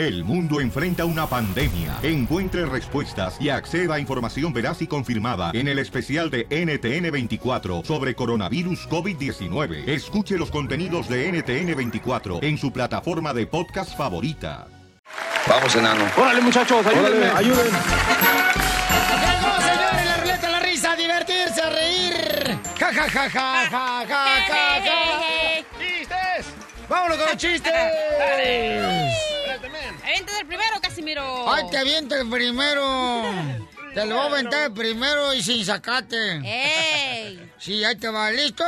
El mundo enfrenta una pandemia. Encuentre respuestas y acceda a información veraz y confirmada en el especial de NTN24 sobre coronavirus COVID-19. Escuche los contenidos de NTN24 en su plataforma de podcast favorita. Vamos, enano. Órale, muchachos, ayúdenme, Órale. ayuden. Llegó, señores, la ruleta la risa, a divertirse, a reír. Ja, ja, ja, ja, ja, ja, ja, ja. ¡Chistes! ¡Vámonos con los chistes! El primero, Casimiro. ¡Ay, te aviento el primero! Te lo voy a aventar el primero y sin sacate. ¡Ey! Sí, ahí te va. ¿Listo?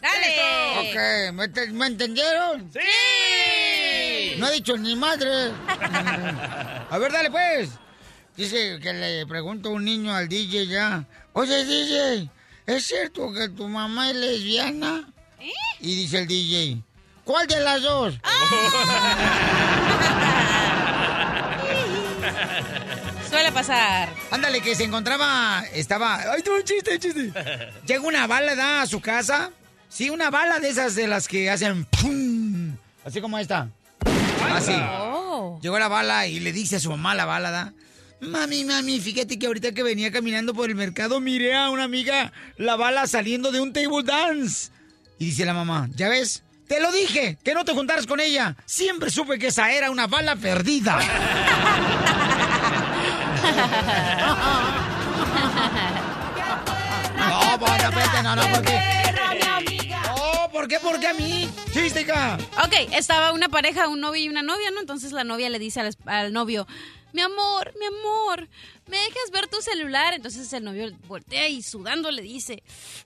¡Dale! Ok, ¿me, te- me entendieron? ¡Sí! No he dicho ni madre. A ver, dale pues. Dice que le pregunto a un niño al DJ ya. Oye, DJ, ¿es cierto que tu mamá es lesbiana? ¿Eh? Y dice el DJ, ¿cuál de las dos? Suele pasar. Ándale, que se encontraba, estaba... ¡Ay, tuvo un chiste, un chiste! Llega una bala, ¿da? A su casa. Sí, una bala de esas de las que hacen... ¡pum! Así como esta. Así. Oh. Llegó la bala y le dice a su mamá la bala, ¿da? Mami, mami, fíjate que ahorita que venía caminando por el mercado miré a una amiga la bala saliendo de un table dance. Y dice la mamá, ¿ya ves? Te lo dije, que no te juntaras con ella. Siempre supe que esa era una bala perdida. No, bueno, espérate, no, no, ¿por qué? Oh, ¿por qué? ¿Por qué a mí? Chística. Ok, estaba una pareja, un novio y una novia, ¿no? Entonces la novia le dice al, al novio, mi amor, mi amor, ¿me dejas ver tu celular? Entonces el novio voltea y sudando le dice,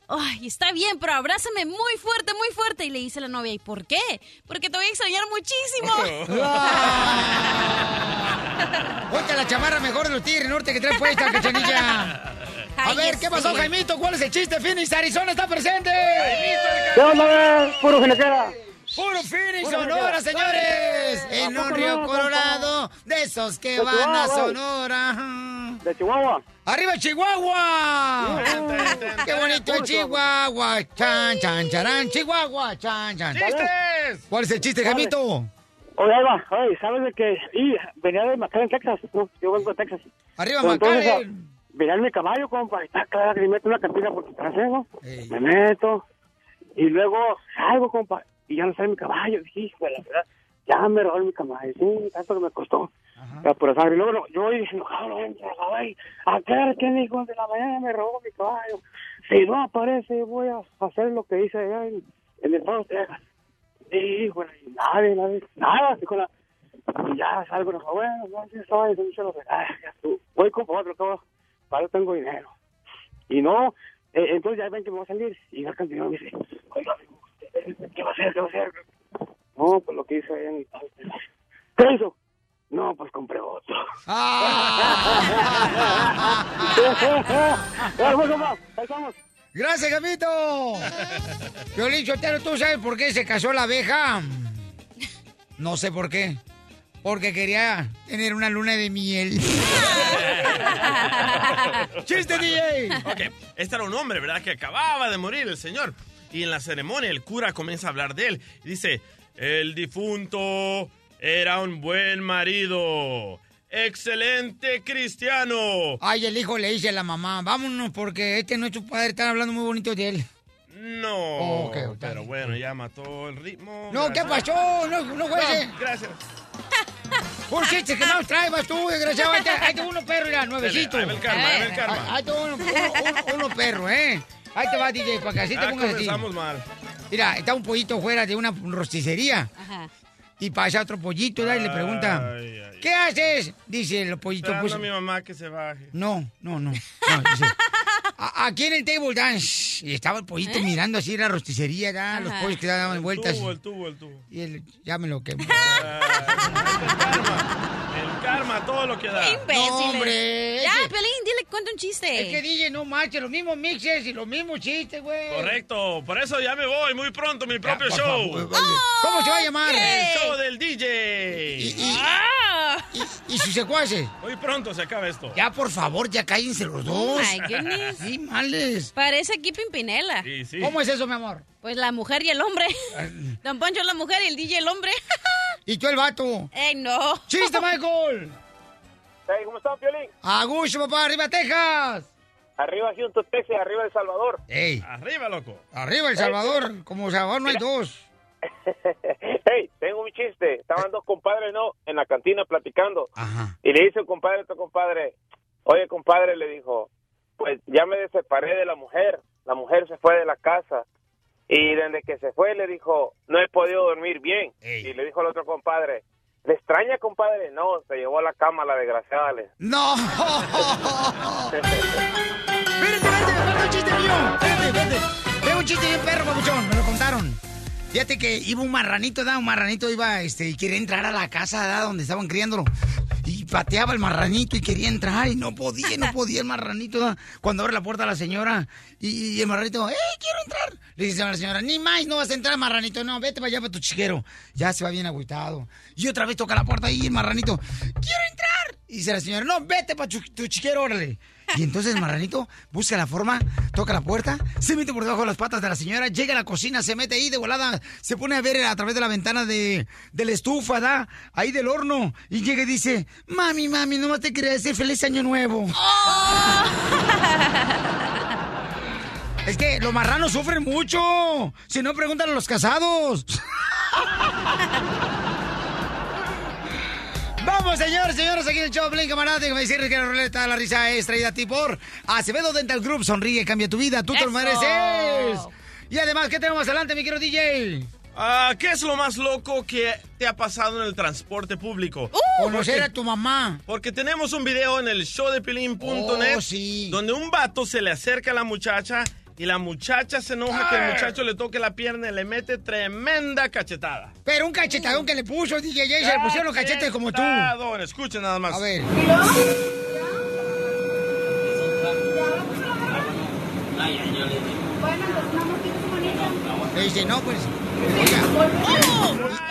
ay, está bien, pero abrázame muy fuerte, muy fuerte. Y le dice la novia, ¿y por qué? Porque te voy a extrañar muchísimo. Ponte la chamarra mejor de los Tigres Norte que trae puesta, cachanilla. A ver, ¿qué pasó. Jaimito? ¿Cuál es el chiste? Phoenix, Arizona está presente. ¿Qué onda, puro? Puro Phoenix, Sonora, señores. En ¿A un río Colorado, de esos que van a. Sonora. De Chihuahua. ¡Arriba Chihuahua! ¡Qué bonito es Chihuahua! ¡Chan, chan, charán! ¡Chihuahua! ¡Chan, chan! ¡Chistes! ¿Cuál es el chiste, Jaimito? Oye, ahí va, oye, ¿sabes de que Y venía de McAllen, Texas, ¿no? Yo vengo de Texas. ¡Arriba, McAllen! ah, Venía en mi caballo, compa, está claro que me meto una cantina porque trasero, ¿no? Ey. Me meto, y luego salgo, compa, y ya no sale mi caballo. Dije, hijo de la verdad, ya me robó mi caballo, sí, tanto que me costó. La pura sangre. Y luego no, yo voy enojado, no entra, güey. ¿A qué hora quién hijo de la mañana me robó mi caballo? Si no aparece, voy a hacer lo que hice allá en, en el Paso Texas. Y, bueno, y nadie, nadie, nada, dijo la... Y ya salgo, no, bueno, no, estaba diciendo que... Ay, ya tú, voy con otro, todo, para tengo dinero. Y no, eh, entonces ya ven que me va a salir. Y el cantinero me dice, oiga, amigo, ¿usted ¿qué va a hacer? ¿Qué va a hacer? No, pues lo que hice allá en Texas. ¿Qué hizo? No, pues compré otro. ¡Ah! Pues. ¡Gracias, Jaimito! Violín Chotero, ¿tú sabes por qué se casó la abeja? No sé por qué. Porque quería tener una luna de miel. ¡Chiste, DJ! Ok, este era un hombre, ¿verdad? Que acababa de morir el señor. Y en la ceremonia el cura comienza a hablar de él. Y dice, el difunto era un buen marido. Excelente cristiano. Ay, el hijo le dice a la mamá, vámonos porque este no es tu padre, están hablando muy bonito de él. No. Pero bueno, ya mató el ritmo. No, ¿qué pasó? No, no juegues. No, gracias. ¿Por qué que no traes tú, desgraciado? Ahí te, ahí te va uno perro, mira, nuevecito. Ahí el karma, ahí va el karma. Ahí te va uno, uno- uno- uno perro, ¿eh? Ahí te va, DJ, para que así te Ya pongas a ti. comenzamos mal. Mira, está un pollito fuera de una rosticería. Ajá. Y pasa otro pollito, ¿verdad? y le pregunta, Ay, ay. ¿qué haces? Dice el pollito, pues... a mi mamá que se baje. No, no, no. no, dice, "A- aquí en el table dance. Y estaba el pollito mirando así la rosticería, ya, los pollos que daban El vueltas. tubo, el tubo, el tubo. Y él, ya me lo quemó. el karma. El karma, todo lo que da. Imbéciles. No, hombre, Ya, ese- Pelín, dile, cuenta un chiste. Es que DJ no marche, los mismos mixes y los mismos chistes, güey. Correcto, por eso ya me voy muy pronto, mi Ya, propio show. favor, vale. ¿Cómo se va a llamar? El show del DJ. Y, y- ¡Ah! y- y sus secuaces. Muy pronto se acaba esto. Ya, por favor, ya cállense los dos. Oh my goodness. Sí, males. Parece aquí Pimpinela. Sí, sí. ¿Cómo es eso, mi amor? Pues la mujer y el hombre. Don Poncho la mujer y el DJ el hombre. Y tú el vato. ¡Ey, no! ¡Chiste, Michael! Hey, ¿Cómo están, Piolín? ¡Agucho, papá! ¡Arriba, Texas! Arriba Houston, Texas, arriba El Salvador. ¡Ey! Arriba, loco. Arriba El Salvador. Como Salvador no hay dos. hey, tengo un chiste. Estaban dos compadres, ¿no? En la cantina platicando. Ajá. Y le dice el compadre a otro compadre, oye, compadre, le dijo, pues ya me separé de la mujer. La mujer se fue de la casa. Y desde que se fue, le dijo, no he podido dormir bien. Ey. Y le dijo al otro compadre, ¿le extraña, compadre? No, se llevó a la cama la desgraciada. le- ¡No! ¡Espérate, espérate! ¡Me falta un chiste mío! ¡Espérate, espérate! Tengo un chiste bien perro, papuchón. Me lo contaron. Fíjate que iba un marranito, ¿da? Un marranito iba, este, y quería entrar a la casa, ¿da? Donde estaban criándolo. Y pateaba el marranito y quería entrar y no podía, no podía el marranito, ¿da? Cuando abre la puerta a la señora y, y el marranito, ¡eh, quiero entrar! Le dice a la señora, ni más, no vas a entrar, marranito, no, vete para allá para tu chiquero. Ya se va bien agüitado. Y otra vez toca la puerta y el marranito, ¡quiero entrar! Y dice la señora, no, vete para tu, tu chiquero, órale. Y entonces el marranito busca la forma, toca la puerta, se mete por debajo de las patas de la señora, llega a la cocina, se mete ahí de volada, se pone a ver a través de la ventana de, de la estufa, ¿da? Ahí del horno. Y llega y dice, mami, mami, nomás te quería decir feliz año nuevo. Es que los marranos sufren mucho. Si no, preguntan a los casados. Vamos, señores, señores, aquí en el show Blink, camarada. Déjame decirles que la ruleta de la risa es traída a ti por Acevedo Dental Group. Sonríe, cambia tu vida. Tú te lo mereces. Y además, ¿qué tenemos adelante, mi querido DJ? Ah, ¿Qué es lo más loco que te ha pasado en el transporte público? Conocer a tu mamá. Porque tenemos un video en el showdepilín.net Oh, sí. donde un vato se le acerca a la muchacha y la muchacha se enoja que el muchacho le toque la pierna y le mete tremenda cachetada. Pero un cachetadón que le puso, DJ, ya se le pusieron los cachetes como tú. Cachetadón, Escuchen nada más. A ver. Le dice, no, pues.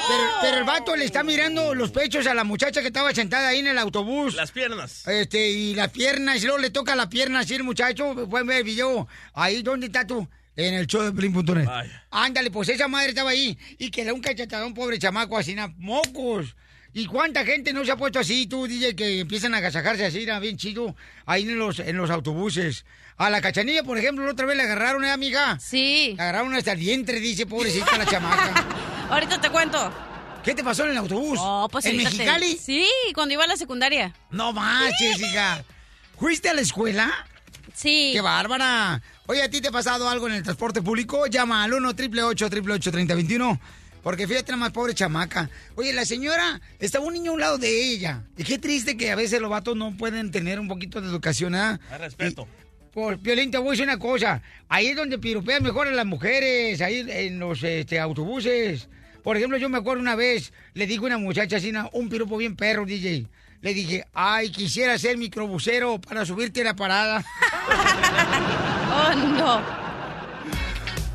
Pero, pero el vato le está mirando los pechos a la muchacha que estaba sentada ahí en el autobús. Las piernas. Este, y las piernas, y luego le toca la pierna así el muchacho. Pueden ver el video. Ahí, ¿dónde está tú? En el show de Plin.net. Ándale, pues esa madre estaba ahí. Y que le un cachetadón, pobre chamaco, así, na, mocos. ¿Y cuánta gente no se ha puesto así, tú, DJ, que empiezan a agasajarse así, bien chido, ahí en los, en los autobuses? A la cachanilla, por ejemplo, la otra vez le agarraron, ¿eh, amiga? Sí. Le agarraron hasta el vientre, dice, pobrecita la chamaca. Ahorita te cuento. ¿Qué te pasó en el autobús? Oh, pues ¿En te- Mexicali? Sí, cuando iba a la secundaria. No manches, hija. ¿Fuiste a la escuela? Sí. ¡Qué bárbara! Oye, ¿a ti te ha pasado algo en el transporte público? Llama al 1 888 3021 Porque fíjate la más pobre chamaca. Oye, la señora, estaba un niño a un lado de ella. Y qué triste que a veces los vatos no pueden tener un poquito de educación, ¿ah? Hay respeto. Por Piolín, te voy a decir una cosa. Ahí es donde piropean mejor a las mujeres, ahí en los este, autobuses. Por ejemplo, yo me acuerdo una vez, le dije a una muchacha así, un piropo bien perro, DJ. Le dije, ay, quisiera ser microbusero para subirte a la parada. Oh, no.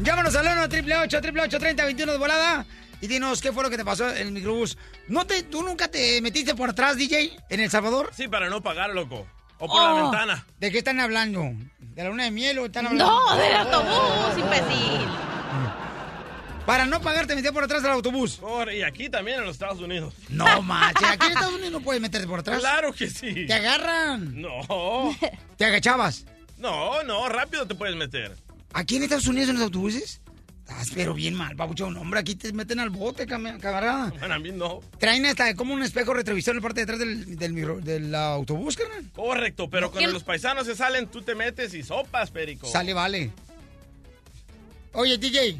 Llámanos al 1 888 3021 de volada y dinos qué fue lo que te pasó en el microbús. ¿No te, ¿Tú nunca te metiste por atrás, DJ, en El Salvador? Sí, para no pagar, loco. O por Oh. la ventana. ¿De qué están hablando? ¿De la luna de miel o están hablando? No, del autobús, imbécil. Para no pagar, te metías por atrás del autobús. Corre, y aquí también en los Estados Unidos. No, macho. Aquí en Estados Unidos no puedes meterte por atrás. Claro que sí. Te agarran. No. Te agachabas. No, no, rápido te puedes meter. ¿Aquí en Estados Unidos en los autobuses? Estás pero bien mal, babuchón. Hombre, aquí te meten al bote, cam- camarada. Bueno, a mí no. Traen hasta como un espejo retrovisor en la parte de atrás del, del, del autobús, carnal. Correcto, pero cuando ¿Qué? los paisanos se salen, tú te metes y sopas, perico. Sale, vale. Oye, DJ,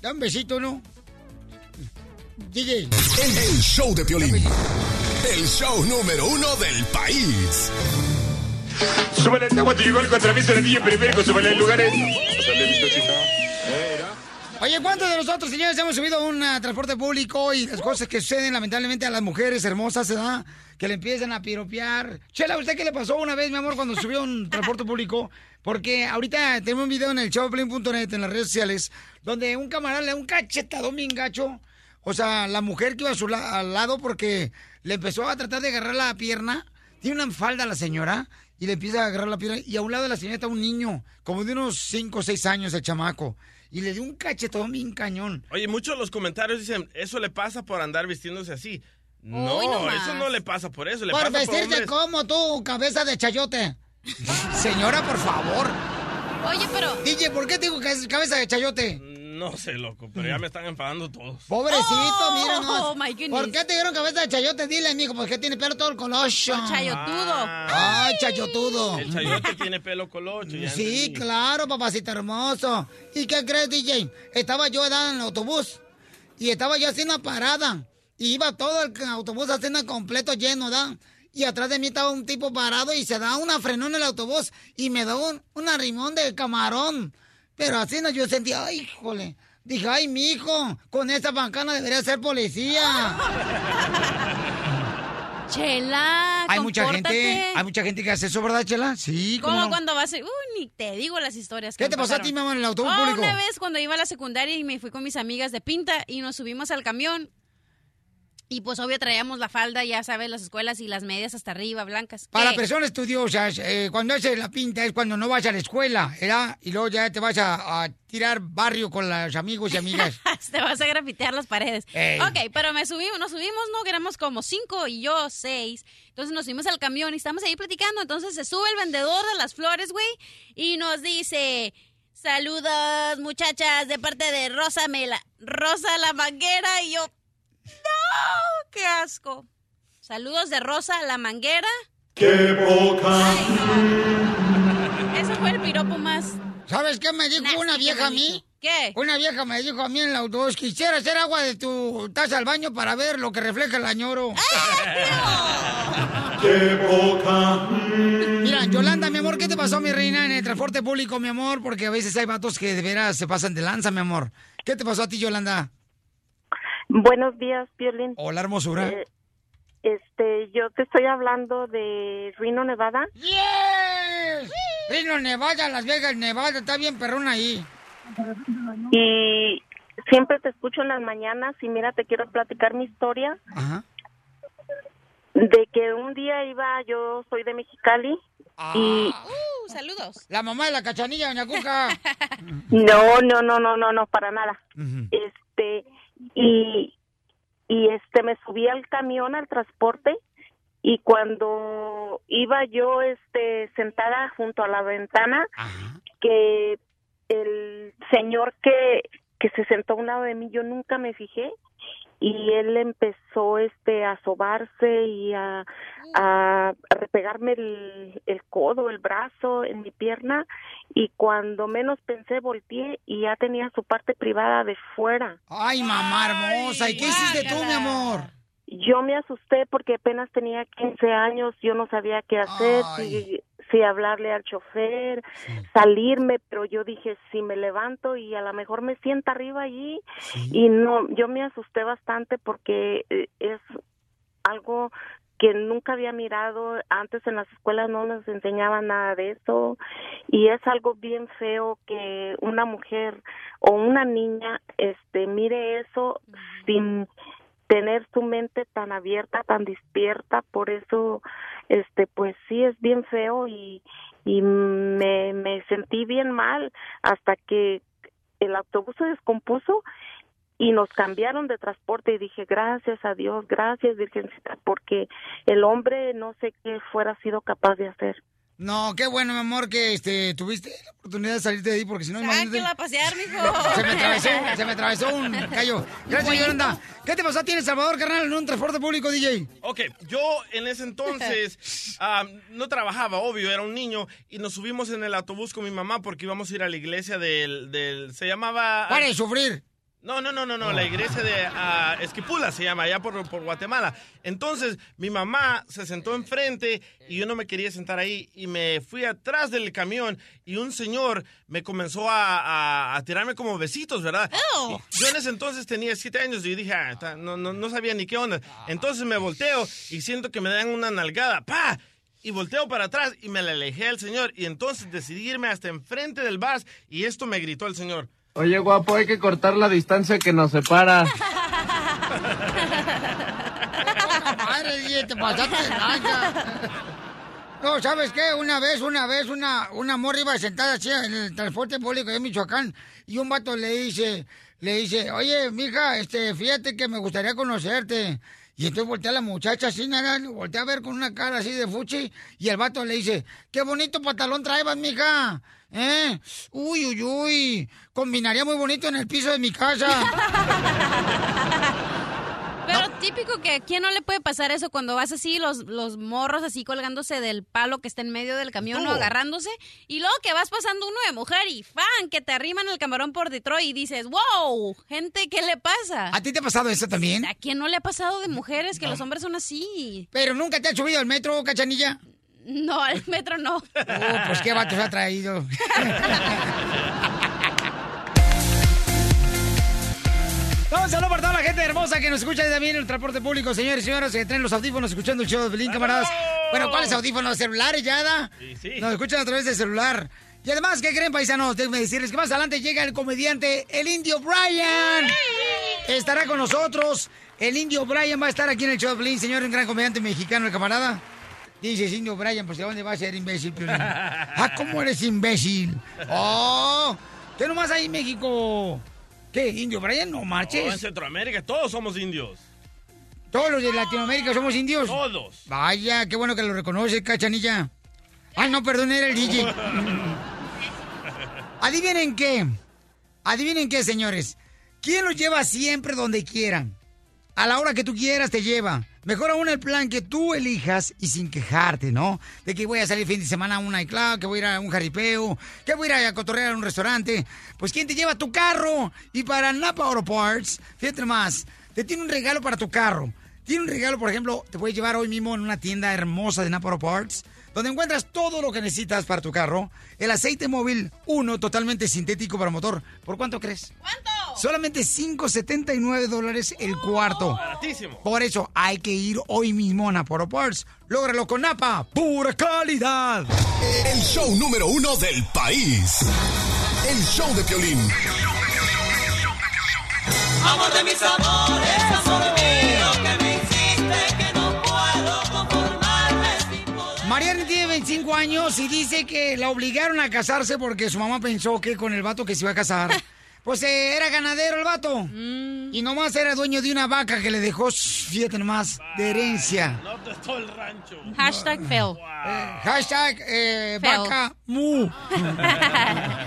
da un besito, ¿no? DJ. El, el show de Piolín. El show número uno del país. Súbele el agua, te llegó el contrapeso de niño periférico, súbele el lugar. Oye, ¿cuántos de nosotros, señores, hemos subido a un ah, transporte público y las cosas que suceden lamentablemente a las mujeres hermosas, ¿verdad? Que le empiezan a piropear. Chela, ¿usted qué le pasó una vez, mi amor, cuando subió a un transporte público? Porque ahorita tenemos un video en el showplane.net, en las redes sociales, donde un camarada le da un cachetadón bien gacho. O sea, la mujer que iba a su la- al lado porque le empezó a tratar de agarrar la pierna tiene una falda la señora y le empieza a agarrar la pierna y a un lado de la señora está un niño, como de unos 5 o 6 años el chamaco. Y le dio un cachetón bien cañón. Oye, muchos de los comentarios dicen, eso le pasa por andar vistiéndose así. No, nomás. eso no le pasa por eso. Le Por pasa vestirte como tú, cabeza de chayote. Señora, por favor. Oye, pero... DJ, ¿por qué te digo que es cabeza de chayote? No sé, loco, pero ya me están enfadando todos. Pobrecito, Oh, mira oh, my goodness. ¿Por qué te dieron cabeza de chayote? Dile, amigo, porque tiene pelo todo el colocho. Por chayotudo. Ay, chayotudo. El chayote tiene pelo colocho. ya Sí, entendí. claro, papacito hermoso. ¿Y qué crees, DJ? Estaba yo edad en el autobús y estaba yo haciendo una parada y iba todo el autobús haciendo completo lleno, ¿da? Y atrás de mí estaba un tipo parado y se da una frenón en el autobús y me da un, un arrimón de camarón. Pero así no, yo sentía, ay, híjole. Dije, ay, mijo, con esa bancana debería ser policía. Chela, hay mucha gente, hay mucha gente que hace eso, ¿verdad, Chela? Sí, ¿cómo Como no? cuando vas a... Uy, ni te digo las historias. que ¿Qué te pasó a ti, mamá, en el autobús Oh, público? Una vez cuando iba a la secundaria y me fui con mis amigas de pinta y nos subimos al camión. Y pues obvio traíamos la falda, ya sabes, las escuelas y las medias hasta arriba, blancas. Para ¿Qué? personas estudiosas, eh, cuando haces la pinta es cuando no vas a la escuela, ¿verdad? Y luego ya te vas a, a tirar barrio con los amigos y amigas. Te vas a grafitear las paredes. Ey. Ok, pero me subimos, nos subimos, no, que éramos como cinco y yo seis. Entonces nos subimos al camión y estamos ahí platicando. Entonces se sube el vendedor de las flores, güey, y nos dice, saludos muchachas de parte de Rosa Mela, Rosa la manguera. Y yo, no, qué asco. Saludos de Rosa la manguera. ¡Qué poca! Ese fue el piropo más. ¿Sabes qué me dijo Nasty una que vieja a mí? ¿Qué? Una vieja me dijo a mí en el autobús, quisiera hacer agua de tu taza al baño para ver lo que refleja el añoro. ¡Qué poca! Mira, Yolanda, mi amor, ¿qué te pasó, mi reina, en el transporte público, mi amor? Porque a veces hay vatos que de veras se pasan de lanza, mi amor. ¿Qué te pasó a ti, Yolanda? Buenos días, Piolín. Hola, hermosura. Eh, este, yo te estoy hablando de Reno, Nevada. ¡Yes! Reno, Nevada, Las Vegas, Nevada, está bien perrón ahí. Y siempre te escucho en las mañanas y mira, te quiero platicar mi historia Ajá. de que un día iba, yo soy de Mexicali y Uh, saludos. La mamá de la cachanilla, doña Cuca. no, no, no, no, no, no, para nada. Este, y, y este, me subí al camión, al transporte y cuando iba yo, este, sentada junto a la ventana, Ajá. que el señor que, que se sentó a un lado de mí, yo nunca me fijé y él empezó este a sobarse y a, a, a repegarme el, el codo, el brazo en mi pierna y cuando menos pensé volteé y ya tenía su parte privada de fuera. Ay, mamá hermosa. ¿Y qué hiciste tú, mi amor? Yo me asusté porque apenas tenía 15 años, yo no sabía qué hacer, si, si hablarle al chofer, salirme, pero yo dije, si me levanto y a lo mejor me sienta arriba allí, y no, yo me asusté bastante porque eh, es algo que nunca había mirado, antes en las escuelas no nos enseñaban nada de eso, y es algo bien feo que una mujer o una niña este mire eso sin tener su mente tan abierta, tan despierta, por eso, este, pues sí es bien feo y, me sentí bien mal hasta que el autobús se descompuso y nos cambiaron de transporte y dije gracias a Dios, gracias Virgencita, porque el hombre no sé qué fuera sido capaz de hacer. No, qué bueno, mi amor, que este, tuviste la oportunidad de salirte de ahí, porque si no, imagínate. A pasear, mijo. Se me atravesó, se me atravesó un callo. Gracias, Yolanda. ¿Qué te pasó a ti en El Salvador, carnal, en un transporte público, DJ? Ok, yo en ese entonces ah, no trabajaba, obvio, era un niño y nos subimos en el autobús con mi mamá porque íbamos a ir a la iglesia del... del se llamaba... Para de sufrir. No, no, no, no, no, la iglesia de ah, Esquipula se llama, allá por, por Guatemala. Entonces, mi mamá se sentó enfrente y yo no me quería sentar ahí y me fui atrás del camión y un señor me comenzó a, a- a tirarme como besitos, ¿verdad? Yo en ese entonces tenía siete años y dije, ah, está- no, no, no sabía ni qué onda. Entonces me volteo y siento que me dan una nalgada, ¡pa! Y volteo para atrás y me le alejé al señor y entonces decidí irme hasta enfrente del bus y esto me gritó el señor. Oye, guapo, hay que cortar la distancia que nos separa. madre, te pasaste. No, ¿sabes qué? Una vez, una vez, una, una morra iba sentada así en el transporte público de Michoacán y un vato le dice, le dice, oye, mija, este, fíjate que me gustaría conocerte. Y entonces voltea la muchacha así, nada, voltea a ver con una cara así de fuchi y el vato le dice, qué bonito pantalón traebas, mija. ¿Eh? Uy, uy, uy. Combinaría muy bonito en el piso de mi casa. Pero típico que a quién no le puede pasar eso cuando vas así, los, los morros así colgándose del palo que está en medio del camión o agarrándose, y luego que vas pasando uno de mujer y fan, que te arriman el camarón por Detroit y dices, wow, gente, ¿qué le pasa? ¿A ti te ha pasado eso también? ¿A quién no le ha pasado de mujeres que los hombres son así? Pero nunca te has subido al metro, cachanilla. No, al metro no. Oh, pues qué vatos ha traído. Vamos a para toda la gente hermosa que nos escucha también en el transporte público, señores y señoras, que traen los audífonos escuchando el show de Belín, camaradas. Bueno, ¿cuáles audífonos? ¿Celulares ya, da? Sí, sí. Nos escuchan a través del celular. Y además, ¿qué creen, paisanos? Déjenme decirles que más adelante llega el comediante, el Indio Brian. Estará con nosotros. El Indio Brian va a estar aquí en el show de Belín, señor, un gran comediante mexicano, el camarada. Dices, Indio Brian, pues ¿de dónde va a ser imbécil, Piolín? Ah, ¿cómo eres imbécil? ¡Oh! ¿Qué nomás hay en México? ¿Qué, Indio Brian? No Oh, en marches. Centroamérica todos somos indios. ¿Todos los de Latinoamérica somos indios? Todos. Vaya, qué bueno que lo reconoce, cachanilla. Ah, no, perdón, era el DJ. Adivinen qué. Adivinen qué, señores. ¿Quién los lleva siempre donde quieran? A la hora que tú quieras te lleva. Mejor aún el plan que tú elijas y sin quejarte, ¿no? De que voy a salir fin de semana a un nightclub, que voy a ir a un jaripeo, que voy a ir a cotorrear a un restaurante. Pues ¿quién te lleva tu carro? Y para Napa Auto Parts, fíjate más, te tiene un regalo para tu carro. Tiene un regalo, por ejemplo, te puedes llevar hoy mismo en una tienda hermosa de Napa Auto Parts, donde encuentras todo lo que necesitas para tu carro. El aceite móvil 1 totalmente sintético para motor. ¿Por cuánto crees? ¿Cuánto? Solamente 5.79 dólares el cuarto. Baratísimo. Por eso hay que ir hoy mismo a Napa Auto Parts. Lógralo con Napa, pura calidad. El show número uno del país. El show de Piolín. Amor de mis amores, amor 25 años y dice que la obligaron a casarse porque su mamá pensó que con el vato que se iba a casar, pues eh, era ganadero el vato. Y nomás era dueño de una vaca que le dejó, fíjate nomás, de herencia. No te todo el rancho. Hashtag fail. Eh, hashtag eh, vaca mu.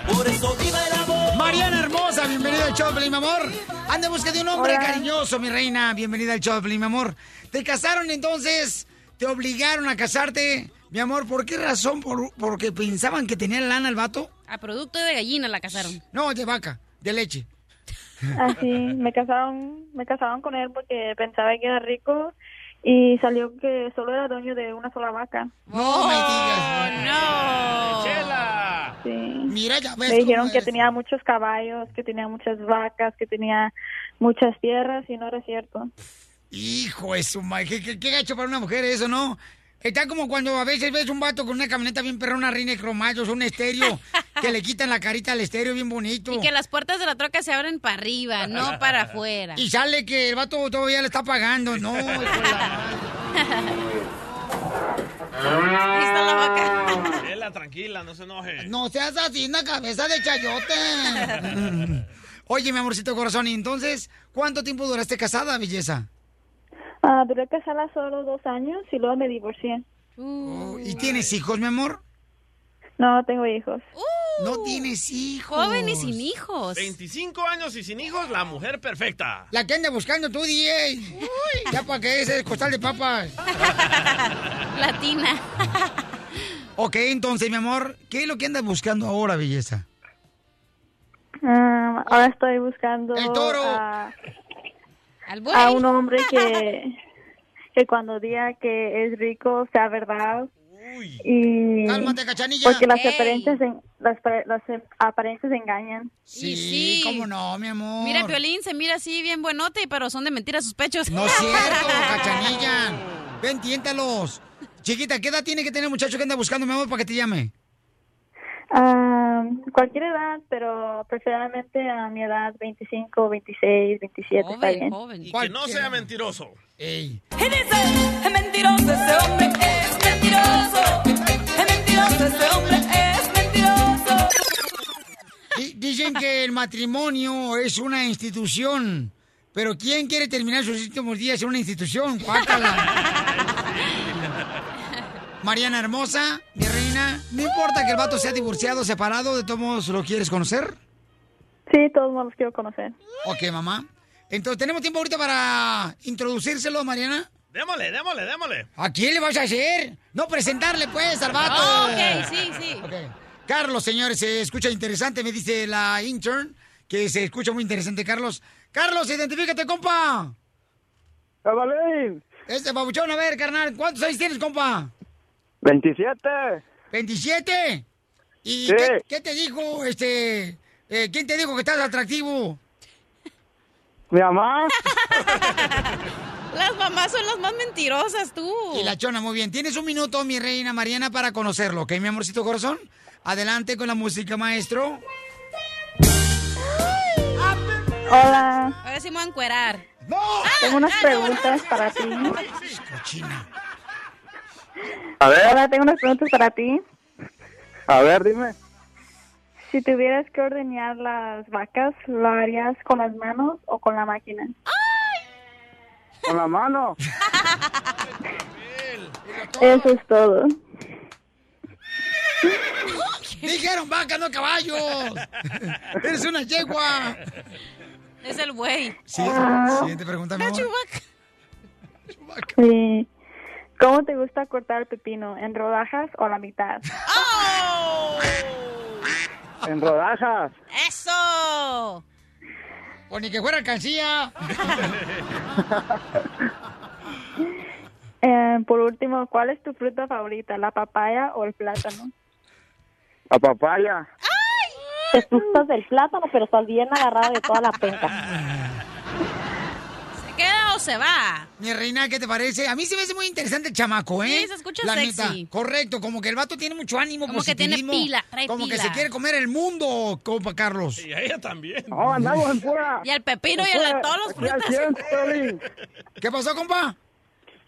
Por eso viva el amor. Mariana hermosa, bienvenida al show de Pelín, mi amor. Anda en busca de un hombre Hola. cariñoso, mi reina. Bienvenida al show de Pelín, mi amor. ¿Te casaron entonces? ¿Te obligaron a casarte? Mi amor, ¿por qué razón? ¿Por, ¿Porque pensaban que tenía lana el vato? A producto de gallina la casaron. No, de vaca, de leche. Así, me casaron, me casaron con él porque pensaba que era rico y salió que solo era dueño de una sola vaca. No me digas. No. ¡Chela! Sí. Mira, ya ves Me dijeron que eres. tenía muchos caballos, que tenía muchas vacas, que tenía muchas tierras y no era cierto. Hijo de su madre, ¿qué, qué, qué gacho para una mujer eso, ¿no? Está como cuando a veces ves un vato con una camioneta bien perrona, reina de cromallos, un estéreo, que le quitan la carita al estéreo bien bonito. Y que las puertas de la troca se abren para arriba, no para afuera. Y sale que el vato todavía le está pagando. No, Ahí está la vaca. Chela, tranquila, no se enoje. madre. No seas así, una cabeza de chayote. Oye, mi amorcito corazón, y entonces, ¿cuánto tiempo duraste casada, belleza? Ah, duré casada solo dos años y luego me divorcié. Oh, ¿Y tienes hijos, mi amor? No tengo hijos. Uh, No tienes hijos. Joven y sin hijos. 25 años y sin hijos, la mujer perfecta. La que anda buscando tú, DJ. Ya para que ese costal de papas. Latina. Ok, entonces, mi amor, ¿qué es lo que andas buscando ahora, belleza? Ah, ahora estoy buscando El toro. A un hombre que, que cuando diga que es rico sea verdad Uy. y Cálmate, cachanilla. porque las Ey. apariencias en- las, las apariencias engañan. Sí, sí. cómo no, mi amor. Mira, Piolín se mira así bien buenote, pero son de mentira sus pechos. No es cierto, cachanilla. Ven, tiéntalos. Chiquita, ¿qué edad tiene que tener el muchacho que anda buscando, mi amor, para que te llame? Ah, cualquier edad, pero preferiblemente a mi edad 25, 26, 27 está Joven, bien. joven. Y que no sea mentiroso. Ey. Y dice, Es mentiroso ese hombre, es mentiroso. Es mentiroso ese hombre, es mentiroso. Di- Dicen que el matrimonio es una institución. Pero ¿quién quiere terminar sus últimos días en una institución? Mariana Hermosa, mi reina, no importa que el vato sea divorciado, separado, ¿de todos modos lo quieres conocer? Sí, todos modos los quiero conocer. Ok, mamá. Entonces, ¿tenemos tiempo ahorita para introducírselo, Mariana? Démosle, démosle, démosle. ¿A quién le vas a hacer? No presentarle, pues, al vato. Ah, ok, sí, sí. Carlos, señores, se escucha interesante, me dice la intern, que se escucha muy interesante, Carlos. Carlos, identifícate, compa. Evalín. Este babuchón, a ver, carnal, ¿cuántos años tienes, compa? 27. ¿27? ¿Y Sí. qué, qué te dijo, este, eh, quién te dijo que estás atractivo? Mi mamá. Las mamás son las más mentirosas, tú. Y la chona, muy bien. Tienes un minuto, mi reina Mariana, para conocerlo, ¿ok, mi amorcito corazón? Adelante con la música, maestro. Hola, Ahora sí me voy a encuerar. ¡No! tengo unas preguntas para ti. Cochina. A ver, Hola, tengo unas preguntas para ti. a ver, dime. Si tuvieras que ordeñar las vacas, ¿lo harías con las manos o con la máquina? Con la mano. Eso es todo. Dijeron vaca, no caballos. Eres una yegua. Es el güey. Sí, siguiente pregunta, mi La amor. chubaca. Sí. ¿Cómo te gusta cortar el pepino? ¿En rodajas o a la mitad? ¡Oh! En rodajas. ¡Eso! O ni que fuera alcancía. Eh, por último, ¿cuál es tu fruta favorita? ¿La papaya o el plátano? La papaya. Te asustas del plátano, pero estás bien agarrada de toda la penca. ¿Se va? Mi reina, ¿qué te parece? A mí se me hace muy interesante el chamaco, ¿eh? Sí, se escucha La sexy. neta, correcto, como que el vato tiene mucho ánimo, Como que tiene pila, trae Como que se quiere comer el mundo, compa Carlos. Y a ella también. No, andamos en pura. Y al pepino y a la- todos los frutas. 100, Piolín. ¿Qué pasó, compa?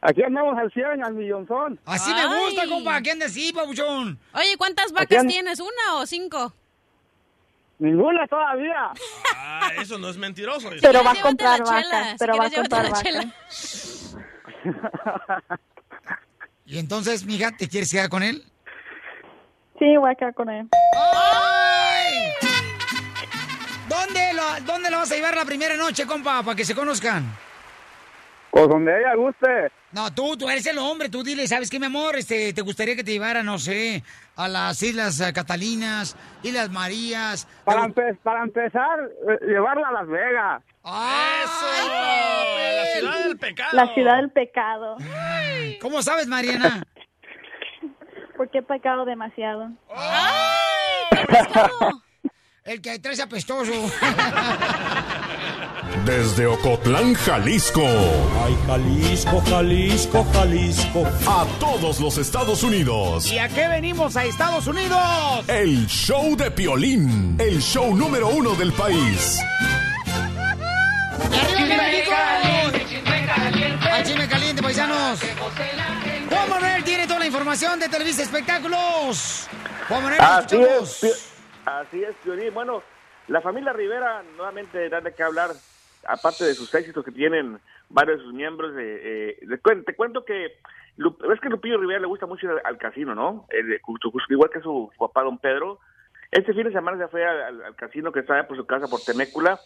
Aquí andamos al 100, al millonzón. Así me gusta, compa. ¿Qué andas así, pabuchón? Oye, ¿cuántas vacas tienes? ¿Una o cinco? Ninguna todavía. Ah, eso no es mentiroso. eso. Pero va a comprar vacas, si pero va a comprar la vacas. chela. Y entonces, mija, ¿te quieres quedar con él? Sí, voy a quedar con él. ¡Ay! ¿Dónde lo, ¿Dónde lo vas a llevar la primera noche, compa, para que se conozcan? Pues donde ella guste. No, tú, tú eres el hombre, tú dile, ¿sabes qué, mi amor? Este, ¿Te gustaría que te llevara, no sé, a las Islas eh, Catalinas, Islas Marías? Para, ¿Te gu- empe- para empezar, eh, llevarla a Las Vegas. ¡Ay, ¡Eso! La ciudad del pecado. La ciudad del pecado. ¿Cómo sabes, Mariana? ¿Por qué he pecado demasiado? El que trae apestoso. Desde Ocotlán, Jalisco. Ay, Jalisco, Jalisco, Jalisco. A todos los Estados Unidos. ¿Y a qué venimos a Estados Unidos? El show de Piolín. El show número uno del país. ¡Al chisme caliente, paisanos! Juan Manuel tiene toda la información de Televisa Espectáculos. Juan Manuel, Así escuchamos. es, así es, Piolín. Bueno, la familia Rivera nuevamente da de qué hablar, aparte de sus éxitos que tienen varios de sus miembros. eh, eh, te, cuen- te cuento que Lu- es que Lupillo Rivera le gusta mucho ir al, casino, ¿no? El- igual que su, papá, don Pedro. Este fin de semana se fue al, casino que está por su casa, por Temécula.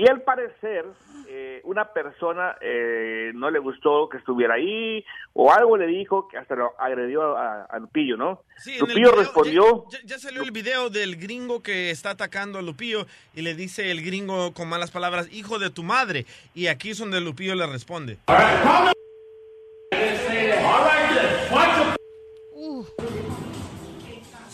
Y al parecer, eh, una persona eh, no le gustó que estuviera ahí, o algo le dijo que hasta lo agredió a, a Lupillo, ¿no? Sí, en el Lupillo video- respondió. Ya, ya- ya salió el video del gringo que está atacando a Lupillo y le dice el gringo con malas palabras, hijo de tu madre. Y aquí es donde Lupillo le responde.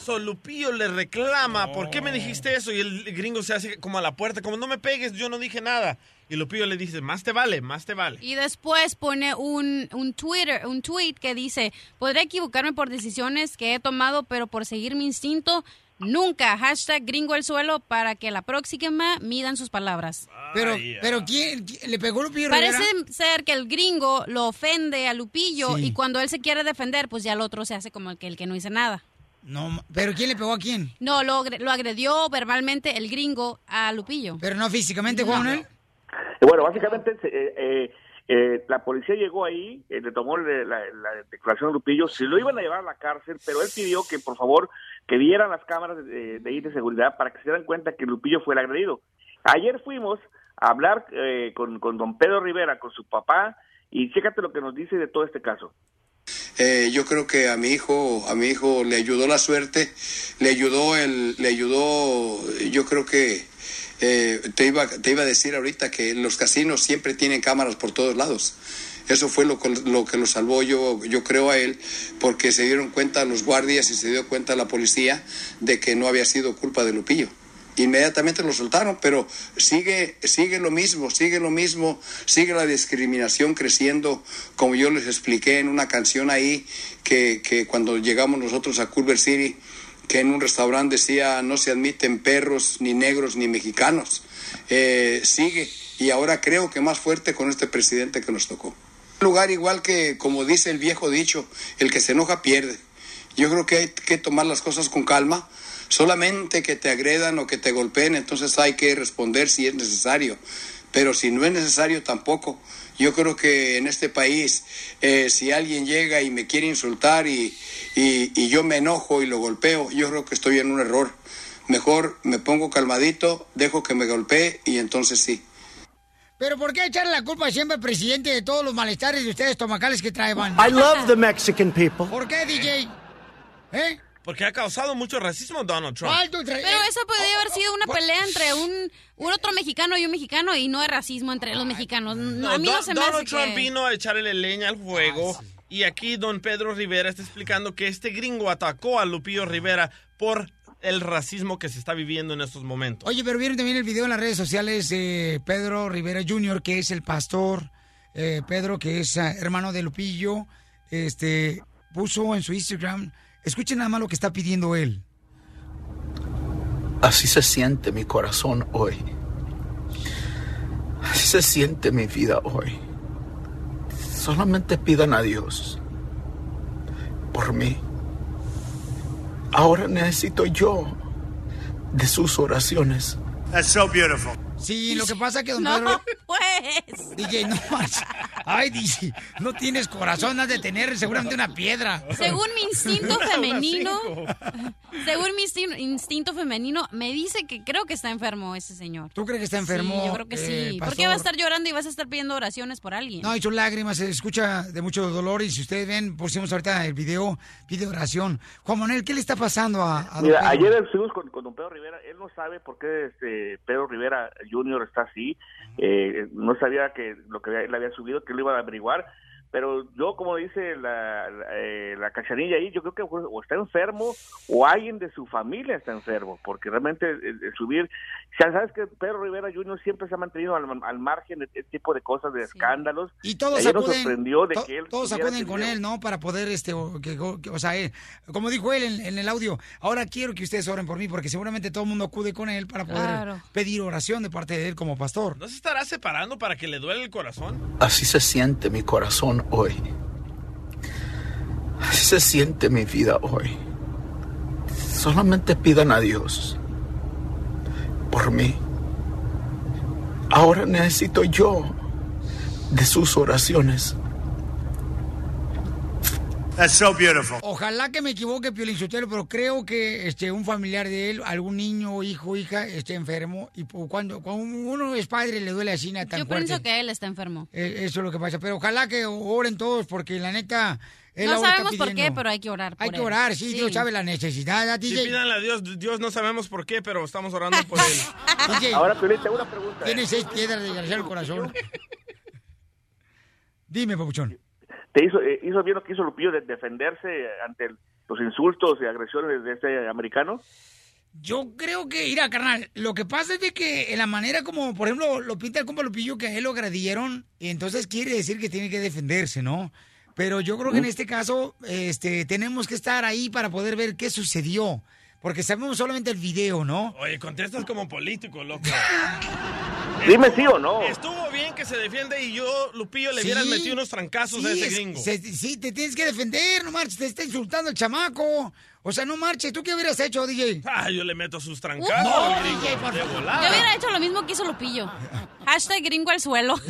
So, Lupillo le reclama, ¿por qué me dijiste eso? Y el gringo se hace como a la puerta, como no me pegues, yo no dije nada. Y Lupillo le dice, más te vale, más te vale. Y después pone un, un Twitter, un tweet que dice, podré equivocarme por decisiones que he tomado, pero por seguir mi instinto, Nunca. Hashtag gringo el suelo para que la próxima midan sus palabras. Pero, pero ¿quién, quién- le pegó Lupillo Parece Rivera? ser que el gringo lo ofende a Lupillo Sí. y cuando él se quiere defender, pues ya el otro se hace como el que, el que no dice nada. No, pero ¿quién le pegó a quién? No, lo, lo agredió verbalmente el gringo a Lupillo. Pero no físicamente, Juan Manuel. Y bueno, básicamente eh, eh, eh, la policía llegó ahí, eh, le tomó la, la declaración de Lupillo, se lo iban a llevar a la cárcel, pero él pidió que por favor que vieran las cámaras de, de ahí de seguridad para que se dieran cuenta que Lupillo fue el agredido. Ayer fuimos a hablar eh, con, con don Pedro Rivera, con su papá, y chécate lo que nos dice de todo este caso. Eh, yo creo que a mi hijo, a mi hijo le ayudó la suerte, le ayudó el, le ayudó, yo creo que eh, te iba, te iba a decir ahorita que los casinos siempre tienen cámaras por todos lados. Eso fue lo, lo que lo salvó yo, yo creo a él, porque se dieron cuenta los guardias y se dio cuenta la policía de que no había sido culpa de Lupillo. Inmediatamente lo soltaron, pero sigue, sigue lo mismo, sigue lo mismo, sigue la discriminación creciendo, como yo les expliqué en una canción ahí, que, que cuando llegamos nosotros a Culver City, que en un restaurante decía no se admiten perros, ni negros, ni mexicanos. Eh, sigue, y ahora creo que más fuerte con este presidente que nos tocó. Lugar igual que, como dice el viejo dicho, el que se enoja pierde. Yo creo que hay que tomar las cosas con calma. Solamente que te agredan o que te golpeen, entonces hay que responder si es necesario. Pero si no es necesario tampoco. Yo creo que en este país, eh, si alguien llega y me quiere insultar y, y, y yo me enojo y lo golpeo, yo creo que estoy en un error. Mejor me pongo calmadito, dejo que me golpee y entonces sí. Pero ¿por qué echarle la culpa siempre al presidente de todos los malestares de ustedes tomacales que traeban? I love the Mexican people. ¿Por qué, DJ? ¿Eh? Porque ha causado mucho racismo Donald Trump. Pero eso podría haber sido una pelea entre un, un otro mexicano y un mexicano y no es racismo entre los mexicanos. No, a mí no se me Donald hace Trump que... vino a echarle leña al fuego. Y aquí don Pedro Rivera está explicando que este gringo atacó a Lupillo Rivera por el racismo que se está viviendo en estos momentos. Oye, pero vieron también el video en las redes sociales de Pedro Rivera Jr., que es el pastor, eh, Pedro, que es ah, hermano de Lupillo, este, puso en su Instagram, escuchen nada más lo que está pidiendo él. Así se siente mi corazón hoy. Así se siente mi vida hoy. Solamente pidan a Dios por mí. Ahora necesito yo de sus oraciones. That's so beautiful. Sí, lo que pasa que don No, Pedro... pues. DJ, no más. Ay, DJ, no tienes corazón, has de tener seguramente una piedra. Según mi instinto femenino, según mi instin- instinto femenino, me dice que creo que está enfermo ese señor. ¿Tú crees que está enfermo? Sí, yo creo que eh, sí. ¿Por pastor? qué va a estar llorando y vas a estar pidiendo oraciones por alguien? No, y sus lágrimas, se escucha de mucho dolor y si ustedes ven, pusimos ahorita el video, pide oración. Juan Manuel, ¿qué le está pasando a, a don Pedro? ayer estuvimos con, con don Pedro Rivera, él no sabe por qué este Pedro Rivera Jr. está así, eh, no sabía que lo que él había subido, que lo iba a averiguar, pero yo, como dice la, la, eh, la cachanilla ahí, yo creo que o está enfermo o alguien de su familia está enfermo, porque realmente el, el subir, sabes que Pedro Rivera Jr. siempre se ha mantenido al, al margen de este tipo de cosas, de escándalos, Y todos ayer nos acuden, sorprendió de to- que él todos acuden con él, ¿no? Para poder, este, o, que, que- o sea, él- como dijo él en, en el audio, ahora quiero que ustedes oren por mí, porque seguramente todo el mundo acude con él para poder Claro. pedir oración de parte de él como pastor. ¿No se estará separando para que le duele el corazón? Así se siente mi corazón hoy. Así se siente mi vida hoy. Solamente pidan a Dios por mí. Ahora necesito yo de sus oraciones. That's so beautiful. Ojalá que me equivoque, Piolín Sotelo, pero creo que este, un familiar de él, algún niño, hijo, hija, esté enfermo. Y po- cuando, cuando uno es padre, le duele así tan Yo fuerte. pienso que él está enfermo. Eh, Eso es lo que pasa. Pero ojalá que oren todos, porque la neta. Él No sabemos por qué, pero hay que orar por Hay que él. orar, sí, Dios sabe la necesidad. ¿a Sí, DJ? pídanle a Dios. Dios no sabemos por qué, pero estamos orando por él. DJ, Ahora, Piolín, tengo una pregunta. Tiene seis piedras de desgraciado el corazón. Dime, papuchón. te hizo, eh, hizo bien lo que hizo Lupillo de defenderse ante el- los insultos y agresiones de este americano. Yo creo que, mira, carnal, lo que pasa es de que en la manera como, por ejemplo, lo pinta el compa Lupillo, que a él lo agredieron, y entonces quiere decir que tiene que defenderse, ¿no? Pero yo creo que en este caso, este, tenemos que estar ahí para poder ver qué sucedió. porque sabemos solamente el video, ¿no? Oye, contestas como político, loco. Dime sí o no. Estuvo bien que se defiende y yo, Lupillo, le Sí. hubieras metido unos trancazos a Sí, ese es- gringo. se- sí, te tienes que defender, no marches, te está insultando el chamaco. O sea, no marches, ¿tú qué hubieras hecho, DJ? Ah, yo le meto sus trancazos No, gringo. DJ, por favor. Yo hubiera hecho lo mismo que hizo Lupillo. Hashtag gringo al suelo.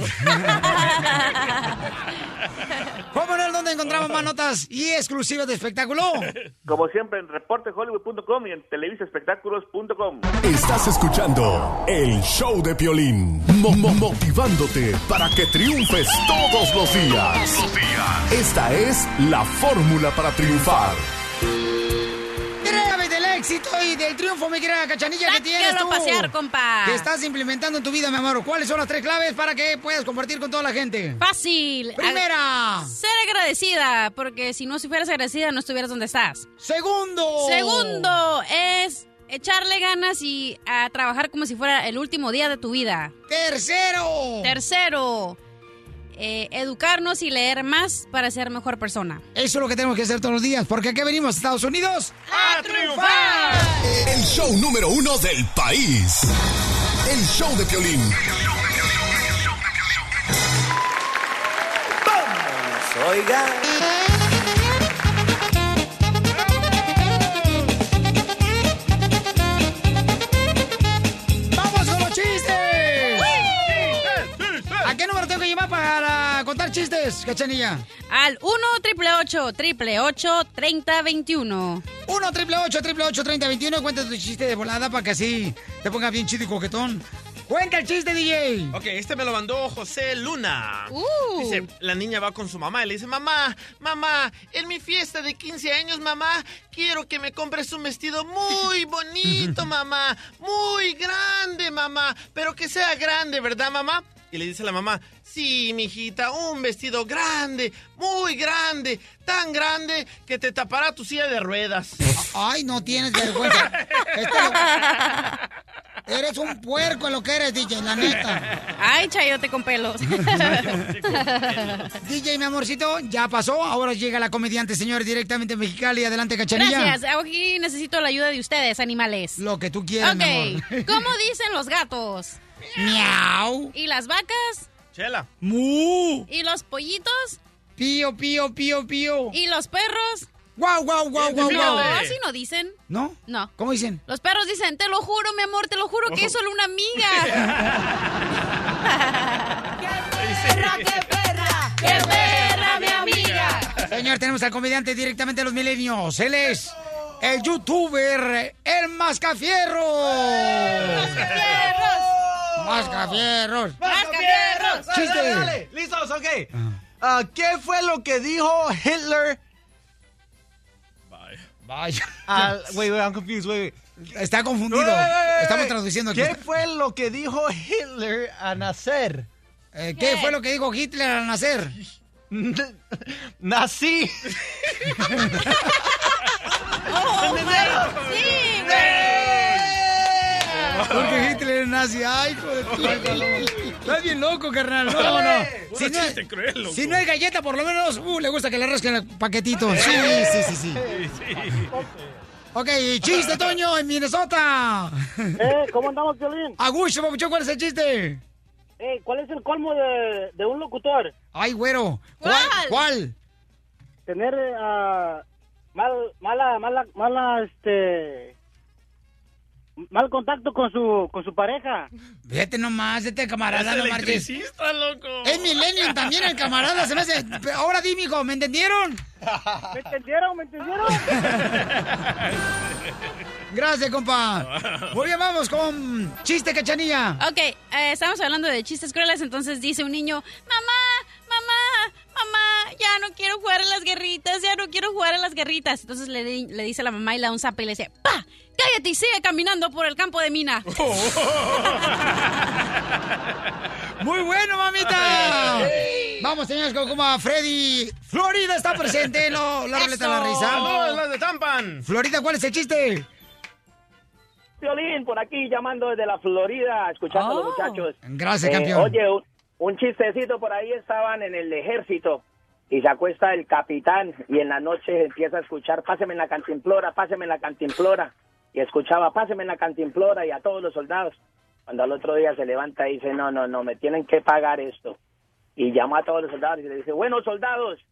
Manuel, ¿dónde encontramos más notas y exclusivas de espectáculo? Como siempre en reportehollywood.com y en televisaespectáculos.com. Estás escuchando el show de Piolín, Mo- mo- motivándote para que triunfes todos los días. Esta es la fórmula para triunfar. Créame del éxito y del triunfo, mi querida cachanilla, que tienes tú. pasear, compa. Que estás implementando en tu vida, mi amor. ¿Cuáles son las tres claves para que puedas compartir con toda la gente? Fácil. Primera. Ag- Ser agradecida, porque si no si fueras agradecida no estuvieras donde estás. Segundo. Segundo es echarle ganas y a trabajar como si fuera el último día de tu vida. Tercero. Tercero, eh, educarnos y leer más para ser mejor persona. Eso es lo que tenemos que hacer todos los días, porque aquí venimos a Estados Unidos ¡A triunfar! El show número uno del país. El show de Piolín. Oiga. Chistes, cachanilla? Al 1 triple 8 triple 8 30 21. 1 triple 8 triple 8 30 21 Cuenta tu chiste de volada para que así te ponga bien chido y coquetón. Cuenta el chiste, DJ. Ok, este me lo mandó José Luna. Dice, la niña va con su mamá y le dice, mamá, mamá, en mi fiesta de 15 años, mamá, quiero que me compres un vestido muy bonito, mamá, muy grande, mamá, pero que sea grande, ¿verdad, mamá? Y le dice la mamá, sí, mijita, un vestido grande, muy grande, tan grande que te tapará tu silla de ruedas. Ay, no tienes vergüenza. Este lo- Eres un puerco lo que eres, DJ, la neta. Ay, chayote con pelos. DJ, mi amorcito, ya pasó. Ahora llega la comediante, señor, directamente de Mexicali. Adelante, cachanilla. Gracias. Aquí necesito la ayuda de ustedes, animales. Lo que tú quieras, Ok. mi amor. ¿Cómo dicen los gatos? Miau. ¿Y las vacas? Chela. Mu. ¿Y los pollitos? Pío, pío, pío, pío. ¿Y los perros? Guau, guau, guau, guau, No, guau. así no dicen. ¿No? No. ¿Cómo dicen? Los perros dicen, te lo juro, mi amor, te lo juro que es solo una amiga. ¡Qué perra! ¡Qué perra, mi amiga! Señor, tenemos al comediante directamente de los milenios. Él es el youtuber, el Mascafierro. ¡Mascafierros! Mascafierros. ¡Mascafierros! Chiste. Dale, dale. ¿Listos? Ok. Ah, ¿Qué fue lo que dijo Hitler? Vaya. al- wait, wait, I'm confused. Wait, wait. Está confundido. Wait, wait, Estamos traduciendo aquí. ¿Qué fue lo que dijo Hitler a nacer? Eh, ¿Qué fue lo que dijo Hitler al nacer? Nací. ¡Oh, my! ¡Sí, Porque Hitler es nazi. Ay, hijo de tu- Estás bien loco, carnal. No, no. Si no, cruel, loco. si no hay galleta, por lo menos, uh, le gusta que le rasquen el paquetito. Sí, sí, sí, sí. Ok, chiste, Toño, en Minnesota. Eh, ¿cómo andamos, Violín? Agucho, papuchón, ¿cuál es el chiste? Eh, ¿cuál es el colmo de, de un locutor? Ay, güero. ¿Cuál? ¿Cuál? Tener ah, mal, mala, mala, mala, este... Mal contacto con su, con su pareja. Vete nomás, este camarada, Es no marches. loco. Es Millennium también el camarada, se me hace... Ahora di, mijo, ¿me entendieron? ¿Me entendieron? ¿Me entendieron? Gracias, compa. Muy bien, vamos con chiste, cachanilla. Ok, eh, estamos hablando de chistes crueles, entonces dice un niño, mamá, mamá, mamá, ya no quiero jugar a las guerritas, ya no quiero jugar a las guerritas. Entonces le, le dice a la mamá y le da un zape y le dice, pa, cállate y sigue caminando por el campo de mina. Muy bueno, mamita. Vamos, señores, con como a Freddy. Florida está presente, no, la ruleta de la risa. Las de Tampan. Florida, ¿cuál es el chiste? Violín, por aquí llamando desde la Florida, escuchando a los Oh. muchachos. Gracias, Eh, campeón. Oye, un, chistecito por ahí estaban en el ejército y se acuesta el capitán y en la noche empieza a escuchar, páseme en la cantimplora, páseme en la cantimplora. y escuchaba, páseme en la cantimplora y a todos los soldados. Cuando al otro día se levanta y dice, no, no, no, me tienen que pagar esto. Y llama a todos los soldados y le dice, bueno, soldados,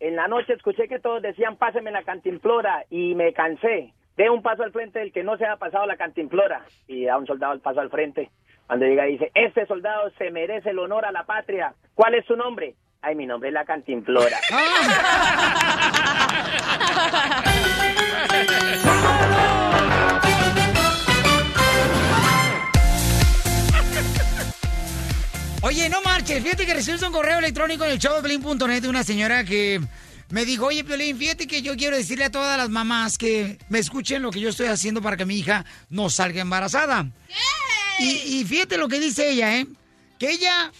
en la noche escuché que todos decían, páseme en la cantimplora y me cansé. De un paso al frente del que no se ha pasado la cantimplora. Y da un soldado el paso al frente. Cuando llega dice, este soldado se merece el honor a la patria. ¿Cuál es su nombre? Ay, mi nombre es la cantimplora. Oye, no marches. Fíjate que recibimos un correo electrónico en el show de de una señora que me dijo, oye, Piolín, fíjate que yo quiero decirle a todas las mamás que me escuchen lo que yo estoy haciendo para que mi hija no salga embarazada. Y, y fíjate lo que dice ella, ¿eh? Que ella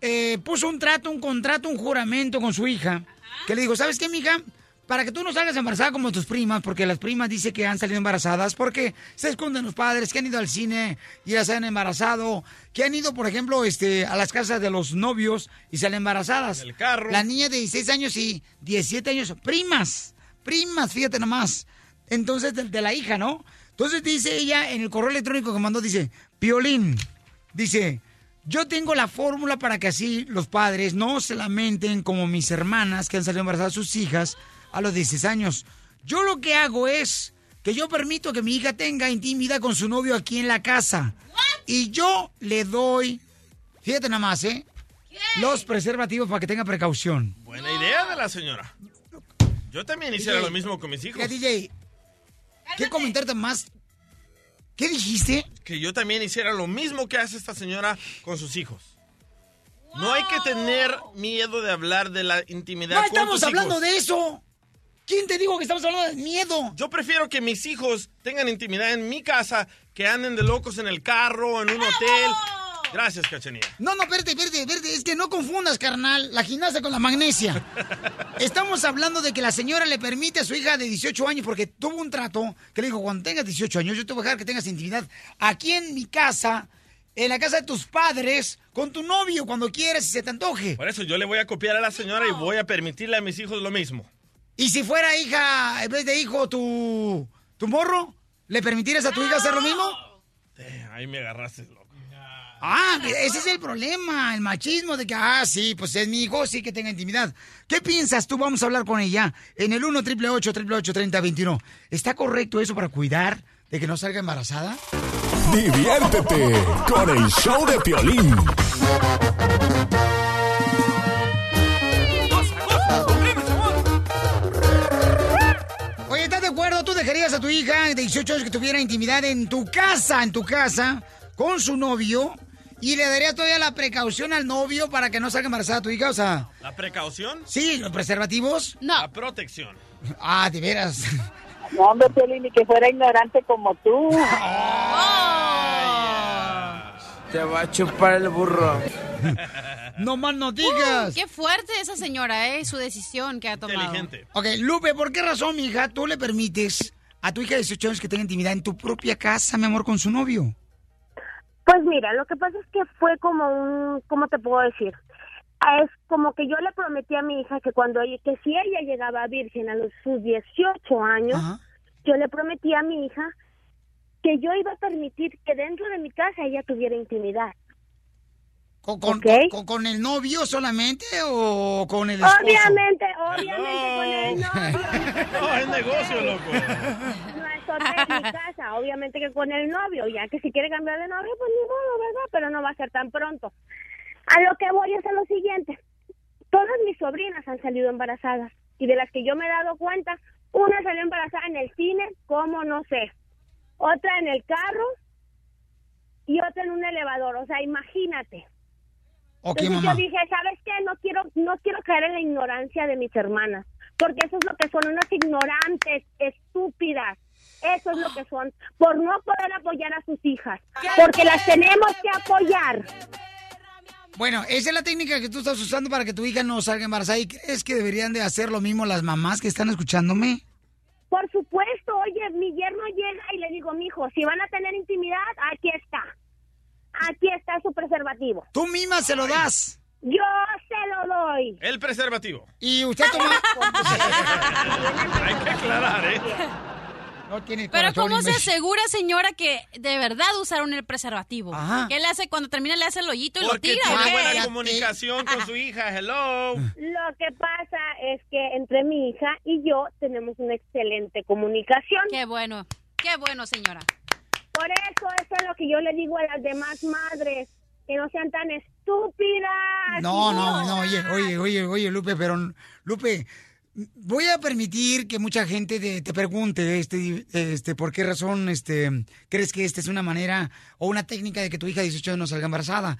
eh, puso un trato, un contrato, un juramento con su hija. Que le dijo, ¿sabes qué, mija? Para que tú no salgas embarazada como tus primas, porque las primas dicen que han salido embarazadas, porque se esconden los padres, que han ido al cine y ya se han embarazado, que han ido, por ejemplo, este, a las casas de los novios y salen embarazadas. El carro. La niña de 16 años y 17 años, primas, primas, fíjate nomás. Entonces, de, de la hija, ¿no? Entonces dice ella en el correo electrónico que mandó, dice, Piolín, dice, yo tengo la fórmula para que así los padres no se lamenten como mis hermanas que han salido embarazadas sus hijas a los 16 años. Yo lo que hago es que yo permito que mi hija tenga intimidad con su novio aquí en la casa. Y yo le doy, fíjate nada más, ¿eh? Los preservativos para que tenga precaución. Buena idea de la señora. Yo también hiciera DJ, lo mismo con mis hijos. Mira, DJ, ¿qué comentarte más? ¿Qué dijiste? Que yo también hiciera lo mismo que hace esta señora con sus hijos. No hay que tener miedo de hablar de la intimidad No con estamos tus hablando hijos. de eso. ¿Quién te dijo que estamos hablando de miedo? Yo prefiero que mis hijos tengan intimidad en mi casa que anden de locos en el carro, en un hotel. Gracias, Cachanilla. No, no, espérate, espérate, espérate. Es que no confundas, carnal, la gimnasia con la magnesia. Estamos hablando de que la señora le permite a su hija de 18 años, porque tuvo un trato que le dijo, cuando tengas 18 años, yo te voy a dejar que tengas intimidad aquí en mi casa, en la casa de tus padres, con tu novio, cuando quieras y se te antoje. Por eso yo le voy a copiar a la señora y voy a permitirle a mis hijos lo mismo. Y si fuera hija, en vez de hijo, tu, tu morro, ¿le permitirías a tu hija hacer lo mismo? Eh, Ahí me agarraste, loco. Ah, ese es el problema, el machismo de que, ah, sí, pues es mi hijo, sí que tenga intimidad. ¿Qué piensas tú? Vamos a hablar con ella en el 1 888 3021 ¿Está correcto eso para cuidar de que no salga embarazada? Diviértete con el show de Piolín. Oye, ¿estás de acuerdo? ¿Tú dejarías a tu hija de 18 años que tuviera intimidad en tu casa, en tu casa, con su novio? ¿Y le darías todavía la precaución al novio para que no salga embarazada tu hija? O sea, ¿La precaución? sí, los preservativos. No. La protección. Ah, de veras. No, hombre, Piolín, ni que fuera ignorante como tú. Te va a chupar el burro. no más no digas. Uh, qué fuerte esa señora, ¿eh? Su decisión que ha tomado. Ok, Lupe, ¿por qué razón, mi hija, tú le permites a tu hija de 18 años que tenga intimidad en tu propia casa, mi amor, con su novio? Mira, lo que pasa es que fue como un, ¿cómo te puedo decir? Es como que yo le prometí a mi hija que cuando ella, que si ella llegaba virgen a los sus 18 años, yo le prometí a mi hija que yo iba a permitir que dentro de mi casa ella tuviera intimidad. ¿Con, con, Ok. con- con el novio solamente o con el esposo? Obviamente, obviamente con el novio. No, es negocio, loco. No es hotel ni casa, obviamente que con el novio, ya que si quiere cambiar de novio, pues ni modo, ¿verdad? Pero no va a ser tan pronto. A lo que voy es a lo siguiente. Todas mis sobrinas han salido embarazadas y de las que yo me he dado cuenta, una salió embarazada en el cine, como no sé, otra en el carro y otra en un elevador, o sea, imagínate. Entonces mamá. yo dije, ¿sabes qué? No quiero, no quiero caer en la ignorancia de mis hermanas, porque eso es lo que son, unas ignorantes, estúpidas. Eso es lo que son, por no poder apoyar a sus hijas, porque las tenemos que apoyar. Bueno, esa es la técnica que tú estás usando para que tu hija no salga embarazada. ¿Y crees que deberían de hacer lo mismo las mamás que están escuchándome? Por supuesto, oye, mi yerno llega y le digo, mijo, si van a tener intimidad, aquí está. Aquí está su preservativo. Tú misma se lo das. Yo se lo doy. El preservativo. Y usted toma... Hay que aclarar, ¿eh? No tiene Pero ¿cómo se asegura, señora, que de verdad usaron el preservativo? Ajá. ¿Qué le hace cuando termina, le hace el hoyito y Porque lo tira? tiene ¿o qué? buena comunicación con su hija. Hello. Lo que pasa es que entre mi hija y yo tenemos una excelente comunicación. Qué bueno, qué bueno, señora. Por eso, eso es lo que yo le digo a las demás madres, que no sean tan estúpidas. No, no, no, oye, oye, oye, oye, Lupe, pero Lupe, voy a permitir que mucha gente te, te pregunte, este, este, por qué razón, este, crees que esta es una manera o una técnica de que tu hija de 18 años no salga embarazada.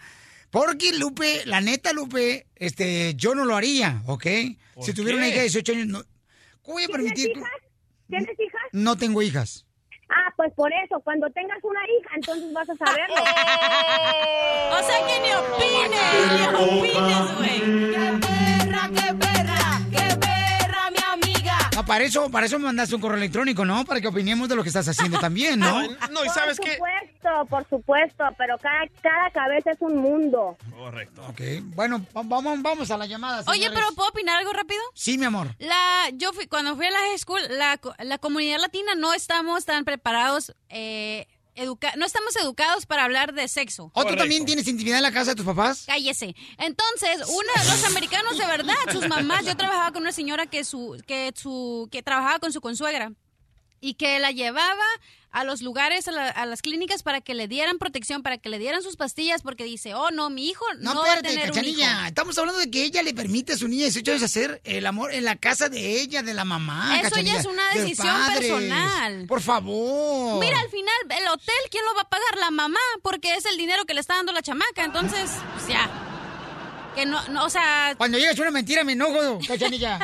Porque, Lupe, la neta, Lupe, este, yo no lo haría, ¿ok? Si tuviera una hija de 18 años, no, ¿cómo voy a permitir? ¿Tienes hijas? ¿Tienes hijas? No tengo hijas. Ah, pues por eso, cuando tengas una hija, entonces vas a saberlo. O sea que ni opines, ni opines, güey. ¡Qué perra, qué perra, qué perra! No, para eso, para eso me mandaste un correo electrónico, ¿no? Para que opinemos de lo que estás haciendo también, ¿no? No, y sabes por qué. supuesto, por supuesto, pero cada, cada cabeza es un mundo. Correcto. Ok, bueno, va- vamos, vamos a la llamada. Oye, pero ¿puedo opinar algo rápido? Sí, mi amor. La, yo fui, cuando fui a la high school, la, co- la comunidad latina no estamos tan preparados, eh, educa- no estamos educados para hablar de sexo. ¿O tú también tienes intimidad en la casa de tus papás? Cállese. Entonces, una, los americanos de verdad, sus mamás, yo trabajaba con una señora que su, que su, que trabajaba con su consuegra y que la llevaba a los lugares, a, la- a las clínicas para que le dieran protección, para que le dieran sus pastillas, porque dice, oh no, mi hijo no, No, va a tener un cachanilla. hijo. Estamos hablando de que ella le permite a su niña de 18 años hacer el amor en la casa de ella, de la mamá. Eso ya es una decisión personal. Por favor. Mira, al final, el hotel, ¿quién lo va a pagar? La mamá, porque es el dinero que le está dando la chamaca. Entonces, pues ya. Que no, no, o sea. Cuando llegas una mentira me enojo, cachanilla.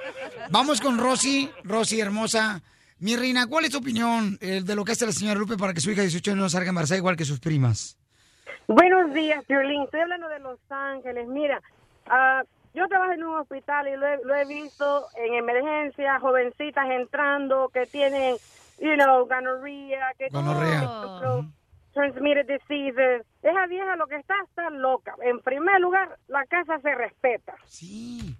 Vamos con Rosy, Rosy hermosa. Mi reina, ¿cuál es tu opinión eh, de lo que hace la señora Lupe para que su hija de 18 años no salga embarazada igual que sus primas? Buenos días, Piolín. Estoy hablando de Los Ángeles. Mira, ah, yo trabajo en un hospital y lo he, lo he visto en emergencia, jovencitas entrando que tienen, you know, gonorrhea, que Gonorrea. tienen transmitted diseases. Esa vieja lo que está está loca. En primer lugar, la casa se respeta. Sí.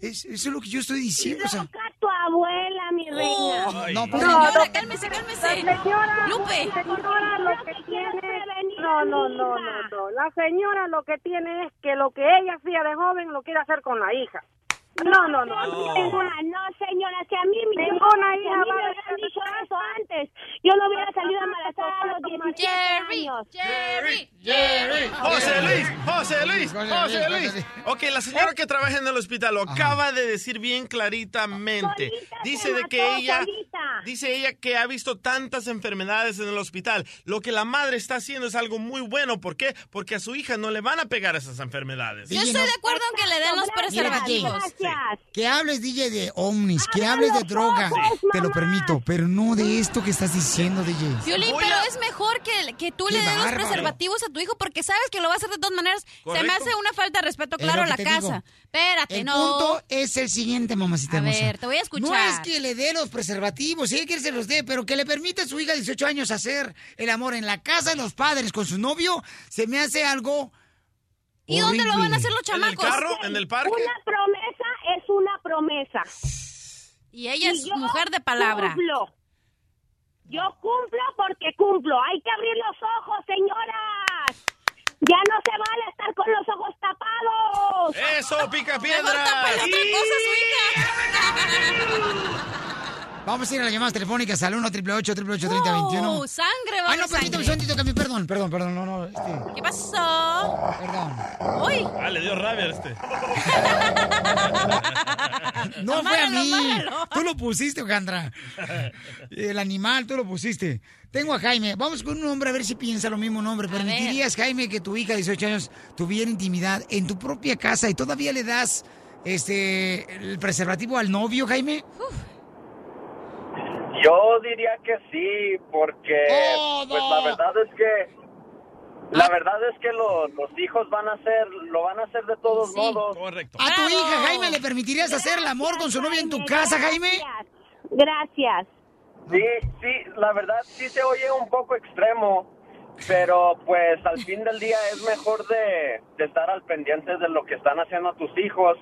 Es, eso es lo que yo estoy diciendo. o sea, tu abuela, mi reina. no, pues, Señora, cálmese, cálmese. La señora, Lupe. la señora lo que tiene... No, no, no, no, no. La señora lo que tiene es que lo que ella hacía de joven lo quiere hacer con la hija. No, no, no. Ninguna, no, señora, si a mí me Ninguna si hija a mí va me hubieran dicho eso antes, yo no hubiera salido embarazada a los 17 Jerry, años. Jerry, Jerry. José Luis, José Luis, José Luis. Ok, la señora que trabaja en el hospital lo acaba de decir bien claritamente. Dice de que ella, dice ella que ha visto tantas enfermedades en el hospital. Lo que la madre está haciendo es algo muy bueno. ¿Por qué? Porque a su hija no le van a pegar esas enfermedades. Yo estoy de acuerdo en que le den los preservativos. Que hables, DJ, de ovnis, que hables de droga, te lo permito, pero no de esto que estás diciendo, DJ. Violín, pero es mejor que, que tú Qué le des los preservativos a tu hijo porque sabes que lo va a hacer de todas maneras. Se me hace una falta de respeto, Es claro, a que la casa. digo. Espérate, El no. punto es el siguiente, mamacita A hermosa. ver, te voy a escuchar. No es que le dé los preservativos, si ella quiere se los dé, pero que le permita a su hija de 18 años hacer el amor en la casa de los padres con su novio, se me hace algo ¿Y dónde lo van a hacer los ¿En el chamacos? carro? ¿En el parque? Una promesa es una promesa. Y ella es mujer de palabra. Cumplo. Yo cumplo porque cumplo. Hay que abrir los ojos, señoras. Ya no se vale estar con los ojos tapados. ¡Eso, pica piedra! Vamos a ir a las llamadas telefónicas al 1 888 888 3021 Oh, sangre, va Ay, no, permítame un segundito, Cami, perdón, perdón, perdón, no, no, este, ¿Qué pasó? perdón. Uy. Ah, le dio rabia a este. No fue a mí. Tú lo pusiste, Ojandra. El animal, tú lo pusiste. Tengo a Jaime. Vamos con un hombre a ver si piensa lo mismo un hombre. ¿Permitirías, Jaime, que tu hija de 18 años tuviera intimidad en tu propia casa y todavía le das este el preservativo al novio, Jaime? Yo diría que sí, porque pues la verdad es que la verdad es que lo- los hijos van a hacer, lo van a hacer de todos modos. Correcto. ¿A tu hija, Jaime, le permitirías hacer el amor con su novia en tu casa, Jaime? Gracias. Sí, sí, la verdad sí se oye un poco extremo, pero pues al fin del día es mejor de, de estar al pendiente de lo que están haciendo tus hijos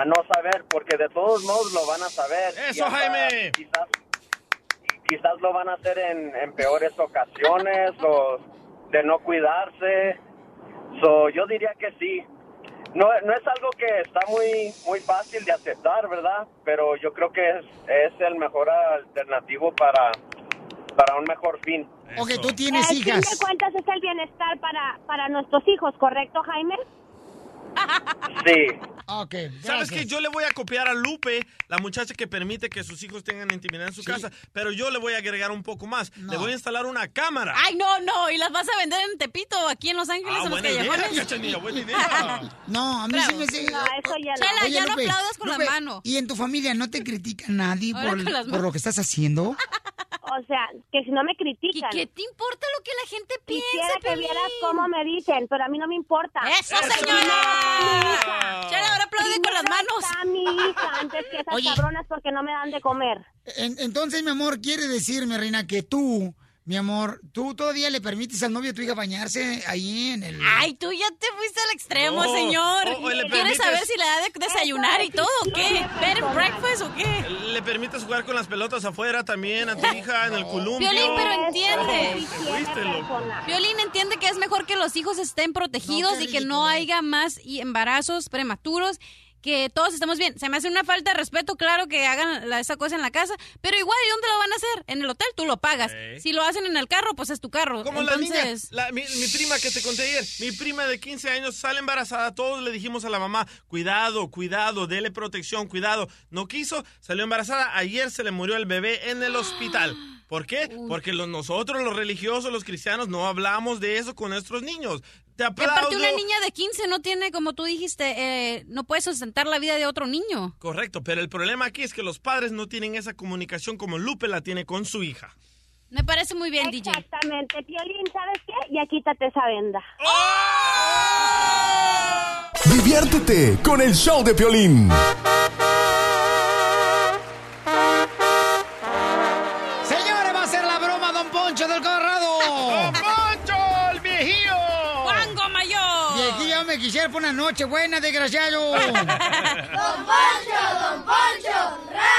a no saber, porque de todos modos lo van a saber. ¡Eso, Y hasta Jaime! Quizás, quizás lo van a hacer en, en peores ocasiones o de no cuidarse. So, yo diría que sí. No, no es algo que está muy muy fácil de aceptar, ¿verdad? Pero yo creo que es, es el mejor alternativo para, para un mejor fin. Ok, tú tienes El fin hijas. de cuentas es el bienestar para, para nuestros hijos, ¿correcto, Jaime? Sí. Ok. ¿Sabes que Yo le voy a copiar a Lupe, la muchacha que permite que sus hijos tengan intimidad en su casa, pero yo le voy a agregar un poco más. Le voy a instalar una cámara. Ay, no, no. ¿Y las vas a vender en Tepito, aquí en Los Ángeles, Ah, en los buena idea, callejones? Cachanilla, buena idea. No, a mí sí me sigue. No, eso ya no. Chela, Oye, ya no aplaudas con Lupe, la mano. ¿Y en tu familia no te critica nadie por, lo que estás haciendo? O sea, que si no me critican. ¿Qué te importa lo que la gente piensa, Quisiera que vieras cómo me dicen, pero a mí no me importa. ¡Eso, señora! Chela, ahora aplaude con las manos. Está mi hija antes que esas Oye. cabronas porque no me dan de comer. En- entonces, mi amor, quiere decirme, reina, que tú, mi amor, tú todavía le permites al novio de tu hija bañarse ahí en el... Ay, tú ya te fuiste al extremo, No. señor. O- o le ¿Quieres permites- saber si le da de desayunar y todo o qué? ¿Bed and breakfast o qué? ¿Le permites jugar con las pelotas afuera también a tu hija en el columpio? Violín, pero entiende. Oh. Violín entiende que es mejor que los hijos estén protegidos No, y que no haya más embarazos prematuros. Que todos estamos bien. Se me hace una falta de respeto, claro, que hagan la- esa cosa en la casa. Pero igual, ¿y dónde lo van a hacer? En el hotel, tú lo pagas. Si lo hacen en el carro, pues es tu carro. Como la niña, Entonces, la- mi, mi prima que te conté ayer, mi prima de 15 años sale embarazada, todos le dijimos a la mamá, cuidado, cuidado, dele protección, cuidado. No quiso, salió embarazada, ayer se le murió el bebé en el hospital. ¿Por qué? Porque los- nosotros, los religiosos, los cristianos, no hablamos de eso con nuestros niños. Te Y aparte, aplaudo. una niña de 15 no tiene, como tú dijiste, eh, no puede sustentar la vida de otro niño. Correcto, pero el problema aquí es que los padres no tienen esa comunicación como Lupe la tiene con su hija. Me parece muy bien, DJ. Exactamente. Piolín, ¿sabes qué? Ya quítate esa venda. Diviértete con el show de Piolín. Quisiera por una noche buena, desgraciado. Don Poncho, Don Poncho, ra,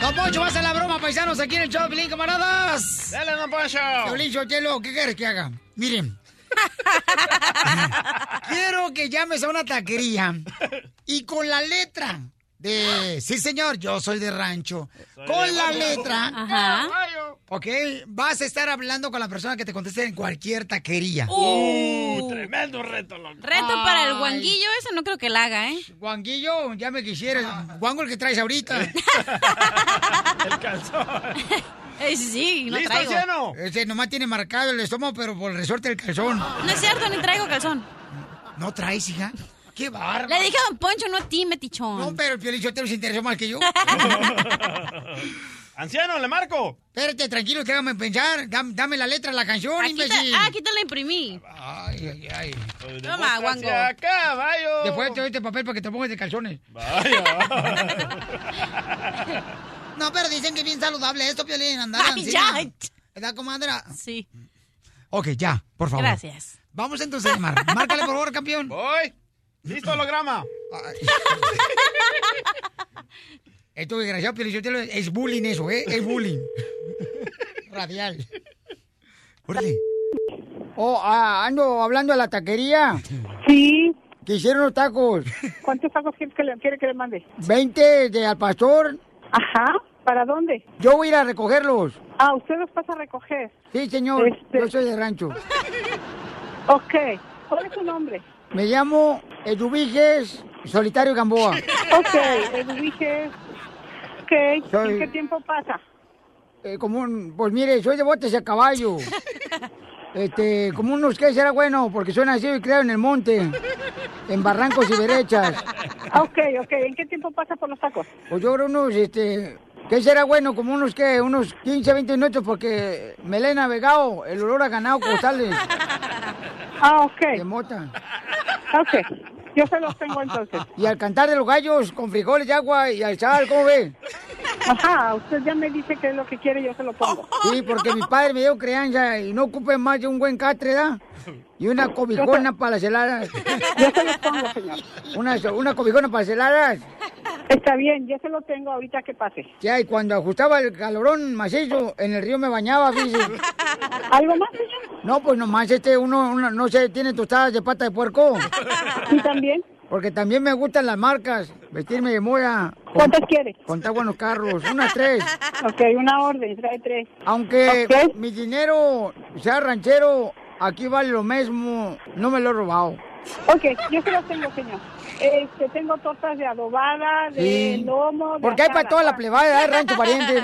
Don Poncho, va a la broma, paisanos, aquí en el show de Piolín, camaradas. Dale, Don Poncho. Piolín Sotelo, ¿qué quieres que haga? Miren. Quiero que llames a una taquería y con la letra de sí señor, yo soy de rancho. Con la letra, Ajá. ok, vas a estar hablando con la persona que te conteste en cualquier taquería. Uh, tremendo reto, loco. Reto para el guanguillo, ese no creo que la haga, ¿eh? Guanguillo, ya me quisieras. Guango el que traes ahorita. El calzón. Eh, sí, sí, no ¿Listo, traigo. Ese nomás tiene marcado el estómago, pero por el resorte del calzón. No es cierto, ni traigo calzón. ¿No traes, hija? ¡Qué bárbaro! Le dije a Don Poncho, no a ti, metichón. No, pero el Piolín Sotelo se interesó más que yo. Anciano, le marco. Espérate, tranquilo, déjame pensar. Dam- Dame la letra de la canción, Aquí te, imbécil. ah, aquí te la imprimí. Ay, ay, ay. Toma, guango. Vayo. Después te doy este papel para que te pongas de calzones. Vaya. No, pero dicen que es bien saludable esto, Piolín, andar Ay, ya. ¿Verdad, comadre? Sí. Ok, ya, por favor. Gracias. Vamos entonces a llamar. Márcale, por favor, campeón. Voy. Listo, holograma. Esto, desgraciado, Piolín Sotelo, es bullying eso, ¿eh? Es bullying. Radial. Órale. Oh, ah, ando hablando de la taquería. Sí. Quisieron los tacos. ¿Cuántos tacos quieres que le, quiere que le mande? 20 de al pastor. Ajá. ¿Para dónde? Yo voy a ir a recogerlos. Ah, usted los pasa a recoger. Sí, señor. Este- Yo soy de rancho. Ok. ¿Cuál es su nombre? Me llamo Eduviges Solitario Gamboa. Ok, Eduviges. Ok. Soy- ¿En qué tiempo pasa? Eh, como un, pues mire, soy de botes a caballo. Este, como unos que será bueno, porque soy nacido y criado en el monte, en barrancos y derechas. Ok, ok. ¿En qué tiempo pasa por los tacos? Pues yo creo unos, este, ¿qué será bueno? Como unos que, unos 15, 20 minutos, porque me le he navegado el olor a ganado costales Ah, ok. de mota. Ok. Yo se los tengo entonces. Y al cantar de los gallos con frijoles de agua y al sal, ¿cómo ve? Ajá, usted ya me dice qué es lo que quiere, yo se lo pongo. Sí, porque mi padre me dio crianza y no ocupe más de un buen catre, ¿da? Y una cobijona para las heladas. Yo se lo pongo, señor. Una, una cobijona para las heladas. Está bien, yo se lo tengo ahorita que pase. Ya, y cuando ajustaba el calorón macizo, en el río me bañaba, fíjese. ¿Algo más, señor? No, pues nomás este, uno, uno, no sé, tiene tostadas de pata de puerco. ¿Y también? Porque también me gustan las marcas, vestirme de moda. ¿Cuántas quiere? Contar buenos carros, unas tres. Ok, una orden, trae tres. Aunque mi dinero sea ranchero, aquí vale lo mismo, no me lo he robado. Ok, yo se lo tengo, señor. Este, tengo tortas de adobada, de Sí. lomo, de Porque hay para toda la plebada, ¿eh? rancho pariente.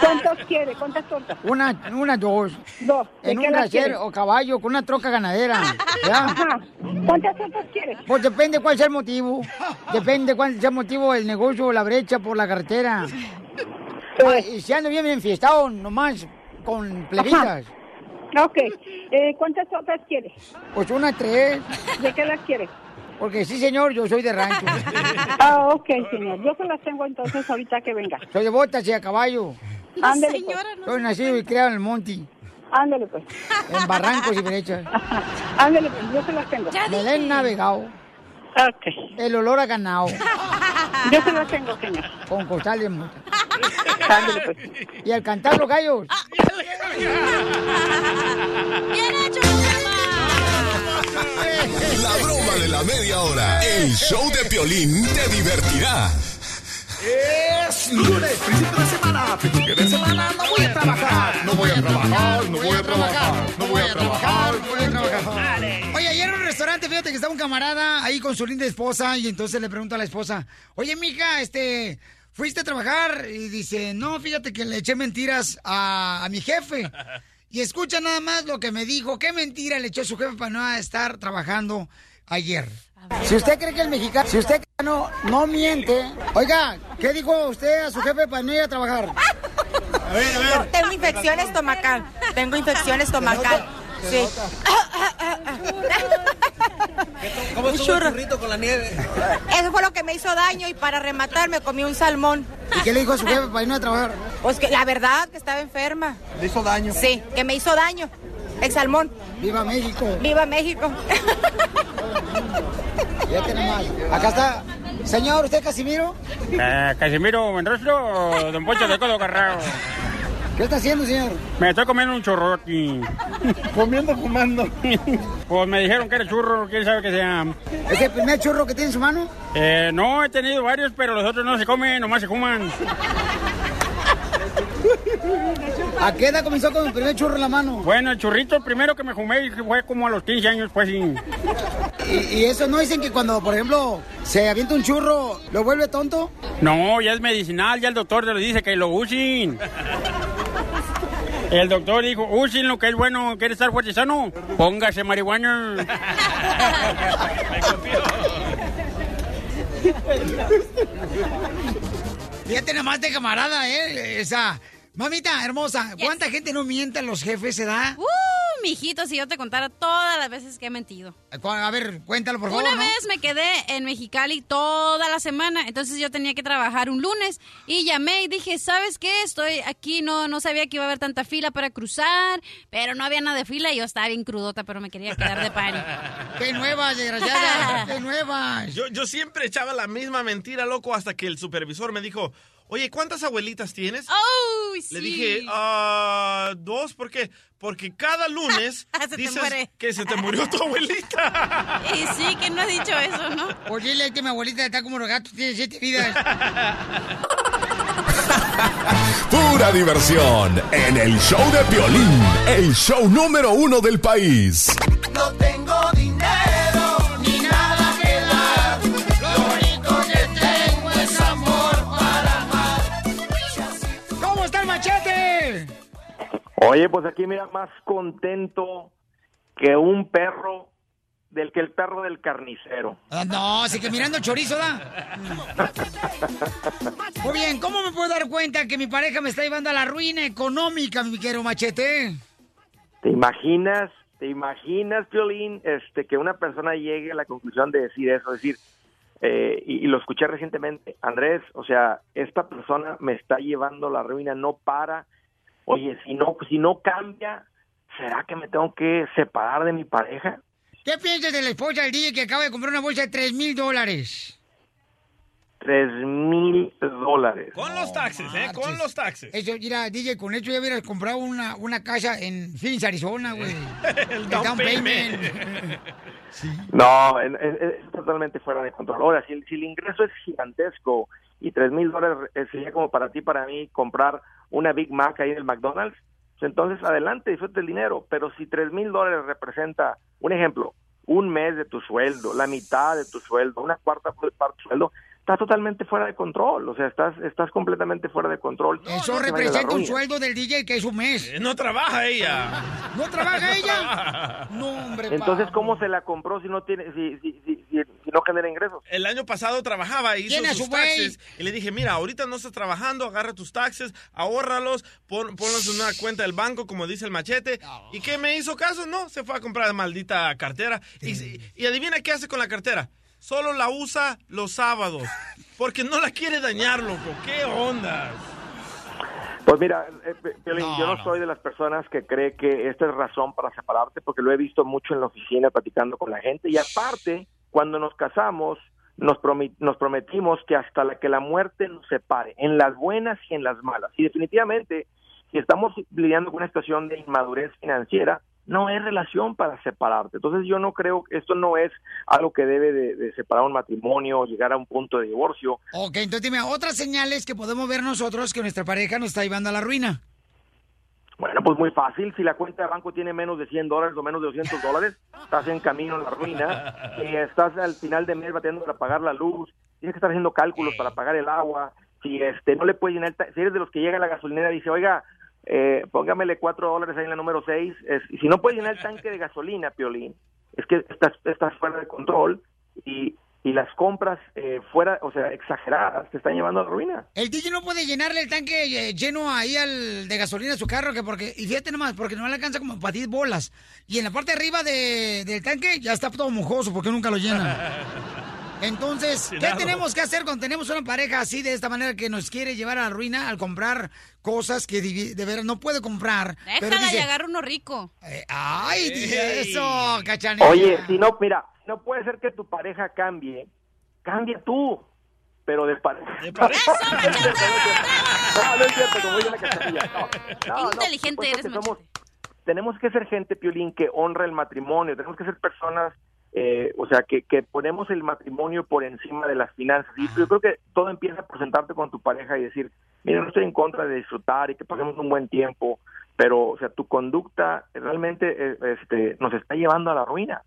¿Cuántas quiere? ¿Cuántas tortas? Una, una, dos. Dos. ¿De En un brasier o caballo con una troca ganadera. ¿ya? Ajá. ¿Cuántas tortas quiere? Pues depende cuál sea el motivo. Depende cuál sea el motivo del negocio o la brecha por la carretera. Ah, y si ando bien enfiestado, nomás con plebitas. Ok. Eh, ¿Cuántas tortas quiere? Pues una, tres. ¿De qué las quiere? Porque sí, señor, yo soy de rancho. Ah, ok, señor. Yo se las tengo entonces ahorita que venga. Soy de botas y a caballo. Ándele, pues. Soy nacido y criado en el monte. Ándele, pues. En barrancos y brechas. Ándele, pues. Yo se las tengo. He navegado. Ok. El olor a ganado. Yo se las tengo, señor. Con costal de multa. Ándele, pues. Y al cantar los gallos. ¡Bien hecho, La broma de la media hora. El show de Piolín te divertirá. Es lunes, principio de semana, principio de semana, no voy a trabajar, no voy a trabajar, no voy a trabajar, no voy a trabajar, no voy a trabajar. Oye, ayer en un restaurante, fíjate que estaba un camarada ahí con su linda esposa y entonces le pregunto a la esposa, oye, mija, este, ¿fuiste a trabajar? Y dice, no, fíjate que le eché mentiras a, a mi jefe. Y escucha nada más lo que me dijo, qué mentira le echó su jefe para no estar trabajando ayer. Si usted cree que el mexicano, si usted no, no miente, oiga, ¿qué dijo usted a su jefe para no ir a trabajar? A ver, a Yo tengo infección estomacal. Tengo infección estomacal. Sí. ¿Cómo Un estuvo el churrito con la nieve? Eso fue lo que me hizo daño y para rematar me comí un salmón. ¿Y qué le dijo a su jefe para ir a trabajar? Pues que la verdad que estaba enferma. ¿Le hizo daño? Sí, que me hizo daño. El salmón. ¡Viva México! ¡Viva México! Fíjate nomás. Acá está. Señor, ¿usted Casimiro? Eh, Casimiro Menrostro, Don Poncho de Codo Carrao. ¿Qué está haciendo, señor? Me estoy comiendo un churro aquí. Comiendo, fumando. Pues me dijeron que era churro, quién sabe qué sea. ¿Es el primer churro que tiene en su mano? Eh, no, he tenido varios, pero los otros no se comen, nomás se fuman. ¿A qué edad comenzó con el primer churro en la mano? Bueno, el churrito primero que me fumé fue como a los 15 años, pues sí. ¿Y, y eso no dicen que cuando, por ejemplo, se avienta un churro, lo vuelve tonto? No, ya es medicinal, ya el doctor le dice que lo usen. El doctor dijo, usen lo que es bueno, quiere estar fuerte póngase marihuana. Fíjate nomás de camarada, ¿eh? Esa. Mamita hermosa, ¿cuánta gente no miente a los jefes, se da? Uh, mijito, si yo te contara todas las veces que he mentido. A ver, cuéntalo, por favor. Una ¿no? vez me quedé en Mexicali toda la semana, entonces yo tenía que trabajar un lunes y llamé y dije, ¿sabes qué? Estoy aquí, no, no sabía que iba a haber tanta fila para cruzar, pero no había nada de fila y yo estaba bien crudota, pero me quería quedar de party. ¡Qué nuevas, desgraciada! ¡Qué nuevas! Yo, yo siempre echaba la misma mentira, loco, hasta que el supervisor me dijo, oye, ¿cuántas abuelitas tienes? ¡Oh, sí! Le dije, ah, dos, ¿por qué? Porque cada lunes Se te dices que se te murió tu abuelita. Y sí, que no has dicho eso, ¿no? Pues dile que mi abuelita está como los gatos, tiene siete vidas. Pura diversión en el show de Piolín, el show número uno del país. No tengo Oye, pues aquí mira más contento que un perro del que el perro del carnicero. Ah, no, así que mirando chorizo, ¿da? Muy bien, ¿cómo me puedo dar cuenta que mi pareja me está llevando a la ruina económica, mi querido machete? ¿Te imaginas, te imaginas, Violín, este, que una persona llegue a la conclusión de decir eso? Decir, eh, y, y lo escuché recientemente, Andrés, o sea, esta persona me está llevando a la ruina, no para. Oye, si no, si no cambia, ¿será que me tengo que separar de mi pareja? ¿Qué piensas de la esposa del DJ que acaba de comprar una bolsa de 3 mil dólares? Tres mil dólares. Con los taxes, ¿eh? Con los taxes. Eso, mira, DJ, con eso ya hubieras comprado una, una casa en Phoenix, Arizona, güey. El down down payment. payment. No, es, es- totalmente fuera de control. Ahora, si si el ingreso es gigantesco y tres mil dólares eh, sería como para ti, para mí, comprar una Big Mac ahí en el McDonald's, pues entonces adelante, disfrute el dinero. Pero si tres mil dólares representa, un ejemplo, un mes de tu sueldo, la mitad de tu sueldo, una cuarta parte de tu sueldo, estás totalmente fuera de control. O sea, estás, estás completamente fuera de control. Eso representa un sueldo del DJ que es un mes. Eh, No trabaja ella. ¿No trabaja ella? No, hombre, Entonces. ¿cómo se la compró si no tiene, si, si, si, si- si no genera ingresos? El año pasado trabajaba, hizo Tiene a sus taxes. Y le dije, mira, ahorita no estás trabajando, agarra tus taxes, ahórralos, pon, ponlos en una cuenta del banco, como dice el machete. ¿Y qué me hizo caso? No, se fue a comprar la maldita cartera. Y, y adivina qué hace con la cartera. Solo la usa los sábados. Porque no la quiere dañar, loco. ¿Qué onda? Pues mira, eh, yo no soy de las personas que cree que esta es razón para separarte, porque lo he visto mucho en la oficina platicando con la gente. Y aparte, cuando nos casamos, nos, nos prometimos que hasta la que la muerte nos separe, en las buenas y en las malas. Y definitivamente, si estamos lidiando con una situación de inmadurez financiera, no es relación para separarte. Entonces yo no creo que esto no es algo que debe de, de separar un matrimonio o llegar a un punto de divorcio. Ok, entonces dime, otras señales que podemos ver nosotros que nuestra pareja nos está llevando a la ruina. Bueno, pues muy fácil. Si la cuenta de banco tiene menos de 100 dólares o menos de 200 dólares, estás en camino a la ruina. Si estás al final de mes bateando para pagar la luz, tienes que estar haciendo cálculos para pagar el agua. Si este no le puedes llenar, si eres de los que llega a la gasolinera y dice, oiga, eh, póngamele 4 dólares ahí en la número 6. y si no puedes llenar el tanque de gasolina, Piolín, es que estás, estás fuera de control y, y las compras eh, fuera, o sea, exageradas, te están llevando a la ruina. El DJ no puede llenarle el tanque eh, lleno ahí al de gasolina a su carro, que porque, y fíjate nomás, porque no le alcanza como para 10 bolas. Y en la parte de arriba de- del tanque ya está todo mojoso porque nunca lo llena. Entonces, ¿qué tenemos que hacer cuando tenemos una pareja así de esta manera que nos quiere llevar a la ruina al comprar cosas que de, veras no puede comprar? Déjala y dice, agarra uno rico. ¡Ay, DJ, eso, cachanilla! Oye, si no, mira, no puede ser que tu pareja cambie, cambia tú, pero de pareja. no, no es cierto, como dice la cachanilla. No, no, no, Inteligente eres, somos- Tenemos que ser gente, Piolín, que honra el matrimonio, tenemos que ser personas, eh, o sea, que, que ponemos el matrimonio por encima de las finanzas. Y yo creo que todo empieza por sentarte con tu pareja y decir, mira, no estoy en contra de disfrutar y que pasemos un buen tiempo, pero, o sea, tu conducta realmente eh, este, nos está llevando a la ruina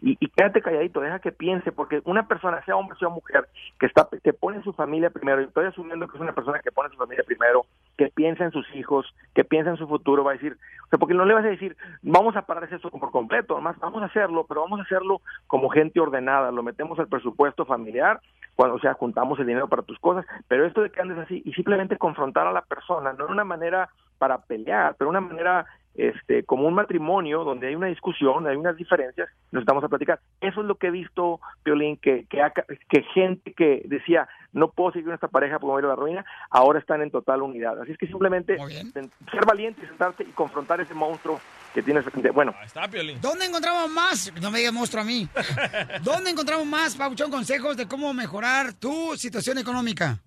y, quédate calladito, deja que piense, porque una persona, sea hombre, sea mujer, que está que pone su familia primero, y estoy asumiendo que es una persona que pone su familia primero, que piensa en sus hijos, que piensa en su futuro, va a decir, porque no le vas a decir, vamos a parar eso por completo, nomás vamos a hacerlo, pero vamos a hacerlo como gente ordenada, lo metemos al presupuesto familiar, cuando, o sea, juntamos el dinero para tus cosas, pero esto de que andes así y simplemente confrontar a la persona, no de una manera para pelear, pero una manera este, como un matrimonio donde hay una discusión, hay unas diferencias, nos estamos a platicar. Eso es lo que he visto, Piolín, que, que, que gente que decía, no puedo seguir con esta pareja porque me voy a ir a la ruina, ahora están en total unidad. Así es que simplemente ser valiente, sentarte y confrontar ese monstruo que tienes frente. Bueno, Está, Piolín. ¿Dónde encontramos más? No me digas monstruo a mí. ¿Dónde encontramos más, Pauchón, consejos de cómo mejorar tu situación económica?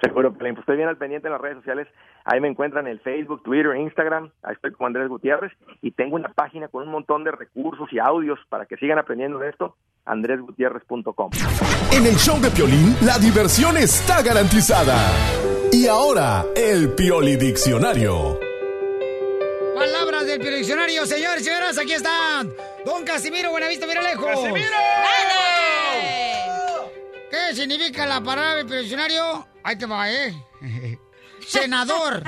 Seguro, Piolín. Pues estoy bien al pendiente en las redes sociales. Ahí me encuentran en el Facebook, Twitter, Instagram. Ahí estoy como Andrés Gutiérrez. Y tengo una página con un montón de recursos y audios para que sigan aprendiendo de esto. andresgutierrez.com. En el show de Piolín, la diversión está garantizada. Y ahora, el Pioli Diccionario. Palabras del diccionario, señores y señoras, aquí están. Don Casimiro Buenavista, mira lejos. ¡Casimiro! ¿Qué significa la palabra del diccionario? Ahí te va, ¿eh? Senador.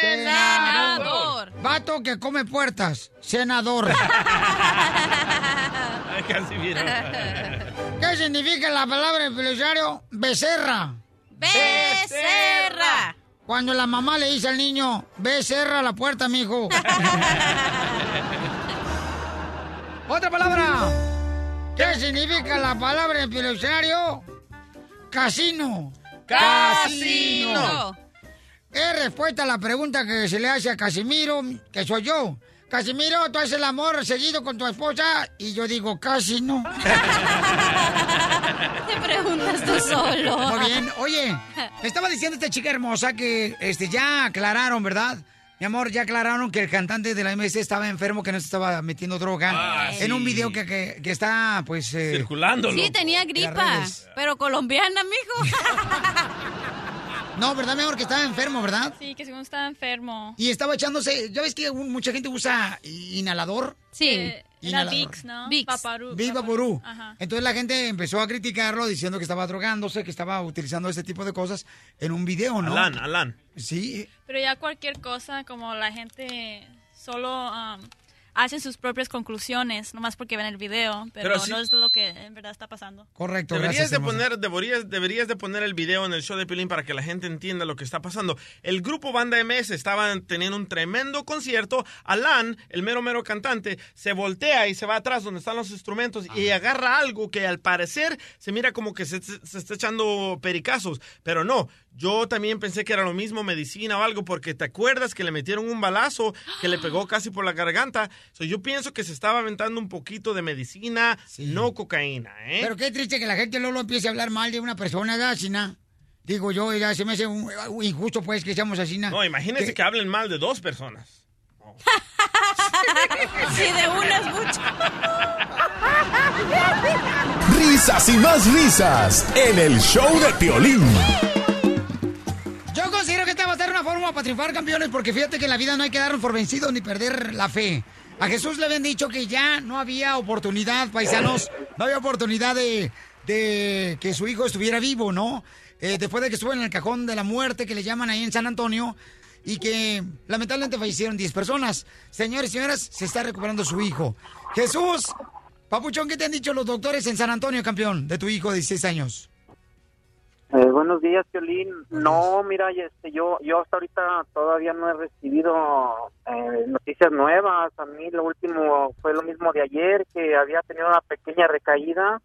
Senador. Vato que come puertas. Senador. Ay, Casimiro. ¿Qué significa la palabra del diccionario? Becerra. Becerra. Cuando la mamá le dice al niño, ve, cerra la puerta, mijo. Otra palabra. ¿Qué significa la palabra en el diccionario? Casino. Casino. Es respuesta a la pregunta que se le hace a Casimiro, que soy yo. Casimiro, tú haces el amor seguido con tu esposa y yo digo, casi no. Te preguntas tú solo. Muy bien. Oye, me estaba diciendo esta chica hermosa que este, ya aclararon, ¿verdad? Mi amor, ya aclararon que el cantante de la MS estaba enfermo, que no se estaba metiendo droga. Ah, en un video que, que- que está, pues... eh, Circulándolo. Sí, tenía gripa, pero colombiana, mijo. No, ¿verdad, mi amor? Que estaba enfermo, ¿verdad? Sí, que según estaba enfermo. Y estaba echándose... ¿Ya ves que un- mucha gente usa inhalador? Sí. Eh, era Inhalador. Vicks, ¿no? Vicks. Paparú. Viva. Ajá. Entonces la gente empezó a criticarlo diciendo que estaba drogándose, que estaba utilizando este tipo de cosas en un video, ¿no? Alan, Alan. Sí. Pero ya cualquier cosa, como la gente solo um, hace sus propias conclusiones, nomás porque ven el video, pero, Pero sí- no es lo que en verdad está pasando. Correcto, Deberías gracias, de hermosa. poner, deberías, deberías de poner el video en el show de Pilín para que la gente entienda lo que está pasando. El grupo Banda MS estaban teniendo un tremendo concierto. Alan, el mero mero cantante, se voltea y se va atrás donde están los instrumentos y agarra algo que al parecer se mira como que se, se está echando pericazos. Pero no, yo también pensé que era lo mismo, medicina o algo, porque te acuerdas que le metieron un balazo que le pegó casi por la garganta. So, yo pienso que se estaba aventando un poquito de medicina, no cocaína, ¿eh? Pero qué triste que la gente luego empiece a hablar mal de una persona, ¿verdad, Sina? Digo yo, ya se me hace un- un injusto, pues, que seamos así, ¿no? No, imagínense que... hablen mal de dos personas. Sí, de una es mucho. Risas y más risas en el show de Piolín. Triunfar, campeones, porque fíjate que en la vida no hay que darnos por vencidos ni perder la fe. A Jesús le habían dicho que ya no había oportunidad, paisanos, no había oportunidad de, que su hijo estuviera vivo, ¿no? Eh, después de que estuvo en el cajón de la muerte, que le llaman ahí en San Antonio, y que lamentablemente fallecieron 10 personas. Señores y señoras, se está recuperando su hijo. Jesús, Papuchón, ¿qué te han dicho los doctores en San Antonio, campeón, de tu hijo de 16 años? Eh, buenos días, Violín. No, mira, este, yo, yo hasta ahorita todavía no he recibido eh, noticias nuevas. A mí lo último fue lo mismo de ayer, que había tenido una pequeña recaída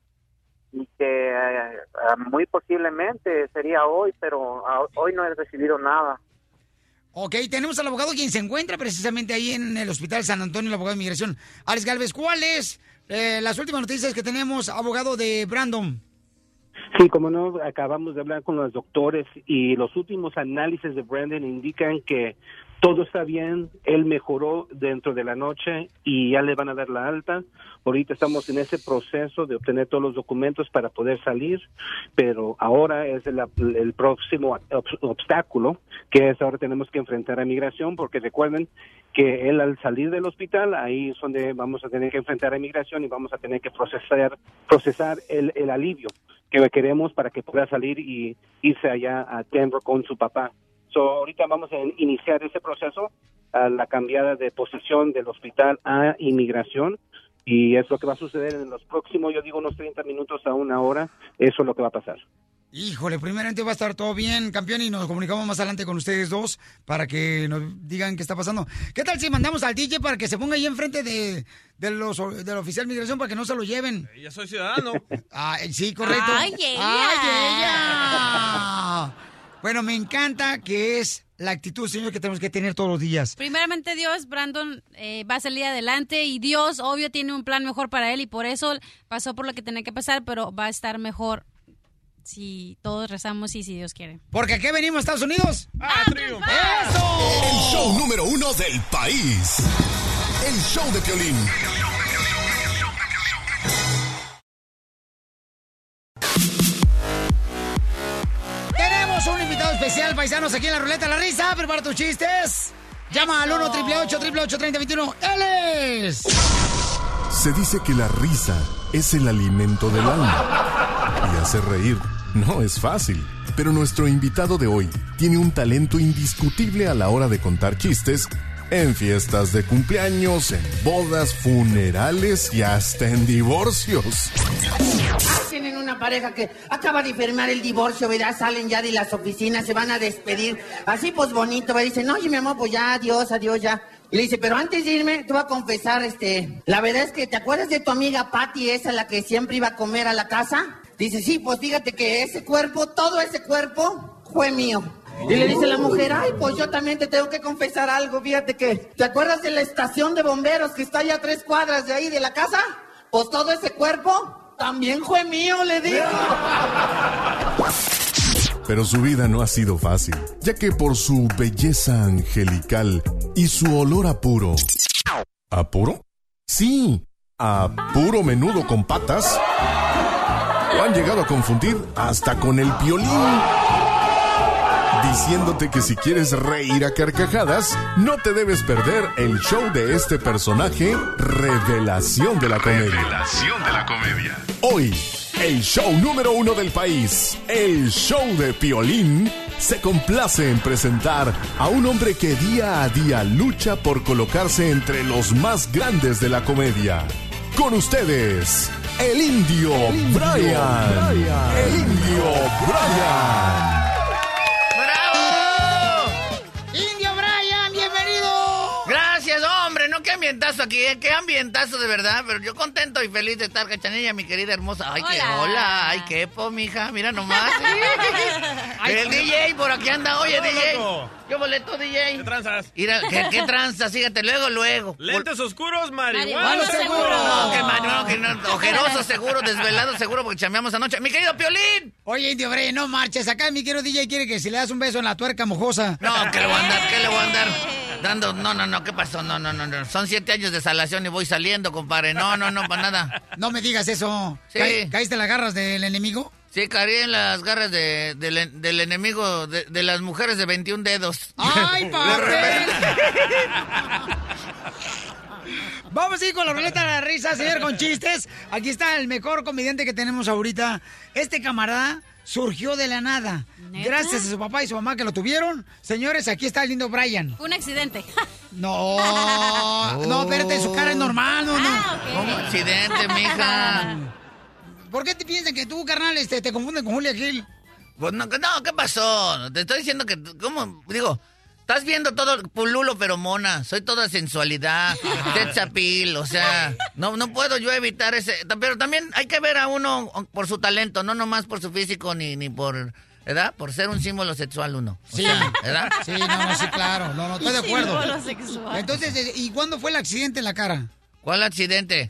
y que eh, eh, muy posiblemente sería hoy, pero a- hoy no he recibido nada. Ok, tenemos al abogado quien se encuentra precisamente ahí en el Hospital San Antonio, el abogado de inmigración. Alex Galvez, ¿cuáles eh, las últimas noticias que tenemos, abogado de Brandon? Sí, como no, acabamos de hablar con los doctores y los últimos análisis de Brandon indican que todo está bien, él mejoró dentro de la noche y ya le van a dar la alta. Ahorita estamos en ese proceso de obtener todos los documentos para poder salir, pero ahora es el, el próximo ob- obstáculo, que es ahora tenemos que enfrentar a migración, porque recuerden que él al salir del hospital, ahí es donde vamos a tener que enfrentar a migración y vamos a tener que procesar, procesar el, el alivio que queremos para que pueda salir y irse allá a Denver con su papá. So, ahorita vamos a iniciar ese proceso, a la cambiada de posición del hospital a inmigración, y es lo que va a suceder en los próximos, yo digo, unos 30 minutos a una hora, eso es lo que va a pasar. Híjole, primeramente va a estar todo bien, campeón, y nos comunicamos más adelante con ustedes dos para que nos digan qué está pasando. ¿Qué tal si mandamos al DJ para que se ponga ahí enfrente de, de los, del oficial de migración para que no se lo lleven? Ya soy ciudadano. Ah, sí, correcto. Ay, ella. ¡Ay, ella! Bueno, me encanta que es la actitud, señor, que tenemos que tener todos los días. Primeramente Dios, Brandon eh, va a salir adelante y Dios, obvio, tiene un plan mejor para él y por eso pasó por lo que tenía que pasar, pero va a estar mejor si todos rezamos y si Dios quiere. Porque aquí venimos, Estados Unidos. ¡A El show número uno del país. El show de Piolín. Tenemos un invitado especial, paisanos, aquí en la ruleta de la risa. Prepara tus chistes. Llama al 1 888 3021 ¡Él es! Se dice que la risa es el alimento del alma. Y hacer reír no es fácil. Pero nuestro invitado de hoy tiene un talento indiscutible a la hora de contar chistes en fiestas de cumpleaños, en bodas, funerales y hasta en divorcios. Tienen una pareja que acaba de firmar el divorcio, ¿verdad? Salen ya de las oficinas, se van a despedir. Así pues bonito, ¿verdad? Dicen, oye, mi amor, pues ya, adiós, adiós, ya. Y le dice, pero antes de irme, te voy a confesar, este, la verdad es que, ¿te acuerdas de tu amiga Patty, esa la que siempre iba a comer a la casa? Dice, sí, pues fíjate que ese cuerpo, todo ese cuerpo, fue mío. Y le dice la mujer, ay, pues yo también te tengo que confesar algo, fíjate que, ¿te acuerdas de la estación de bomberos que está allá a tres cuadras de ahí de la casa? Pues todo ese cuerpo también fue mío, le digo. Pero su vida no ha sido fácil, ya que por su belleza angelical y su olor a puro. ¿A puro? Sí, a puro menudo con patas. Han llegado a confundir hasta con el violín. Diciéndote que si quieres reír a carcajadas, no te debes perder el show de este personaje, Revelación de la Comedia. Revelación de la comedia. Hoy, el show número uno del país, el show de Piolín, se complace en presentar a un hombre que día a día lucha por colocarse entre los más grandes de la comedia. Con ustedes, el indio, Brian. El indio Brian. Ambientazo aquí, ¿eh? qué ambientazo de verdad, pero yo contento y feliz de estar, cachanilla, mi querida hermosa. Ay, qué Hola. hola, ay, qué po, mija, mira nomás. Ay, El qué- DJ por aquí anda, oye, DJ. loco. ¿Qué boleto, DJ? ¿Qué tranzas? Mira, ¿qué, qué tranza? Fíjate, luego, luego. Lentes oscuros, marihuana seguro. No, que marihuana, que no, ojeroso seguro, desvelado seguro, porque chambeamos anoche. Mi querido Piolín. Oye, Indio no marches. Acá mi querido DJ quiere que si le das un beso en la tuerca mojosa. No, que le voy a andar, que le voy a andar dando. No, no, no, ¿qué pasó? No, no, no, no. Son siete años de salación y voy saliendo, compadre. No, no, no, para nada. No me digas eso. Sí. ¿Caí- ¿Caíste en las garras del enemigo? Sí, caí en las garras de, del, en- del enemigo, de, las mujeres de 21 dedos. ¡Ay, papel! Vamos a ir con la ruleta de la risa, señor, con chistes. Aquí está el mejor comediante que tenemos ahorita. Este camarada surgió de la nada. ¿Neta? Gracias a su papá y su mamá que lo tuvieron. Señores, aquí está el lindo Brian. Fue un accidente. No, no, espérate, su cara es normal, no, no. ¿Cómo accidente, mija? ¿Por qué te piensan que tú, carnal, este, te confunden con Julia Gil? Pues no, no, ¿qué pasó? Te estoy diciendo que, ¿cómo? Digo, estás viendo todo pululo pero mona. Soy toda sensualidad, appeal, o sea, no, no puedo yo evitar ese... Pero también hay que ver a uno por su talento, no nomás por su físico ni, ni por... ¿Verdad? Por ser un símbolo sexual uno. O Sí. sea, ¿verdad? Sí, no, no, sí, claro. No, no, estoy de acuerdo. Símbolo sexual. Entonces, ¿y cuándo fue el accidente en la cara? ¿Cuál accidente?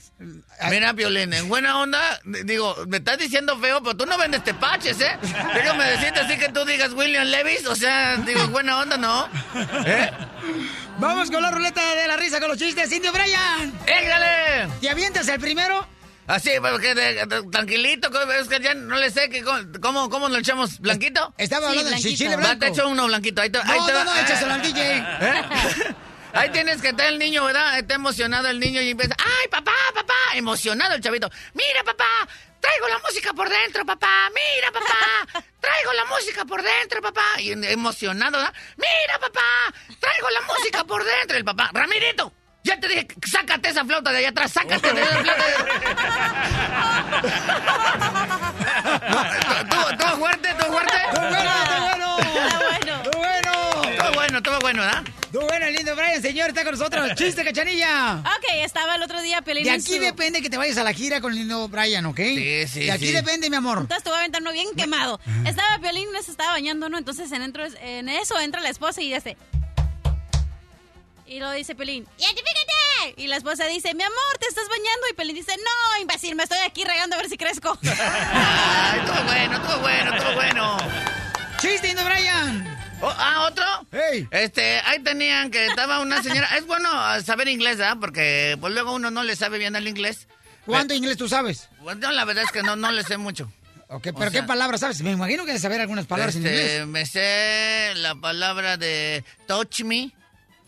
Mira, Violín, en buena onda, digo, me estás diciendo feo, pero tú no vendes tepaches, ¿eh? Déjame decirte así que tú digas William Levis, o sea, digo, en buena onda, ¿no? ¿Eh? Vamos con la ruleta de la risa con los chistes. Indio Brian. ¡Égrale! ¿Te avientas el primero? Así, porque de- de- tranquilito, es que ya no le sé que, co- cómo, cómo lo echamos, ¿blanquito? Estaba Sí, hablando de chile Va, blanco. te echo uno blanquito, ahí te, ahí No, te no, va. no, échaselo al DJ. ¿Eh? Ahí tienes que estar el niño, ¿verdad? Está emocionado el niño y empieza, ¡ay, papá, papá! Emocionado el chavito. ¡Mira, papá! Traigo la música por dentro, papá. Mira, papá. Traigo la música por dentro, papá. Y emocionado, ¿verdad? Mira, papá. Traigo la música por dentro. El papá, Ramirito. Ya te dije, sácate esa flauta de allá atrás, sácate de esa flauta. ¿Tú, tú fuerte, tú fuerte? ¡Tú bueno. ¡Tú bueno! Todo bueno, todo bueno, ¿verdad? ¡Tú bueno, el lindo Brian, señor! Está con nosotros. ¡Chiste, cachanilla! Ok, estaba el otro día Piolín De en aquí su- depende que te vayas a la gira con el lindo Brian, ¿ok? Sí, sí, De aquí sí. depende, mi amor. Entonces te voy a aventar uno bien quemado. Estaba Piolín, se estaba bañando, ¿no? Entonces en, entro- en eso entra la esposa y dice... Y lo dice Pelín, ¡identifícate! Y la esposa dice, mi amor, ¿te estás bañando? Y Pelín dice, no, imbécil, me estoy aquí regando a ver si crezco. Ay, todo bueno, todo bueno, todo bueno. ¡Chiste, lindo Brian! Oh, ah, ¿otro? ¡Hey! Este, ahí tenían que estaba una señora. Es bueno saber inglés, ¿verdad? Porque pues luego uno no le sabe bien el inglés. ¿Cuánto inglés tú sabes? Bueno, la verdad es que no, no le sé mucho. Ok, pero O ¿qué palabras sabes? Me imagino que debes saber algunas palabras en Este, inglés. me sé la palabra de touch me.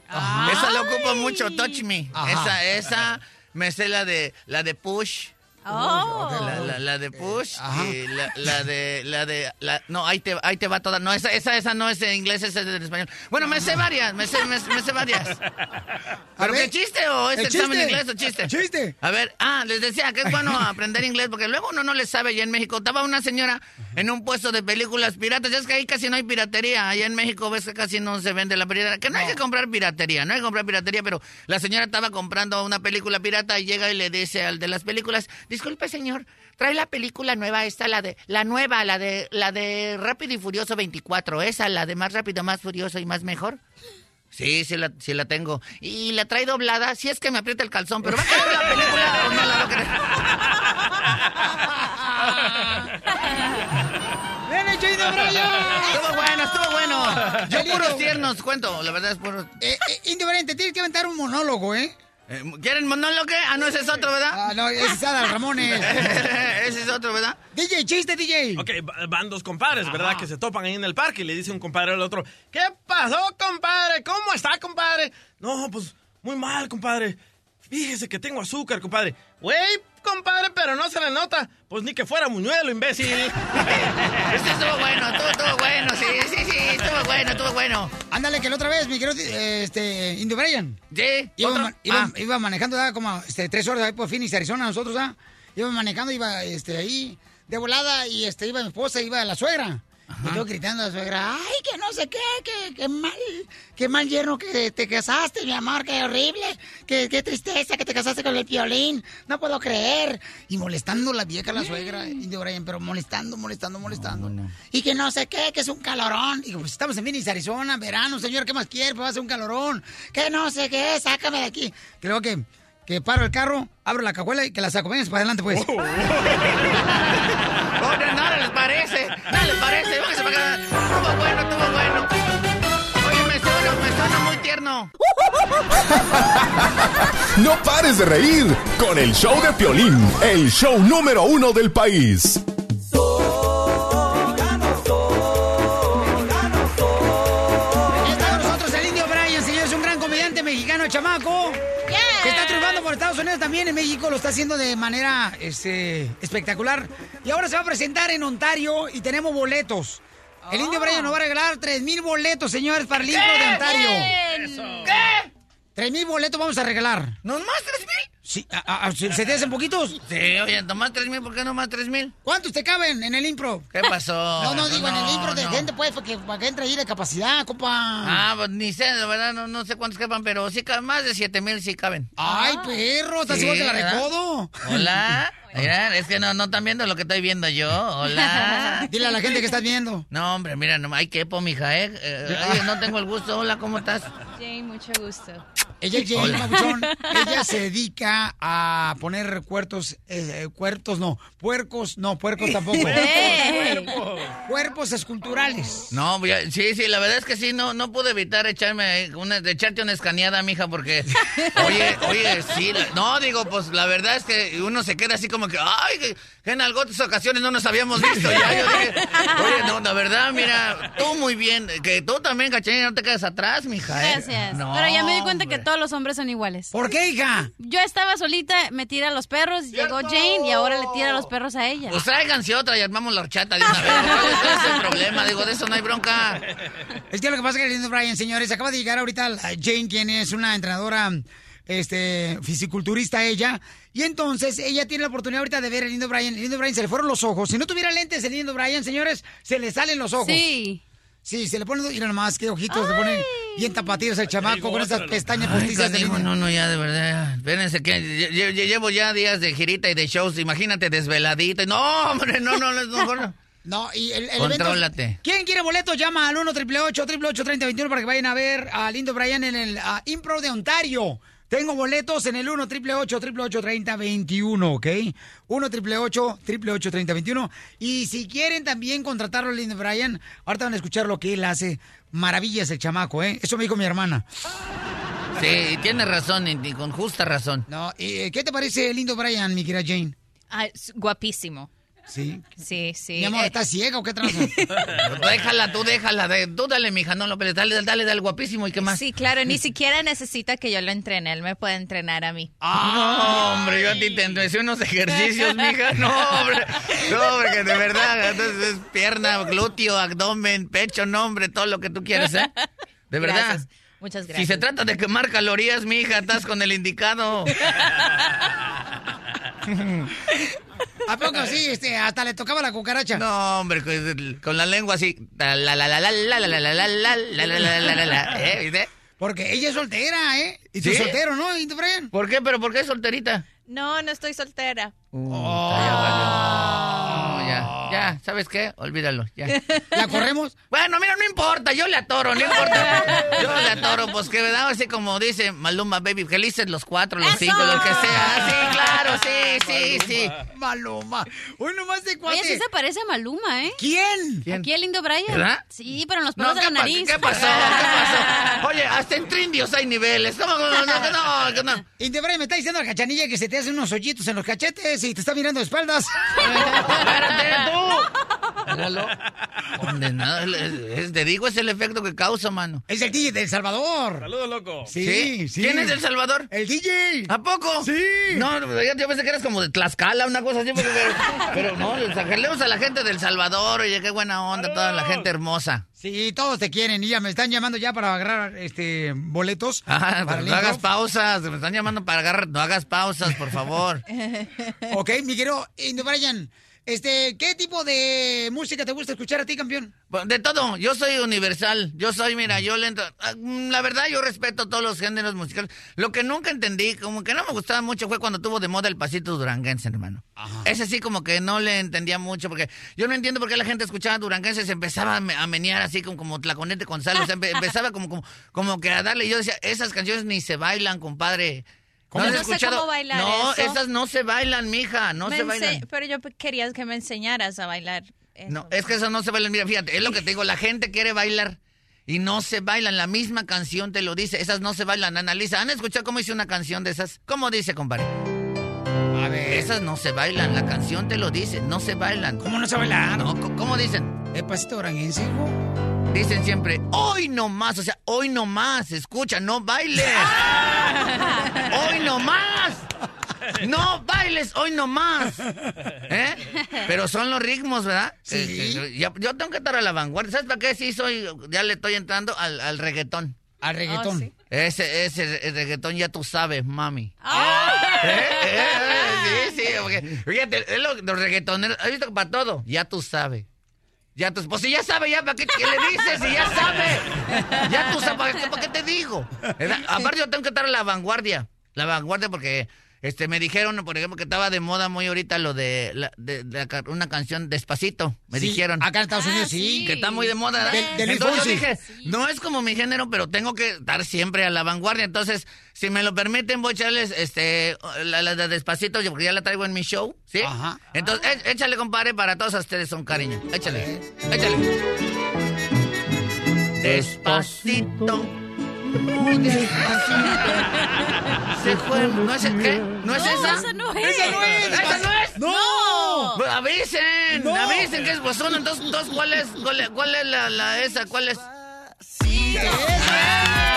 Esa la ocupo mucho, touch me. Ajá. Esa, esa, me sé la de la de push. Oh. La, la- la de Push y la, la de la de la, no ahí te ahí te va toda. No esa esa esa no es de inglés esa es de español. Bueno me sé varias me sé me, me sé varias. Pero ver. qué chiste o es El examen de chiste. inglés o chiste Chiste. a ver ah les decía que es bueno aprender inglés porque luego uno no le sabe allá en México. Estaba una señora en un puesto de películas piratas. Ya es que ahí casi no hay piratería. Allá en México ves que casi no se vende la piratería. Que no, hay que comprar piratería no hay que comprar piratería pero la señora estaba comprando una película pirata y llega y le dice al de las películas disculpe señor trae la película nueva esta la de la nueva la de la de Rápido y Furioso 24 esa la de más rápido más furioso y más mejor Sí, sí la, sí la tengo. Y la trae doblada, si es que me aprieta el calzón, pero ¿va a querer la película o no la va a querer? ¡Ven, el Jane O'Brien! Estuvo bueno, estuvo bueno. Yo puros tiernos cuento, la verdad es puro... Eh, eh, Indio Brian, te tienes que aventar un monólogo, ¿eh? Eh, ¿Quieren monólogo? Ah, no, ese es otro, ¿verdad? Ah, no, ese es Adal Ramones. ese es otro, ¿verdad? DJ, chiste, DJ. Ok, va- van dos compadres, ¿verdad? Que se topan ahí en el parque y le dice un compadre al otro, ¿qué pasó, compadre? ¿Cómo está, compadre? No, pues muy mal, compadre. Fíjese que tengo azúcar, compadre. Güey, compadre, pero no se le nota. Pues ni que fuera muñuelo, imbécil. Este estuvo bueno, estuvo, estuvo bueno, sí, sí, sí, estuvo bueno, estuvo bueno. Ándale, que la otra vez, mi querido eh, este, Indio Brian. Sí, Iba, Ah. iba manejando ¿verdad? como este, tres horas ahí por Phoenix, Arizona, nosotros, ¿ah? Iba manejando, iba este, ahí de volada y este, iba mi esposa, iba la suegra. Y yo gritando a la suegra, ay, que no sé qué, que, que mal, qué mal yerno que te casaste, mi amor, qué horrible, que, qué tristeza que te casaste con el violín, no puedo creer. Y molestando la vieja, la suegra, Indio Brian, pero molestando, molestando, molestando. Y que no sé qué, que es un calorón. Digo, pues estamos en Phoenix, Arizona, verano, señor, ¿qué más quiere? Pues va a ser un calorón. Que no sé qué, sácame de aquí. Creo que, que paro el carro, abro la cajuela y que la saco. Venga, para adelante, pues. Oh, no, no les parece, no les parece, váyanse para acá. Estuvo bueno, estuvo bueno. Oye, me suena, me suena muy tierno. No pares de reír con el show de Piolín, el show número uno del país. Está con nosotros el Indio Brian, señores, un gran comediante mexicano, chamaco. Por Estados Unidos también en México, lo está haciendo de manera este, espectacular. Y ahora se va a presentar en Ontario y tenemos boletos. El Indio Brian nos va a regalar 3 mil boletos, señores, para el Impro de Ontario. ¿Qué? 3 mil boletos vamos a regalar. ¿No más tres mil? Sí, a- a- ¿se se te hacen poquitos? Sí, oye, nomás tres mil, ¿por qué no más tres mil? ¿Cuántos te caben en el impro? ¿Qué pasó? No, no, digo, en el impro de no. gente, pues, para que, para que entre ahí de capacidad, compa. Ah, pues ni sé, de verdad, no, no sé cuántos quepan, pero sí caben, más de siete mil sí caben. Ay, perro, estás Sí, igual que la ¿verdad? recodo. Hola. Mira, es que no, no están viendo lo que estoy viendo yo. Hola. Dile a la gente que estás viendo. No, hombre, mira, no, hay quepo, mija, ¿eh? Eh, no tengo el gusto. Hola, ¿cómo estás? Jane, mucho gusto. Ella es Jane. Ella se dedica a poner cuertos, eh, cuertos no, puercos, no, puercos tampoco. Cuerpos esculturales. No, ya- sí, sí, la verdad es que sí, no, no pude evitar echarme una, echarte una escaneada, mija, porque, oye, oye, sí, la- no, digo, pues la verdad es que uno se queda así como que, ay, que, que en algunas ocasiones no nos habíamos visto ya. Yo dije, oye, no, la verdad, mira, tú muy bien, que tú también, cachanilla, no te quedes atrás, mija. ¿eh? Gracias. No, Pero ya me di cuenta que hombre. Todos los hombres son iguales. ¿Por qué, hija? Yo estaba solita, me tira a los perros, llegó Jane y ahora le tira a los perros a ella. Pues tráiganse otra y armamos la horchata de una vez. ¿Cuál es el problema? Digo, de eso no hay bronca. Es que lo que pasa es que el lindo Brian, señores, acaba de llegar ahorita la Jane, quien es una entrenadora este, fisiculturista ella. Y entonces ella tiene la oportunidad ahorita de ver el lindo Brian. El lindo Brian se le fueron los ojos. Si no tuviera lentes el lindo Brian, señores, se le salen los ojos. Sí. Sí, se le ponen, mira nomás, qué ojitos, se ponen bien tapatíos el chamaco con esas pestañas Ay, postizas lindo. no, no, ya, de verdad. Espérense que lle- llevo ya días de girita y de shows. Imagínate, desveladita. No, hombre, no, no, no, es mejor. No, y el, el evento- Contrólate. ¿Quién quiere boletos? Llama al 1 888 3021 para que vayan a ver a Lindo Brian en el ah, Impro de Ontario. Tengo boletos en el 1 888 3021 ¿ok? 1 888 3021 Y si quieren también contratarlo a Lindo Brian, ahorita van a escuchar lo que él hace. Maravillas el chamaco, ¿eh? Eso me dijo mi hermana. Sí, tienes razón, con justa razón. No, ¿y, eh, ¿Qué te parece Lindo Brian, mi querida Jane? Ah, es guapísimo. Sí. Sí, sí. Mi amor, Eh, ¿estás ciega o qué tranza? déjala, tú déjala. de- tú dale, mija, no lo pelees. Dale, dale, dale, dale, guapísimo. ¿Y qué más? Sí, claro, ni siquiera necesita que yo lo entrene, él me puede entrenar a mí. No, hombre, yo a ti te empecé unos ejercicios, mija. No, hombre. No, porque de verdad, entonces es pierna, glúteo, abdomen, pecho, no, hombre, todo lo que tú quieras, ¿eh? De verdad. Gracias. Muchas gracias. Si se trata de quemar calorías, mija, estás con el indicado. ¿A poco sí? Este, hasta le tocaba la cucaracha. No, hombre, con, la lengua así. Porque ella es soltera, ¿eh? Y tú soltero, ¿no? ¿Y ¿Por qué? ¿Pero por qué es solterita? No, no estoy soltera. Uh, oh, ya, vale. oh, ya. ¿Sabes qué? Olvídalo, ya. ¿La corremos? Bueno, mira, no importa, yo le atoro, no importa. Yo le atoro, pues que me da así como dice Maluma Baby, felices los cuatro, los cinco, lo que sea. Sí, claro, sí, sí, sí. Maluma. Hoy nomás de cuate. Oye, sí se parece a Maluma, ¿eh? ¿Quién? Aquí el lindo Brian. ¿Verdad? Sí, pero en los No, de ¿qué, la pa- nariz. ¿Qué pasó? ¿Qué pasó? Oye, hasta en trindios hay niveles. ¿Cómo? No, no, no, no, no. Y de Brian me está diciendo la cachanilla que se te hacen unos hoyitos en los cachetes y te está mirando de espaldas. Espérate, tú. Míralo. Condenado, es- es- te digo, es el efecto que causa, mano. Es el DJ de El Salvador. Saludos, loco. Sí, sí. ¿Quién es El Salvador? El DJ. ¿A poco? Sí. No, yo, yo pensé que eras como de Tlaxcala, una cosa así, porque- pero, no, sacarleos a la gente del Salvador, oye, qué buena onda, toda la gente hermosa. Sí, todos te quieren y ya me están llamando ya para agarrar este boletos. Ah, para no hagas pausas, me están llamando para agarrar, no hagas pausas, por favor. ok, mi querido Brian, este, ¿qué tipo de música te gusta escuchar a ti, campeón? Bueno, De todo, yo soy universal. Yo soy, mira, yo le entro. ah, mm, La verdad, yo respeto todos los géneros musicales. Lo que nunca entendí, como que no me gustaba mucho, fue cuando tuvo de moda el pasito duranguense, hermano. Ese sí, como que no le entendía mucho, porque yo no entiendo por qué la gente escuchaba duranguense, se empezaba a, me- a menear así como, como tlaconete con sal. O sea, empe- empezaba como, como, como que a darle. Y yo decía, esas canciones ni se bailan, compadre. ¿Cómo? has No sé cómo bailar No, eso. esas no se bailan, mija, no Me se bailan. Pero yo quería que me enseñaras a bailar. eso. No, es que eso no se baila. Mira, fíjate, es lo que te digo, la gente quiere bailar y no se bailan. La misma canción te lo dice, esas no se bailan. Analiza, ¿han escuchado cómo hice una canción de esas? ¿Cómo dice, compadre? A ver. Esas no se bailan, la canción te lo dice, no se bailan. ¿Cómo no se bailan? No, ¿cómo dicen? ¿El pasito duranguense, hijo? Dicen siempre, hoy no más, o sea, hoy no más, escucha, no bailes. hoy no más. No bailes, hoy no más. ¿Eh? Pero son los ritmos, ¿verdad? Sí. Que- que- yo, yo tengo que estar a la vanguardia. ¿Sabes para qué? Sí, soy, ya le estoy entrando al, al reggaetón. Al reggaetón. Oh, sí. Ese, ese el reggaetón ya tú sabes, mami. Ah. ¿Eh? ¿Eh? ¿Eh? Sí, sí, porque, fíjate, es lo, los reggaetoneros, ¿has visto que para todo? Ya tú sabes. Ya tú, pues si ya sabe, ya, ¿para qué, qué le dices? Si ya sabe. Ya tú sabes, ¿para qué, te digo? Aparte yo tengo que estar a la vanguardia. La vanguardia porque este me dijeron, por ejemplo, que estaba de moda muy ahorita lo de, la- de- de la ca- una canción Despacito. Me Sí, dijeron. acá en Estados Unidos, sí. Que está muy de moda. ¿verdad? De- de Luis Entonces yo dije, no es como mi género, pero tengo que estar siempre a la vanguardia. Entonces, si me lo permiten, voy a echarles este, la, la de Despacito, porque ya la traigo en mi show, ¿sí? Ajá. Entonces, é- échale, compadre, para todos ustedes son cariño. Échale, échale. Despacito, muy despacito. Se fue. ¿No es qué? ¿No es No, esa? esa no es. ¡Esa no es! ¿Esa no es? ¡No! Pues avisen, No. avisen que es. Entonces, ¿cuál es, cuál es, cuál es la, la esa? ¿Cuál es? Ah, no,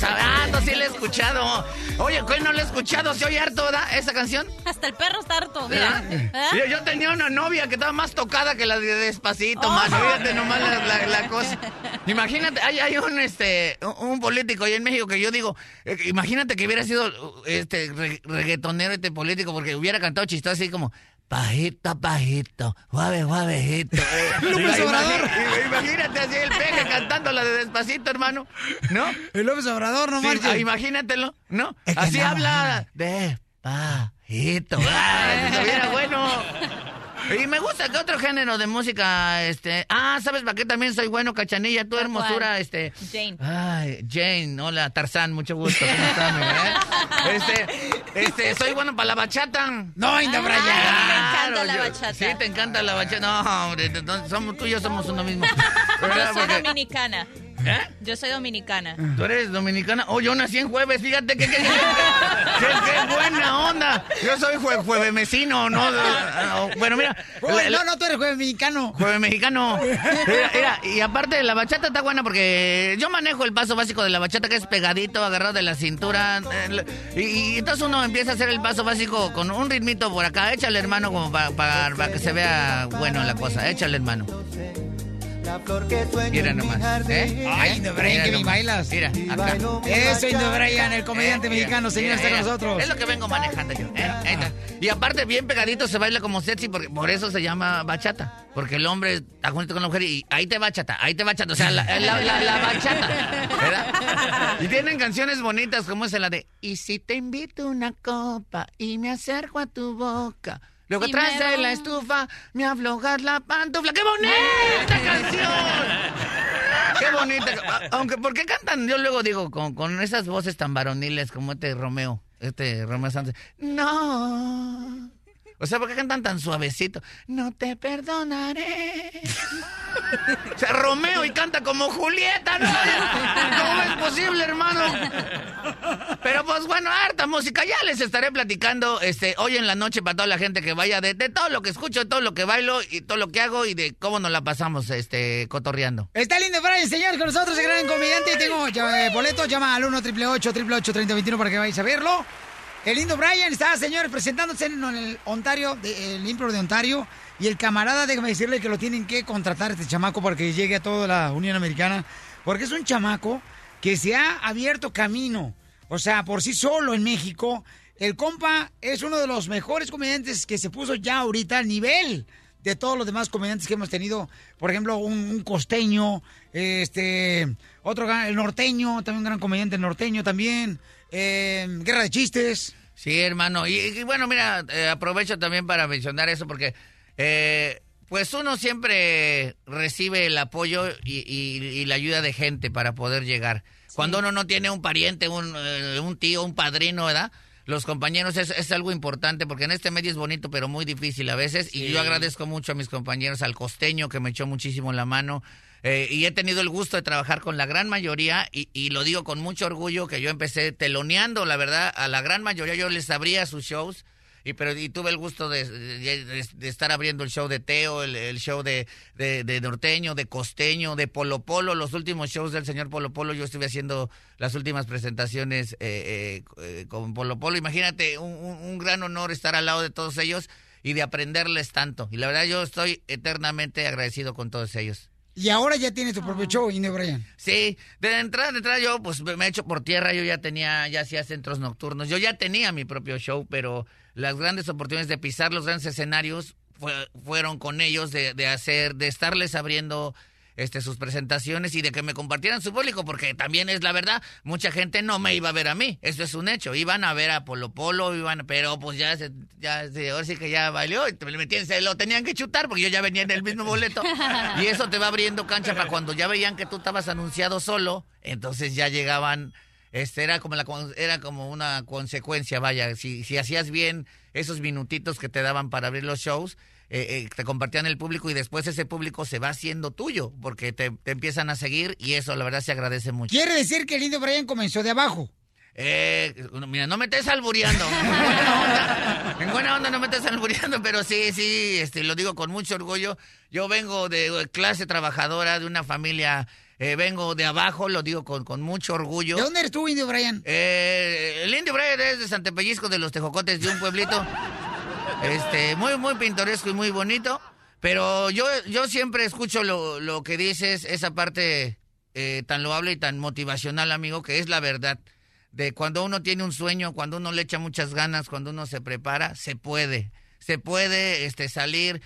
pues ah, sí la he escuchado. Oye, ¿cuál no la he escuchado? ¿Se oye harto, verdad? ¿Esa canción? Hasta el perro está harto. ¿Verdad? ¿Eh? Yo, yo tenía una novia que estaba más tocada que la de Despacito, más. Fíjate nomás la, la- la cosa. Imagínate, hay, hay un, este, un- un político ahí en México que yo digo, eh, imagínate que hubiera sido este re- reggaetonero este político porque hubiera cantado chistoso así como... Pajito, pajito, suave, suavejito. Eh, López Obrador. Imagínate así el peje cantando la de Despacito, hermano. ¿No? El López Obrador, no Sí, marches. ah, imagínatelo, ¿no? Es que Así nada. habla despacito. Ah, si estuviera bueno. Y me gusta que otro género de música, este, ah, ¿sabes para qué también soy bueno, Cachanilla? Tu hermosura, este, Jane. ay, Jane, hola, Tarzán, mucho gusto, ¿cómo estás, bebé? Este, este, soy bueno para la bachata. No, Inda Brian. me encanta la yo- bachata. Sí, te encanta la bachata. No, hombre, somos, tú y yo somos uno mismo. Yo soy dominicana. ¿Eh? Yo soy dominicana. ¿Tú eres dominicana? Oh, yo nací en jueves, fíjate que qué, qué- qué buena onda. Yo soy jue, jueves mesino, ¿no? Ah, Bueno, mira. No, no, tú eres jueves mexicano. Jueves mexicano. Mira, mira, y aparte la bachata está buena porque yo manejo el paso básico de la bachata que es pegadito, agarrado de la cintura. eh, y entonces uno empieza a hacer el paso básico con un ritmito por acá. Échale hermano como para, para, para que se vea bueno la cosa. Échale hermano. Mira nomás. ¿eh? Ay, Indo Brian, que nomás. bailas. Mira, acá. Eso, Indo Brian, el comediante Eh, mira, mexicano, señor, está con nosotros. Es lo que vengo manejando yo. ¿eh? Ahí está. Y aparte, bien pegadito se baila como sexy, porque por eso se llama bachata. Porque el hombre está junto con la mujer y ahí te bachata, ahí te bachata. O sea, la, la, la- la bachata. ¿verdad? Y tienen canciones bonitas como esa, la de Y si te invito una copa y me acerco a tu boca. Me de la estufa me aflojas la pantufla. ¡Qué bonita canción! Qué bonita. Aunque, ¿por qué cantan? Yo luego digo, con, con esas voces tan varoniles como este Romeo, este Romeo Sánchez. No. O sea, ¿por qué cantan tan suavecito? No te perdonaré. O sea, Romeo y canta como Julieta, ¿no? ¿Cómo es posible, hermano? Pero pues bueno, harta música. Ya les estaré platicando este, hoy en la noche para toda la gente que vaya de, de todo lo que escucho, de todo lo que bailo y todo lo que hago y de cómo nos la pasamos este, cotorreando. Está lindo Brian, señores, con nosotros, el gran comediante. Tengo eh, boletos, llama al 1 888 3021 para que vayáis a verlo. El lindo Brian está, señores, presentándose en el Ontario, el Impro de Ontario. Y el camarada, déjame decirle que lo tienen que contratar este chamaco para que llegue a toda la Unión Americana. Porque es un chamaco que se ha abierto camino. O sea, por sí solo en México. El compa es uno de los mejores comediantes que se puso ya ahorita al nivel de todos los demás comediantes que hemos tenido. Por ejemplo, un, un costeño, este, otro, el norteño, también un gran comediante norteño también. Eh, Guerra de chistes. Sí, hermano. Y, y bueno, mira, eh, aprovecho también para mencionar eso porque, eh, pues uno siempre recibe el apoyo y, y- y la ayuda de gente para poder llegar. Cuando uno no tiene un pariente, un, eh, un tío, un padrino, ¿verdad? Los compañeros es, es algo importante porque en este medio es bonito pero muy difícil a veces y yo agradezco mucho a mis compañeros, al costeño que me echó muchísimo la mano eh, y he tenido el gusto de trabajar con la gran mayoría y, y lo digo con mucho orgullo que yo empecé teloneando, la verdad, a la gran mayoría yo les abría sus shows y pero y tuve el gusto de, de- estar abriendo el show de Teo, el, show de, de, norteño, de costeño, de Polo Polo, los últimos shows del señor Polo Polo, yo estuve haciendo las últimas presentaciones eh, eh, eh, con Polo Polo. Imagínate, un- un gran honor estar al lado de todos ellos y de aprenderles tanto. Y la verdad yo estoy eternamente agradecido con todos ellos. Y ahora ya tiene tu propio show, Indio Brian. Sí, de entrada, de entrada yo pues me he hecho por tierra, yo ya tenía, ya hacía centros nocturnos, yo ya tenía mi propio show, pero las grandes oportunidades de pisar los grandes escenarios fue- fueron con ellos, de, de hacer, de estarles abriendo este, sus presentaciones y de que me compartieran su público, porque también es la verdad, mucha gente no me iba a ver a mí, eso es un hecho, iban a ver a Polo Polo, iban, pero pues ya, se, ya se- ahora sí que ya valió, y me metían- se lo tenían que chutar porque yo ya venía en el mismo boleto, y eso te va abriendo cancha para cuando ya veían que tú estabas anunciado solo, entonces ya llegaban, este era como la era como una consecuencia, vaya, si, si hacías bien esos minutitos que te daban para abrir los shows, eh, eh, te compartían el público y después ese público se va haciendo tuyo, porque te, te empiezan a seguir y eso la verdad se agradece mucho. Quiere decir que el Indio Brian comenzó de abajo. Eh, mira, no me estés albureando. En buena onda, en buena onda no me estés albureando, pero sí, sí, este, lo digo con mucho orgullo. Yo vengo de clase trabajadora, de una familia, eh, vengo de abajo, lo digo con, con mucho orgullo. ¿De dónde eres tú, Indio Brian? Eh, el Indio Brian es de Santepellisco, de los Tejocotes, de un pueblito este, muy, muy pintoresco y muy bonito. Pero yo, yo siempre escucho lo, lo que dices, esa parte eh, tan loable y tan motivacional, amigo, que es la verdad. De cuando uno tiene un sueño, cuando uno le echa muchas ganas, cuando uno se prepara, se puede. Se puede este, salir,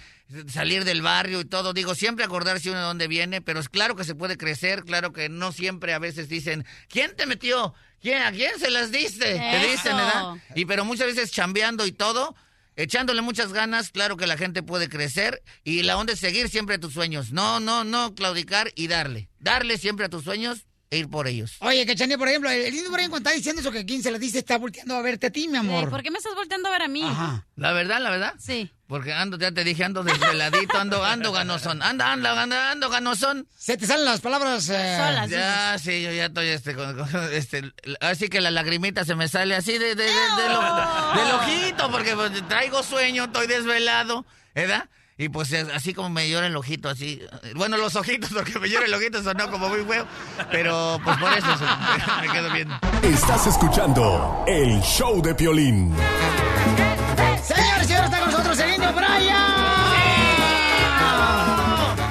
salir del barrio y todo. Digo, siempre acordarse uno de dónde viene, pero es claro que se puede crecer, claro que no siempre a veces dicen, ¿quién te metió? ¿Quién, ¿A quién se las diste? Te dicen, ¿verdad? Y pero muchas veces chambeando y todo, echándole muchas ganas, claro que la gente puede crecer y la onda es seguir siempre tus sueños. No, no, no claudicar y darle. Darle siempre a tus sueños ir por ellos. Oye, Cachanilla, por ejemplo, el lindo Brian cuando está diciendo eso que quien se la dice está volteando a verte a ti, mi amor. Eh, ¿Por qué me estás volteando a ver a mí? La verdad, la verdad. Sí. Porque ando, ya te dije, ando desveladito, ando, ando ganosón. Anda, anda, anda, ando ganosón. Se te salen las palabras eh, Ya, sí, yo ya estoy este, con- con- este, así que la lagrimita se me sale así de, de- de- de lo- del ojito, porque pues, traigo sueño, estoy desvelado, ¿verdad? Y pues es- así como me llora el ojito, así. Bueno, los ojitos, porque me llora el ojito, sonó como muy feo. Pero pues por eso me quedo viendo. Estás escuchando el show de Piolín. Señores, señores, está con nosotros el indio Brian.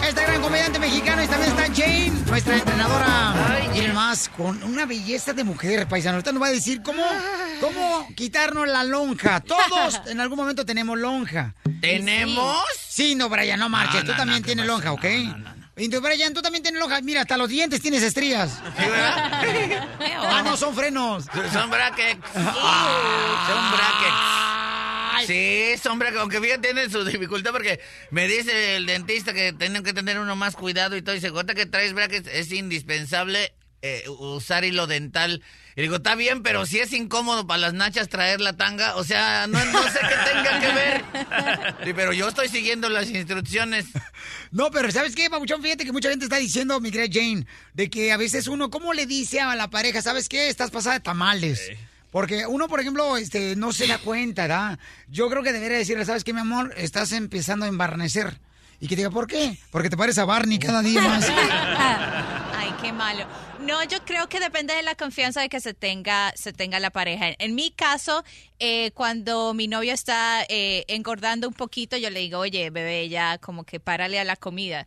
Este gran comediante mexicano y también está Jane, nuestra entrenadora. Y además, con una belleza de mujer, paisano. Ahorita nos va a decir cómo, cómo quitarnos la lonja. Todos en algún momento tenemos lonja. ¿Tenemos? Sí, no, Brian, no marches. No, tú también no, tienes lonja, ¿ok? Indio Brian, tú también tienes lonja. Mira, hasta los dientes tienes estrías. ah, no, son frenos. Son brackets. Son brackets. Sí, son brackets. Aunque bien tienen su dificultad porque me dice el dentista que tienen que tener uno más cuidado y todo. Y se cuenta que traes brackets, es indispensable eh, usar hilo dental. Y digo, está bien, pero si es incómodo para las nachas traer la tanga, o sea, no, no sé qué tenga que ver. Sí, pero yo estoy siguiendo las instrucciones. No, pero ¿sabes qué, Pabuchón? Fíjate que mucha gente está diciendo, mi querida Jane, de que a veces uno, ¿cómo le dice a la pareja, ¿sabes qué? Estás pasada de tamales. Porque uno, por ejemplo, este, no se da cuenta, ¿verdad? Yo creo que debería decirle, ¿sabes qué, mi amor? Estás empezando a embarnecer. Y que diga, ¿por qué? Porque te pareces a Barney cada día más. Ay, qué malo. No, yo creo que depende de la confianza de que se tenga, se tenga la pareja. En mi caso, eh, cuando mi novio está eh, engordando un poquito, yo le digo, oye, bebé, ya como que párale a la comida.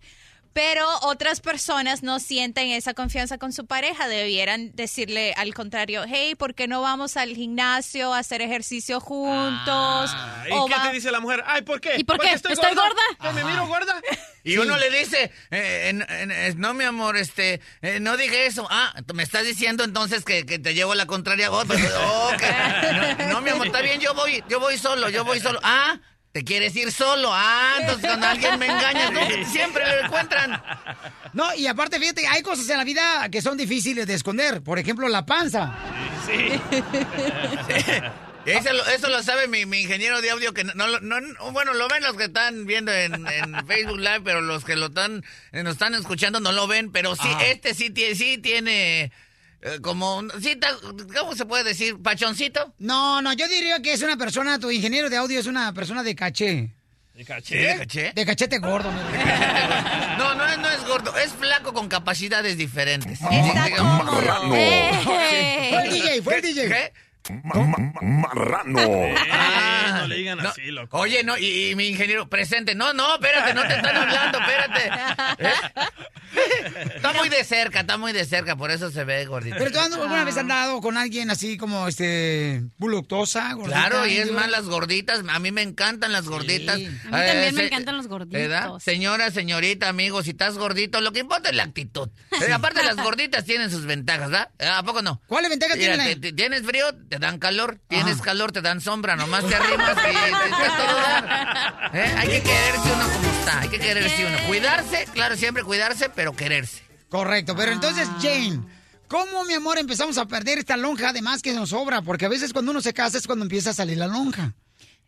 Pero otras personas no sienten esa confianza con su pareja. Debieran decirle al contrario, hey, ¿por qué no vamos al gimnasio a hacer ejercicio juntos? ¿Y O qué va- te dice la mujer? Ay, ¿por qué? ¿Y por ¿Porque qué? ¿Estoy gorda? ¿Que me miro gorda? Y uno le dice, eh, eh, no, mi amor, este, eh, no dije eso. Ah, me estás diciendo entonces que, que te llevo la contraria. Pues, oh, que- no, no, mi amor, está bien, yo voy, yo voy solo, yo voy solo. Ah, te quieres ir solo. Ah, entonces cuando alguien me engaña, ¿no? siempre lo encuentran. No, y aparte, fíjate, hay cosas en la vida que son difíciles de esconder. Por ejemplo, la panza. Sí. Eso lo, eso lo sabe mi, mi ingeniero de audio que no, no, bueno, lo ven los que están viendo en, en Facebook Live, pero los que lo están, eh, nos están escuchando no lo ven, pero sí, Ajá. este sí tiene, sí tiene eh, como, un- ¿cómo se puede decir? ¿Pachoncito? No, no, yo diría que es una persona, tu ingeniero de audio es una persona de caché. ¿De ¿Sí, de caché? De cachete gordo. No, no no es gordo, es flaco con capacidades diferentes. Está Digamos- cómodo. Eh. Fue el DJ, fue el DJ. ¿Qué? Marrano. Ah, no le digan no. así, loco. Oye, no, y, y mi ingeniero, presente. No, no, espérate, no te están hablando, espérate. ¿Eh? Está muy de cerca, está muy de cerca, por eso se ve gordito. Pero tú ando- alguna vez has andado con alguien así como este voluptuosa, gordita, Claro, y es más las gorditas, a mí me encantan las gorditas. A mí también me encantan los gorditos. ¿Verdad? Señora, señorita, amigo, si estás gordito, lo que importa es la actitud. Eh, aparte, las gorditas tienen sus ventajas, ¿verdad? Eh, ¿A poco no? ¿Cuáles ventajas tienen? ¿Tienes frío? Te dan calor. ¿Tienes calor? Te dan sombra. Nomás te arrimas y te está todo dar. ¿Eh? Hay que quererse uno como está. Hay que quererse uno. Cuidarse, claro, siempre cuidarse, pero quererse. Correcto, pero entonces, Ah. Jane, ¿cómo, mi amor, empezamos a perder esta lonja además que nos sobra? Porque a veces cuando uno se casa es cuando empieza a salir la lonja.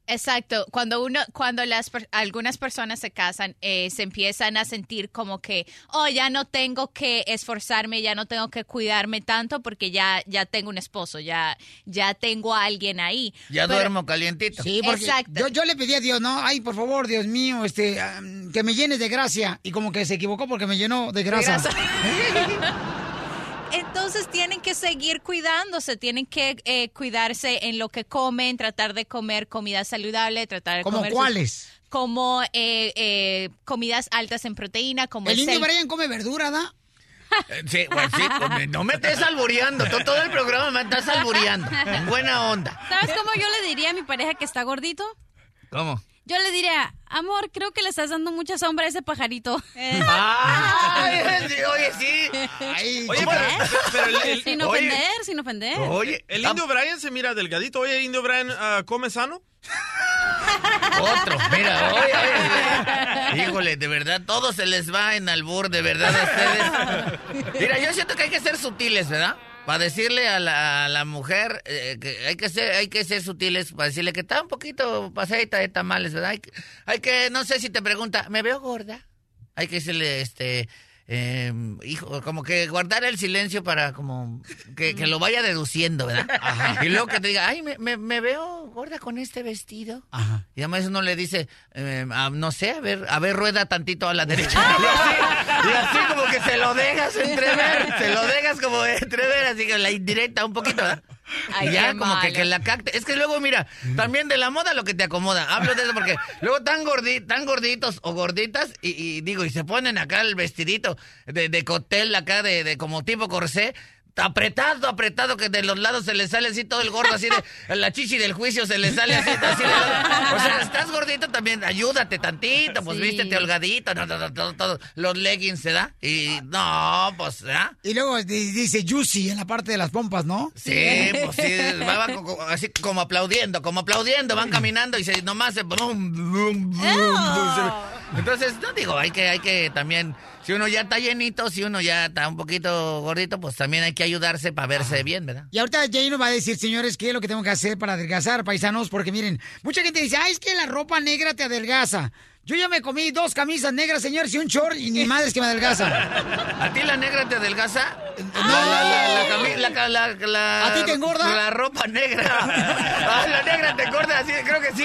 Exacto, cuando uno, cuando las per- algunas personas se casan, eh, se empiezan a sentir como que, oh, ya no tengo que esforzarme, ya no tengo que cuidarme tanto porque ya, ya tengo un esposo, ya, ya tengo a alguien ahí. Ya Pero- duermo calientito. Sí, porque Exacto. Yo, yo le pedí a Dios, no, ay, por favor, Dios mío, este, que me llenes de gracia. Y como que se equivocó porque me llenó de grasa. Entonces tienen que seguir cuidándose, tienen que eh, cuidarse en lo que comen, tratar de comer comida saludable, tratar de ¿Cómo comer cuáles? como eh, eh, comidas altas en proteína, como El es indio el- Brian come verdura, ¿da? Eh, Sí, bueno, sí, come- no me estés albureando. Todo, todo el programa me estás albureando. En buena onda. ¿Sabes cómo yo le diría a mi pareja que está gordito? ¿Cómo? Yo le diría, amor, creo que le estás dando mucha sombra a ese pajarito. Ay, sí, oye, sí. Oye, pero, pero el, el- sin oye, ofender, sin ofender. Oye, el indio Brian se mira delgadito. Oye, el indio Brian ah, come sano. Otro, mira, oye, oye. Híjole, de verdad, todo se les va en albur, de verdad, a ustedes. Mira, yo siento que hay que ser sutiles, ¿verdad? Para decirle a la, la mujer eh, que hay que ser hay que ser sutiles para decirle que está un poquito pasadita de tamales, ¿verdad? Hay, hay que, no sé si te pregunta, ¿me veo gorda? Hay que decirle, este, eh, hijo, como que guardar el silencio para como que, que lo vaya deduciendo, ¿verdad? Y luego que te diga, ay, me, me, me veo gorda con este vestido. Y además uno le dice, eh, no sé, a ver, a ver, rueda tantito a la derecha. Y así, y así como que se lo dejas entrever, se lo dejas como entrever, así que la indirecta un poquito, ¿verdad? Ay, y ya como que, malo. que la cacte. Es que luego, mira, también de la moda lo que te acomoda. Hablo de eso porque luego tan, gordi, tan gorditos o gorditas y, y digo, y se ponen acá el vestidito de, de cóctel acá de, de como tipo corsé. Apretado, apretado, que de los lados se le sale así todo el gordo, así de la chichi del juicio se le sale así, así de lado. O sea, estás gordito también, ayúdate tantito, pues Sí. vístete holgadito, no, no, no, todo, los leggings, ¿se da? Y no, pues, ¿verdad? Y luego di- dice juicy en la parte de las pompas, ¿no? Sí, pues sí, va- va así como aplaudiendo, como aplaudiendo, van caminando y se nomás se... brum, brum, brum, se- Entonces, no digo, hay que, hay que también, si uno ya está llenito, si uno ya está un poquito gordito, pues también hay que ayudarse para verse bien, ¿verdad? Y ahorita Jay nos va a decir, señores, qué es lo que tengo que hacer para adelgazar, paisanos, porque miren, mucha gente dice, ay, es que la ropa negra te adelgaza. Yo ya me comí dos camisas negras, señores, y un short, y ni madres que me adelgaza. ¿A ti la negra te adelgaza? No, la, la, la, cami- la, la, la- ¿A ti te engorda? La ropa negra. Ah, la negra te engorda, sí, creo que sí.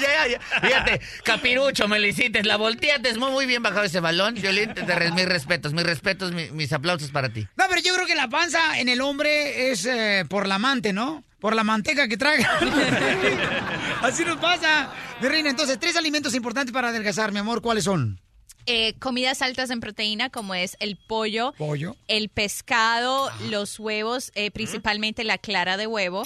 Ya, ya, ya. Fíjate, capirucho, me lo hiciste, la volteaste, muy, muy bien bajado ese balón. Violín, te, te mis respetos, mis respetos, mi- mis aplausos para ti. No, pero yo creo que la panza en el hombre es eh, por la amante, ¿no? Por la manteca que traga. Así nos pasa. Mi reina, entonces, tres alimentos importantes para adelgazar, mi amor, ¿cuáles son? Eh, comidas altas en proteína como es el pollo, Pollo. el pescado, los huevos, eh, principalmente la clara de huevo.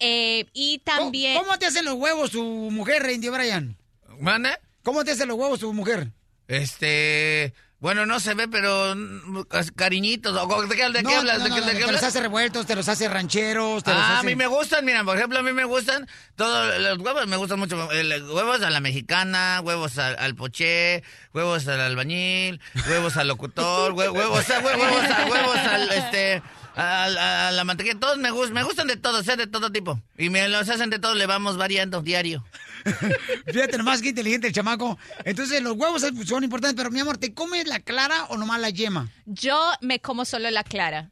Eh, y también... ¿Cómo te hacen los huevos tu mujer, Indio Brian? ¿Manda? ¿Cómo te hacen los huevos tu mujer? Este. Bueno, no se ve, pero mm, cariñitos. ¿o ¿De qué, de qué No, hablas? no, ¿De no, qué- no, de qué te los hace revueltos, te los hace rancheros, te los Ah, a hace... mí me gustan, mira, por ejemplo, a mí me gustan todos los huevos, me gustan mucho. el- huevos a la mexicana, huevos al, al poché, huevos al albañil, huevos al locutor, hue- huevos, a, hue- huevos, a- huevos al, este, al- a, la mantequilla. Todos me, gustan, me gustan de todos, sé de todo tipo. Y me los hacen de todos, le vamos variando diario. Fíjate nomás que inteligente el chamaco. Entonces, los huevos son importantes, pero mi amor, ¿te comes la clara o nomás la yema? Yo me como solo la clara.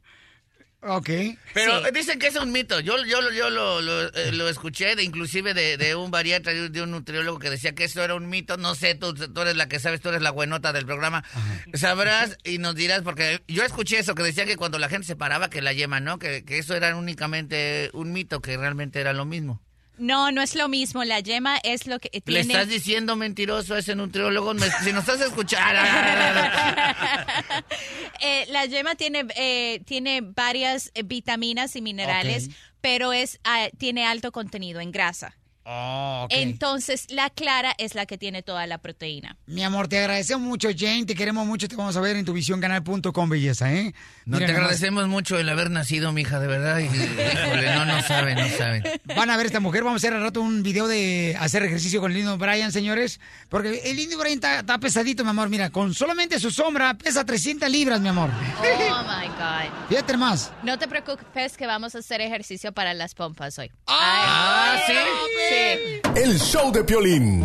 Ok. Pero Sí. dicen que es un mito. Yo, yo, yo lo, lo, eh, lo escuché, de, inclusive de, de un bariatra, de un- nutriólogo que decía que eso era un mito. No sé, tú, tú eres la que sabes, tú eres la buenota del programa. Sabrás y nos dirás, porque yo escuché eso, que decía que cuando la gente se paraba, que la yema, ¿no? Que, que eso era únicamente un mito, que realmente era lo mismo. No, no es lo mismo. La yema es lo que Le tiene... estás diciendo mentiroso a ese nutriólogo. Si nos estás escuchando... Eh, la yema tiene, eh, tiene varias eh, vitaminas y minerales, pero es ah, tiene alto contenido en grasa. Oh, ok. Entonces, la clara es la que tiene toda la proteína. Mi amor, te agradecemos mucho, Jane. Te queremos mucho. Te vamos a ver en tu visióncanal.com, belleza, ¿eh? No Mira te nomás. agradecemos mucho el haber nacido, mija, de verdad. Y, híjole, no, no saben, no saben. Van a ver esta mujer. Vamos a hacer al rato un video de hacer ejercicio con el Lindo Brian, señores. Porque el Lindo Brian está, está pesadito, mi amor. Mira, con solamente su sombra pesa 300 libras, mi amor. Oh my God. Fíjate más. No te preocupes que vamos a hacer ejercicio para las pompas hoy. Ah, ¿sí? Sí. El show de Piolín.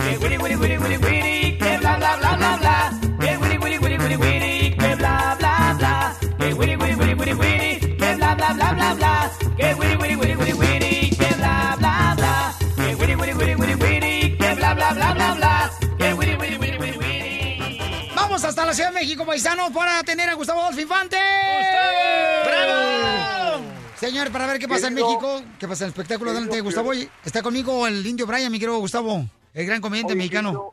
Que wiri wiri wiri wiri wiri, que bla bla bla bla bla. Que wiri wiri wiri wiri wiri, que bla bla bla. Que wiri wiri wiri wiri wiri, que bla bla bla bla bla. Que wiri wiri wiri wiri wiri, que bla bla bla. Que wiri wiri wiri wiri wiri, que bla bla bla bla bla. Que wiri wiri wiri wiri wiri. Vamos hasta la Ciudad de México, paisanos, para tener a Gustavo Adolfo Infante. Señor, para ver qué pasa en México, qué pasa en el espectáculo. Adelante, querido Gustavo. Oye, Está conmigo el indio Brian, mi querido Gustavo, el gran comediante Oye, mexicano.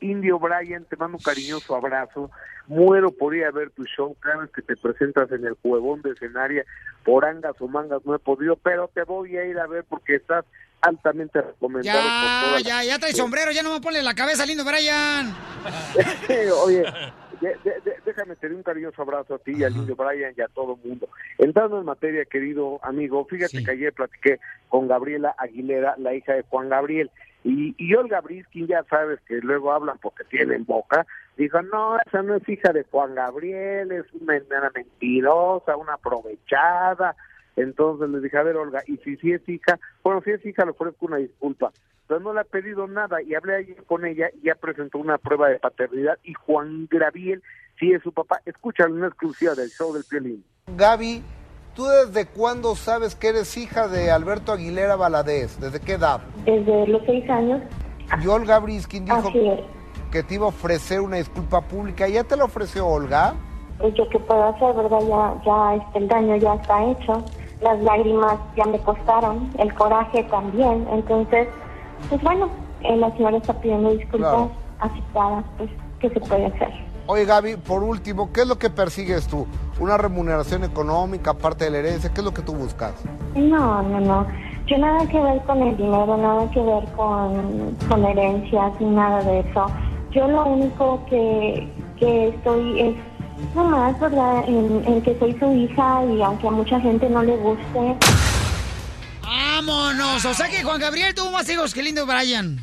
Indio Brian, te mando un cariñoso abrazo. Muero por ir a ver tu show cada vez que te presentas en el huevón de escenario. Por angas o mangas no he podido, pero te voy a ir a ver porque estás altamente recomendado. por Ya, toda ya, ya trae sombrero, ya no me pone la cabeza, lindo Brian. Oye, de- de- de- déjame tener un cariñoso abrazo a ti y al niño Brian y a todo el mundo. Entrando en materia, querido amigo, fíjate que ayer platiqué con Gabriela Aguilera, la hija de Juan Gabriel, y, y Olga Briskin, ya sabes que luego hablan porque tienen boca, dijo, no, esa no es hija de Juan Gabriel, es una, una mentirosa, una aprovechada. Entonces le dije, a ver, Olga, y si sí es hija, bueno, si es hija, le ofrezco una disculpa. Pero no le ha pedido nada y hablé ayer con ella y ya presentó una prueba de paternidad y Juan Gabriel sí es su papá. Escúchalo, una exclusiva del show del violín. Gaby, ¿tú desde cuándo sabes que eres hija de Alberto Aguilera Valadez? ¿Desde qué edad? Desde los seis años. Y Olga Briskin dijo es. que te iba a ofrecer una disculpa pública. ¿Ya te la ofreció Olga? Pues yo qué puedo hacer, ¿verdad? Ya, ya este, el daño ya está hecho. Las lágrimas ya me costaron, el coraje también. Entonces, pues bueno, eh, la señora está pidiendo disculpas Claro. aceptadas, pues, ¿qué se puede hacer? Oye Gaby, por último, ¿qué es lo que persigues tú? ¿Una remuneración económica aparte de la herencia? ¿Qué es lo que tú buscas? No, no, no. Yo nada que ver con el dinero, nada que ver con, con herencias, ni nada de eso. Yo lo único que, que estoy es nomás, ¿verdad?, en, en que soy su hija y aunque a mucha gente no le guste, ¡Vámonos! O sea que Juan Gabriel tuvo más hijos que lindo Brian.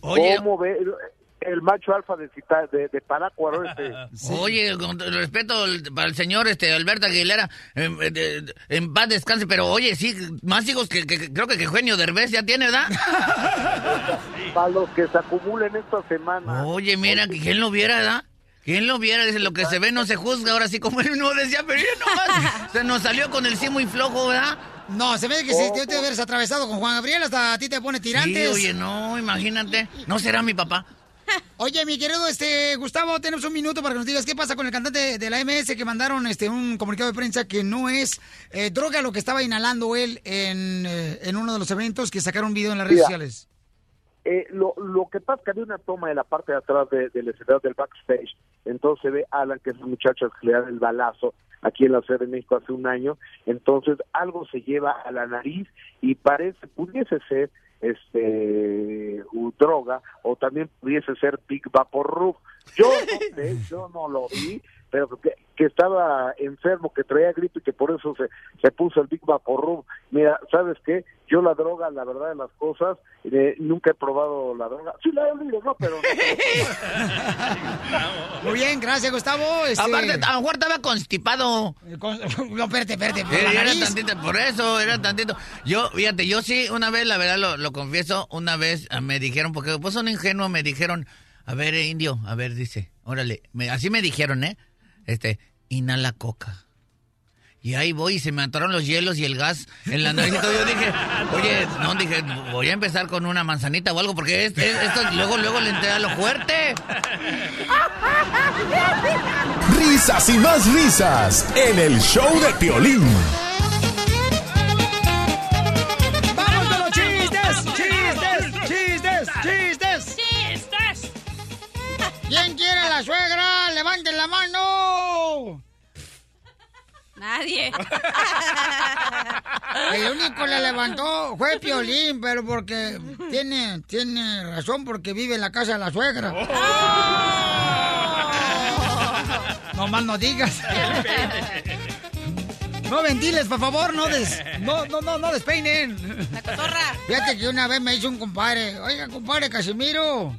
¿Cómo ve el, el macho alfa de, Cita- de, de Parácuaro este? Oye, con respeto al- para el señor este Alberto Aguilera, en, en- en paz descanse, pero oye, sí, más hijos que, que- que- creo que, que Eugenio Derbez ya tiene, ¿verdad? Para los que se acumulen esta semana. Oye, mira, que quién lo viera, ¿verdad? ¿Quién lo viera? Dice, lo que se ve no se juzga, ahora sí como él no decía, pero ya nomás se nos salió con el sí muy flojo, ¿verdad? No, se ve que si tú te hubieras atravesado con Juan Gabriel, hasta a ti te pone tirantes. Sí, oye, no, imagínate. ¿No será mi papá? Oye, mi querido este Gustavo, tenemos un minuto para que nos digas qué pasa con el cantante de la MS que mandaron este un comunicado de prensa que no es eh, droga lo que estaba inhalando él en, eh, en uno de los eventos que sacaron un video en las redes Mira. sociales. Eh, lo, lo que pasa es que había una toma de la parte de atrás de- del escenario del backstage. Entonces se ve a Alan, que es el muchacho que le da el balazo aquí en la Ciudad de México hace un año. Entonces algo se lleva a la nariz y parece, pudiese ser este droga o también pudiese ser Big Vapor Rub. Yo no sé, yo no lo vi, pero que, estaba enfermo, que traía gripe y que por eso se, se puso el Big Vapor Rub. Mira, ¿sabes qué? Yo la droga, la verdad de las cosas, eh, nunca he probado la droga. Sí la he olido, ¿no? Pero Muy bien, gracias, Gustavo. Este... Aparte, a lo mejor estaba constipado. No, espérate, espérate. por Eh, Era tantito, por eso, era tantito. Yo, fíjate, yo sí, una vez, la verdad, lo, lo confieso, una vez ah, me dijeron, porque pues son ingenuos, me dijeron, a ver, eh, indio, a ver, dice, órale, me- así me dijeron, ¿eh? Este, inhala coca. Y ahí voy y se me atoraron los hielos y el gas en la nariz. y todo. Yo dije, oye, no, dije, voy a empezar con una manzanita o algo, porque es- es- esto luego, luego le entré a lo fuerte. Risas y más risas en el show de Piolín. ¡Vamos con los chistes! ¡Chistes! ¡Chistes! ¡Chistes! ¡Chistes! ¿Quién quiere a la suegra? ¡Levanten la mano! Nadie. El único que la levantó fue Piolín, pero porque tiene, tiene razón, porque vive en la casa de la suegra. No más no digas. No ventiles, por favor, no des, no, no, no, no despeinen. La cotorra. Fíjate que una vez me hizo un compadre. Oiga, compadre Casimiro.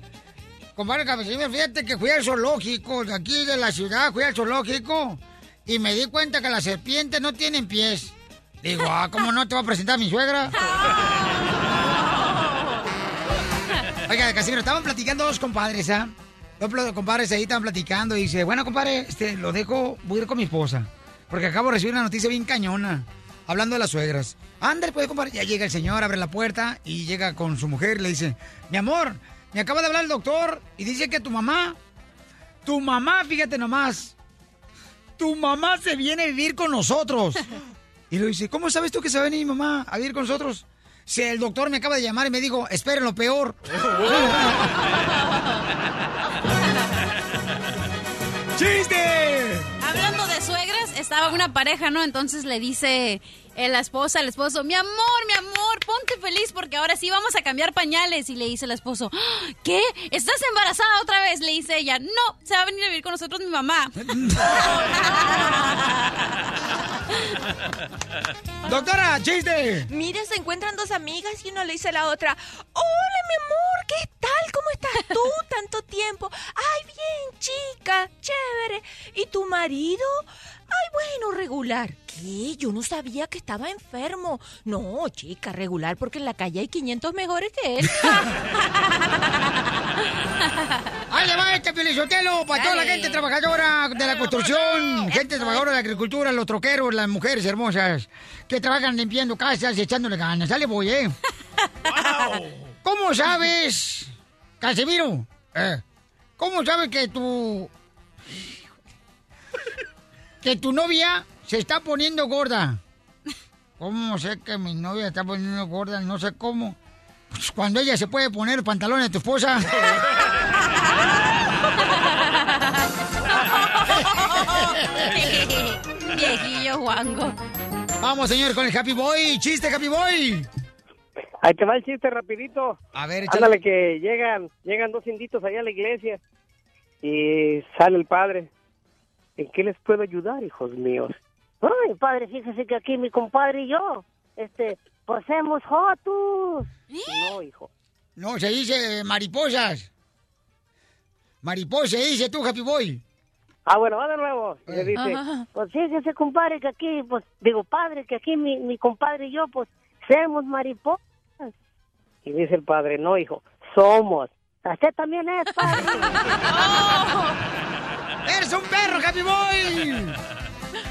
Compadre Casimiro, fíjate que fui al zoológico de aquí de la ciudad, fui al zoológico y me di cuenta que las serpientes no tienen pies. Digo, ah, ¿cómo no te va a presentar mi suegra? Oiga, Casimiro, estaban platicando dos compadres, ¿ah? Dos pl- compadres ahí estaban platicando y dice, bueno, compadre, este, lo dejo, voy a ir con mi esposa. Porque acabo de recibir una noticia bien cañona. Hablando de las suegras. Ándale, pues, compadre. Ya llega el señor, abre la puerta y llega con su mujer y le dice, mi amor, me acaba de hablar el doctor y dice que tu mamá, tu mamá, fíjate nomás, tu mamá se viene a vivir con nosotros. Y le dice, ¿cómo sabes tú que se va a venir mi mamá a vivir con nosotros? Si el doctor me acaba de llamar y me dijo, esperen lo peor. ¡Chiste! Hablando de suegras, estaba una pareja, ¿no? Entonces le dice la esposa al esposo, mi amor, mi amor, ponte feliz porque ahora sí vamos a cambiar pañales. Y le dice el esposo, "¡Ah! ¿qué? ¿Estás embarazada otra vez? Le dice ella, no, se va a venir a vivir con nosotros mi mamá. Doctora, chiste. Mira, se encuentran dos amigas y uno le dice a la otra, hola mi amor, ¿qué tal? ¿Cómo estás tú? Tanto tiempo. Ay, bien, chica, chévere. ¿Y tu marido? Ay, bueno, regular. ¿Qué? Yo no sabía que estaba enfermo. No, chica, regular, porque en la calle hay 500 mejores que él. Ahí le va este Pelizotelo para toda la gente trabajadora de la construcción, gente trabajadora de la agricultura, los troqueros, las mujeres hermosas que trabajan limpiando casas y echándole ganas. Dale voy, ¿eh? ¿Cómo sabes, Casimiro? eh, ¿Cómo sabes que tu... que tu novia se está poniendo gorda? ¿Cómo sé que mi novia está poniendo gorda? No sé cómo. Pues cuando ella se puede poner pantalones de tu esposa. Viejillo guango. Vamos, señor, con el Happy Boy. Chiste, Happy Boy. Ahí te va el chiste rapidito. A ver, échale. Ándale que llegan, llegan dos inditos allá a la iglesia y sale el padre. ¿En qué les puedo ayudar, hijos míos? Ay, padre, fíjese que aquí mi compadre y yo, este, posemos jotos. No, hijo. No, se dice mariposas. Mariposa, dice tú, Happy Boy. Ah, bueno, va de nuevo. Y le dice, Pues fíjese, compadre, que aquí, pues, digo, padre, que aquí mi, mi compadre y yo, pues, somos mariposas. y dice el padre, no, hijo, somos. Usted también es, padre. ¡Eres un perro, Happy Boy!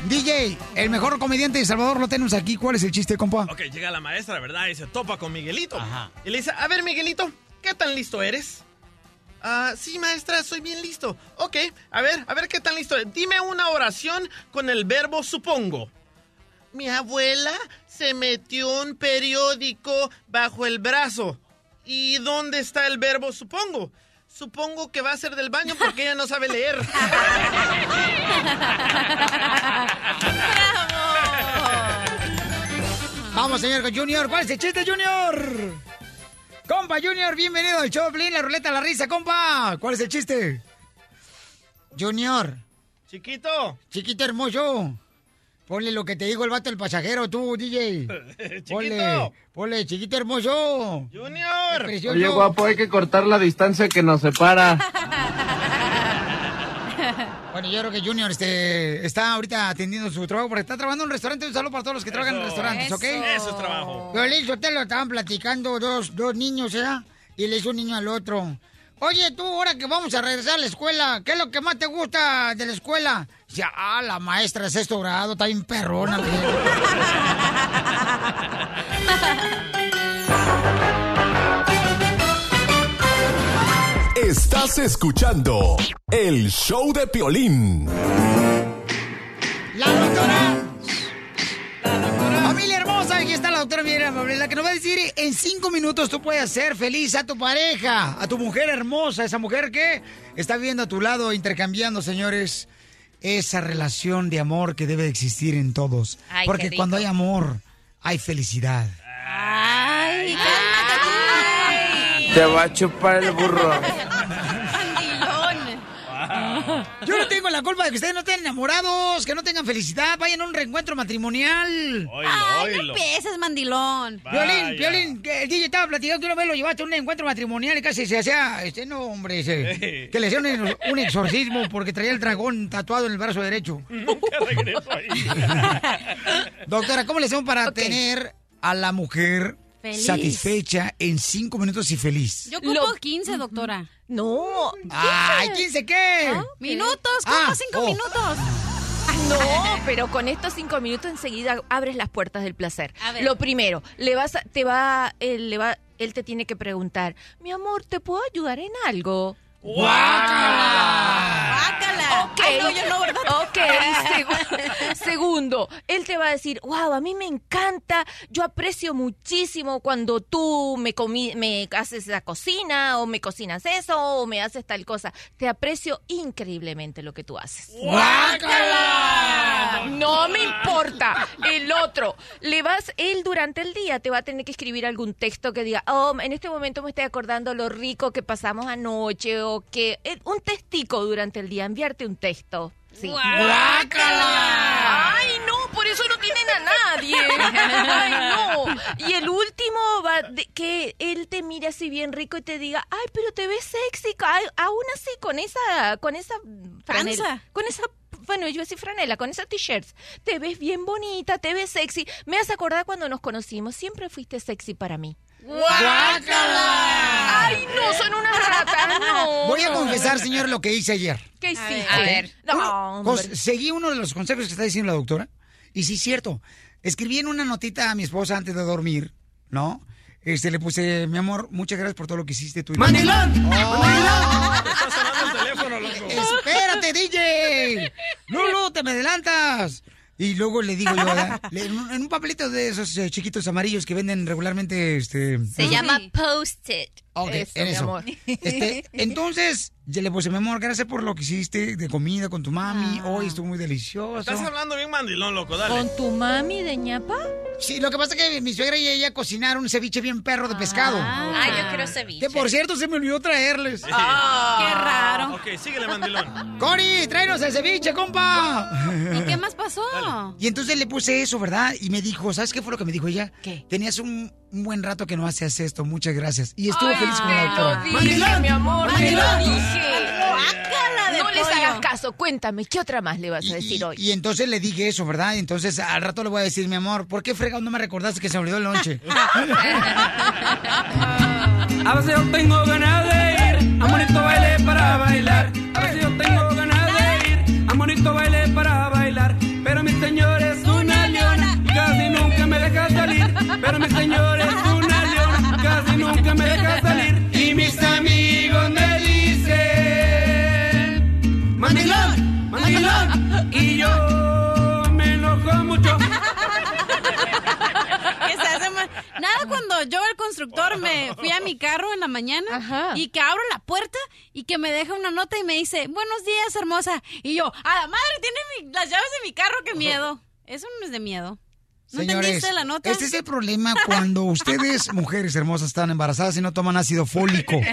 DJ, el mejor comediante de Salvador lo tenemos aquí. ¿Cuál es el chiste, compa? Ok, llega la maestra, ¿verdad? Y se topa con Miguelito. Y le dice, a ver, Miguelito, ¿qué tan listo eres? Ah, sí, maestra, soy bien listo. Ok, a ver, a ver qué tan listo. Dime una oración con el verbo supongo. Mi abuela se metió un periódico bajo el brazo. ¿Y dónde está el verbo supongo? Supongo que va a ser del baño porque ella no sabe leer. Vamos, señor Junior. ¿Cuál es el chiste, Junior? Compa, Junior, bienvenido al show, Blin, la ruleta, la risa, compa. ¿Cuál es el chiste? Junior. Chiquito. Chiquito hermoso. Ponle lo que te dijo el vato el pasajero, tú, DJ. Ponle, ponle, chiquito hermoso. Junior. Precioso. Oye, guapo, hay que cortar la distancia que nos separa. Bueno, yo creo que Junior este, está ahorita atendiendo su trabajo porque está trabajando en un restaurante. Un saludo para todos los que trabajan en restaurantes, ¿ok? Eso es trabajo. Violín Sotelo estaban platicando dos, dos niños, ¿eh? Y le hizo un niño al otro. Oye, tú, ahora que vamos a regresar a la escuela, ¿qué es lo que más te gusta de la escuela? Dice, ah, la maestra de sexto grado, está bien perrona. Estás escuchando el show de Piolín. ¡La doctora! Está la doctora Amable, la que nos va a decir en cinco minutos tú puedes hacer feliz a tu pareja, a tu mujer hermosa, esa mujer que está viviendo a tu lado, intercambiando, señores, esa relación de amor que debe existir en todos. Ay, Porque cuando hay amor, hay felicidad. Ay, Te va a chupar el burro. Yo no la culpa de que ustedes no estén enamorados, que no tengan felicidad, vayan a un reencuentro matrimonial. Ay, no empieces, mandilón. Violín, Violín, el DJ estaba platicando que una vez lo llevaste a un encuentro matrimonial y casi se hacía, este, no, hombre, ese, que le hicieron un- un exorcismo porque traía el dragón tatuado en el brazo derecho. Nunca regreso ahí. Doctora, ¿cómo le hacemos para tener a la mujer Feliz. satisfecha en cinco minutos y feliz? Yo ocupo 15, doctora. No. Ay, ¿15 qué? Minutos, ¿cómo Ah, cinco oh. minutos? No, pero con estos cinco minutos enseguida abres las puertas del placer. A ver. Lo primero, le vas a- te va, él, le va, él te tiene que preguntar, mi amor, ¿te puedo ayudar en algo? ¡Guácala! Ok, Ay, no, yo no, ¿verdad? ok, segu- segundo, él te va a decir, wow, a mí me encanta, yo aprecio muchísimo cuando tú me, comi me haces la cocina, o me cocinas eso, o me haces tal cosa. Te aprecio increíblemente lo que tú haces. ¡Guácala! No me importa. El otro. Le vas, él durante el día te va a tener que escribir algún texto que diga, oh, en este momento me estoy acordando lo rico que pasamos anoche o que eh, un testico durante el día, enviarte un texto. Sí. ¡Guácala! Ay, no, por eso no tienen a nadie. Ay, no. Y el último va de- que él te mire así bien rico y te diga, ay, pero te ves sexy, ay, aún así con esa, con esa franela, con esa bueno, yo así franela, con esas t-shirts. Te ves bien bonita, te ves sexy. Me has acordado cuando nos conocimos. Siempre fuiste sexy para mí. ¡Guácala! ¡Ay, no! Son unas ratas, no. Voy a confesar, señor, lo que hice ayer. ¿Qué hiciste? A ver. No, Uno- seguí uno de los consejos que está diciendo la doctora. Y sí, es cierto. Escribí en una notita a mi esposa antes de dormir, ¿no? Este, le puse, mi amor, muchas gracias por todo lo que hiciste tú. y- ¡Mandilón! ¡Oh! Está sonando el teléfono, loco. ¡Espérate, DJ! ¡No, no, te me adelantas! Y luego le digo yo, en un papelito de esos eh, chiquitos amarillos que venden regularmente, este... Se llama Post-it. Ok, Eso, en mi amor. Este, entonces, ya le puse, mi amor, gracias por lo que hiciste de comida con tu mami. Hoy estuvo muy delicioso. Estás hablando bien mandilón, loco, dale. ¿Con tu mami de ñapa? Sí, lo que pasa es que mi suegra y ella cocinaron un ceviche bien perro de pescado. Ah, yo quiero ceviche. Que por cierto se me olvidó traerles. Ah. Qué raro. Ok, síguele, mandilón. Cori, tráenos el ceviche, compa. ¿Y qué más pasó? Y entonces le puse eso, ¿verdad? Y me dijo, ¿sabes qué fue lo que me dijo ella? ¿Qué? Tenías un, un buen rato que no hacías esto, muchas gracias. Y estuvo feliz con la doctora. dije, mi amor, Mandilón. Guácala de No les pollo. hagas caso, cuéntame, ¿qué otra más le vas a decir hoy? Y entonces le dije eso, ¿verdad? Y entonces al rato le voy a decir, mi amor, ¿por qué fregado no me recordaste que se me olvidó el lonche? A veces yo tengo ganas de ir a bonito baile para bailar. A veces yo tengo ganas de ir a bonito baile para bailar. Pero mi señor es una leona y casi nunca me deja salir. Pero mi señor es una leona, casi nunca me deja salir. Y mis amigos hace. Nada cuando yo, el constructor, me fui a mi carro en la mañana y que abro la puerta y que me deja una nota y me dice, buenos días, hermosa. Y yo, a la madre, tiene mi- las llaves de mi carro, qué miedo. Eso no es de miedo. ¿No Señores, la nota? este es el problema cuando ustedes, mujeres hermosas, están embarazadas y no toman ácido fólico.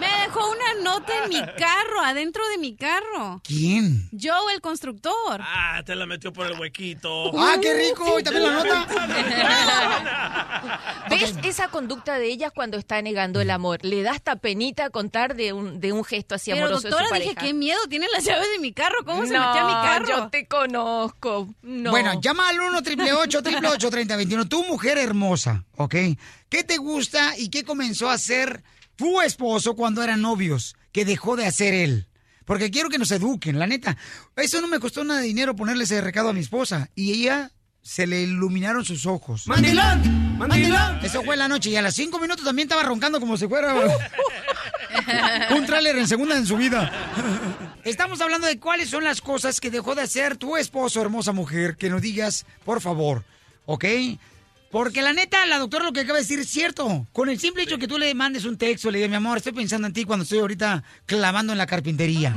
Me dejó una nota en mi carro, adentro de mi carro. ¿Quién? Yo, el constructor. Ah, te la metió por el huequito. ¡Ah, qué rico! ¿Y también la nota? ¿Ves esa conducta de ella cuando está negando el amor? Le da hasta penita contar de un, de un gesto así Pero amoroso doctora, de su dije, qué miedo, tiene las llaves de mi carro, ¿cómo se metió a mi carro? yo te conozco. No. Bueno, llama al 1 888 3021 Tu mujer hermosa, ¿ok? ¿Qué te gusta y qué comenzó a hacer tu esposo cuando eran novios? Que dejó de hacer él. Porque quiero que nos eduquen, la neta. Eso no me costó nada de dinero ponerle ese recado a mi esposa. Y ella se le iluminaron sus ojos. ¡Mandilón! ¡Mandilón! Eso fue en la noche y a las cinco minutos también estaba roncando como si fuera un tráiler en segunda en su vida. Estamos hablando de cuáles son las cosas que dejó de hacer tu esposo, hermosa mujer, que nos digas, por favor, ¿ok? Porque la neta, la doctora lo que acaba de decir es cierto. Con el simple hecho que tú le mandes un texto, le digas, mi amor, estoy pensando en ti cuando estoy ahorita clavando en la carpintería.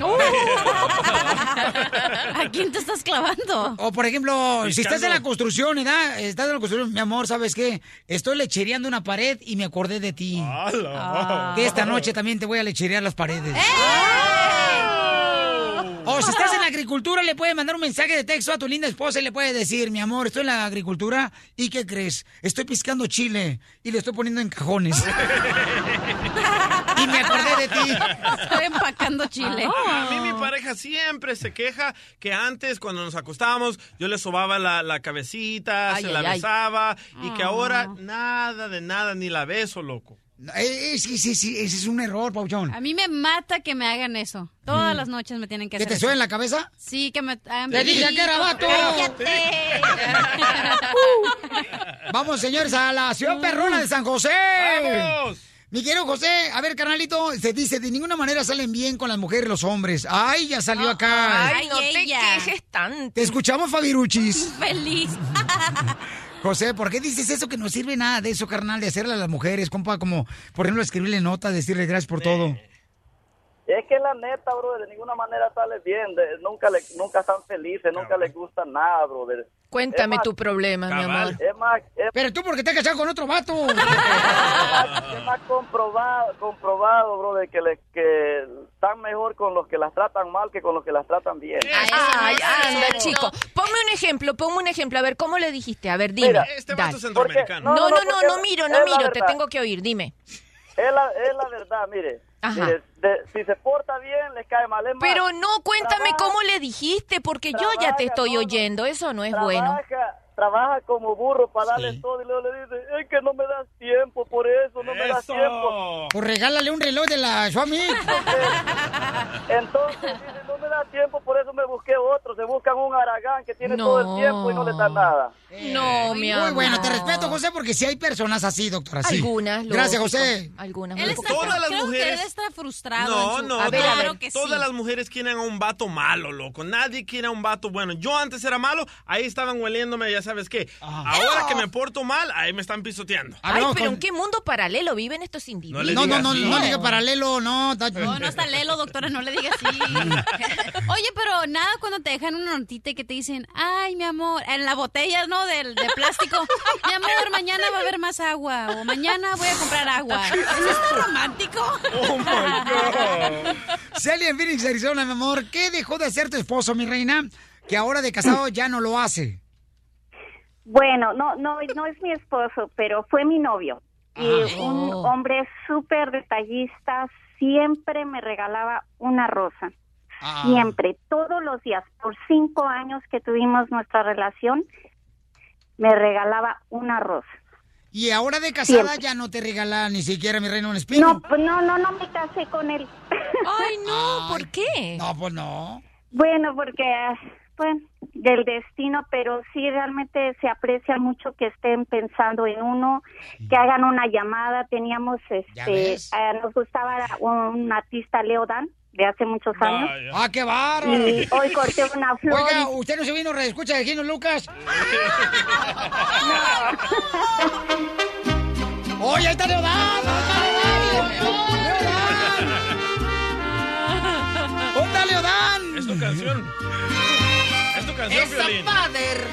¿A quién te estás clavando? O por ejemplo, si estás en la construcción, ¿verdad? Estás en la construcción, mi amor, ¿sabes qué? Estoy lechereando una pared y me acordé de ti. Que esta noche también te voy a lecherear las paredes. O si estás en la agricultura, le puedes mandar un mensaje de texto a tu linda esposa y le puedes decir, mi amor, estoy en la agricultura y ¿qué crees? Estoy piscando chile y le estoy poniendo en cajones. y me acordé de ti. Estoy empacando chile. A mí mi pareja siempre se queja que antes cuando nos acostábamos yo le sobaba la, la cabecita, Ay, se ay, la ay. besaba y que Ah. ahora nada de nada, ni la beso, loco. Eh, sí, sí, sí, ese es un error, Pauchón. A mí me mata que me hagan eso. Todas las noches me tienen que ¿Que hacer te eso. suene la cabeza? Sí, que me hagan ¡Le dije que era vato! ¡Cállate! Vamos, señores, a la ciudad perrona de San José. ¡Vamos! Mi querido José, a ver, carnalito, se dice, de ninguna manera salen bien con las mujeres y los hombres. Ay, ya salió acá. Ay, no te ella. quejes tanto. Te escuchamos, Fabiruchis. Feliz. José, ¿por qué dices eso que no sirve nada de eso, carnal, de hacerle a las mujeres, compa? Como, por ejemplo, escribirle nota, decirle gracias por todo. Es que es la neta, brother, de ninguna manera sale bien, de- nunca le, nunca están felices, nunca les gusta nada, brother. Cuéntame Es más- tu problema, mi amor. Es más, es, Pero tú, porque te has casado con otro vato? es más comprobado, comprobado, brother, que, le, que están mejor con los que las tratan mal que con los que las tratan bien. Ay, anda, chico. Ponme un ejemplo, ponme un ejemplo. A ver, ¿cómo le dijiste? A ver, dime. Mira, Este vato es centroamericano. No, no, no, no, no miro, no es miro. Te tengo que oír, dime. Es la, es la verdad, mire. Ajá. Mire, de- si se porta bien, les cae mal. Es más, Pero no, cuéntame trabaja- cómo le dijiste, porque yo ya te estoy oyendo. Eso no es bueno. Trabaja, como burro para darle todo y luego le dice, es que no me das tiempo, por eso no me das tiempo. Pues regálale un reloj de la Xiaomi. Entonces dice, no me da tiempo, por eso me busqué otro. Se buscan un aragán que tiene No. todo el tiempo y no le da nada. No, mi amor. Muy bueno, te respeto, José, porque sí hay personas así, doctora. Sí. Algunas, Gracias. José. Algunas. Él está. Todas las creo mujeres- que él está frustrado. No, en su- no, A ver, a claro ver. que Todas sí. las mujeres quieren a un vato malo, loco. Nadie quiere a un vato bueno. Yo antes era malo, ahí estaban hueliéndome, ya sabes qué. Ahora que me porto mal, ahí me están pisoteando. Ay, pero ¿en qué mundo paralelo viven estos individuos? No, no, no, así. no diga paralelo, no. No, no está Lelo, doctora, no le digas así. Oye, pero nada cuando te dejan una notita y que te dicen, ay, mi amor, en la botella, ¿no? De plástico. Mi amor, mañana va a haber más agua o mañana voy a comprar agua. ¿Eso es romántico? Celia en Phoenix, Arizona, mi amor. ¿Qué dejó de hacer tu esposo, mi reina? Que ahora de casado ya no lo hace. Bueno, no, no, no es mi esposo, pero fue mi novio. Y Ah. un Oh. hombre súper detallista, siempre me regalaba una rosa. Ah. Siempre, todos los días, por cinco años que tuvimos nuestra relación, me regalaba una rosa. Y ahora de casada Siempre. ya no te regala ni siquiera, mi reina, un espino. No, pues no, no, no me casé con él. Ay, no, ¿por qué? No, pues no. Bueno, porque, ah, bueno, del destino, pero sí realmente se aprecia mucho que estén pensando en uno, que hagan una llamada. Teníamos, este, eh, nos gustaba un artista Leo Dan de hace muchos años. ¡Ah, qué bárbaro! Y hoy corté una flor. Oiga, ¿usted no se vino a escucha de Gino Lucas? ¡Oye, ahí está Leodán! ¿Dónde está Leodán? Es tu canción. Canción, Es zapader.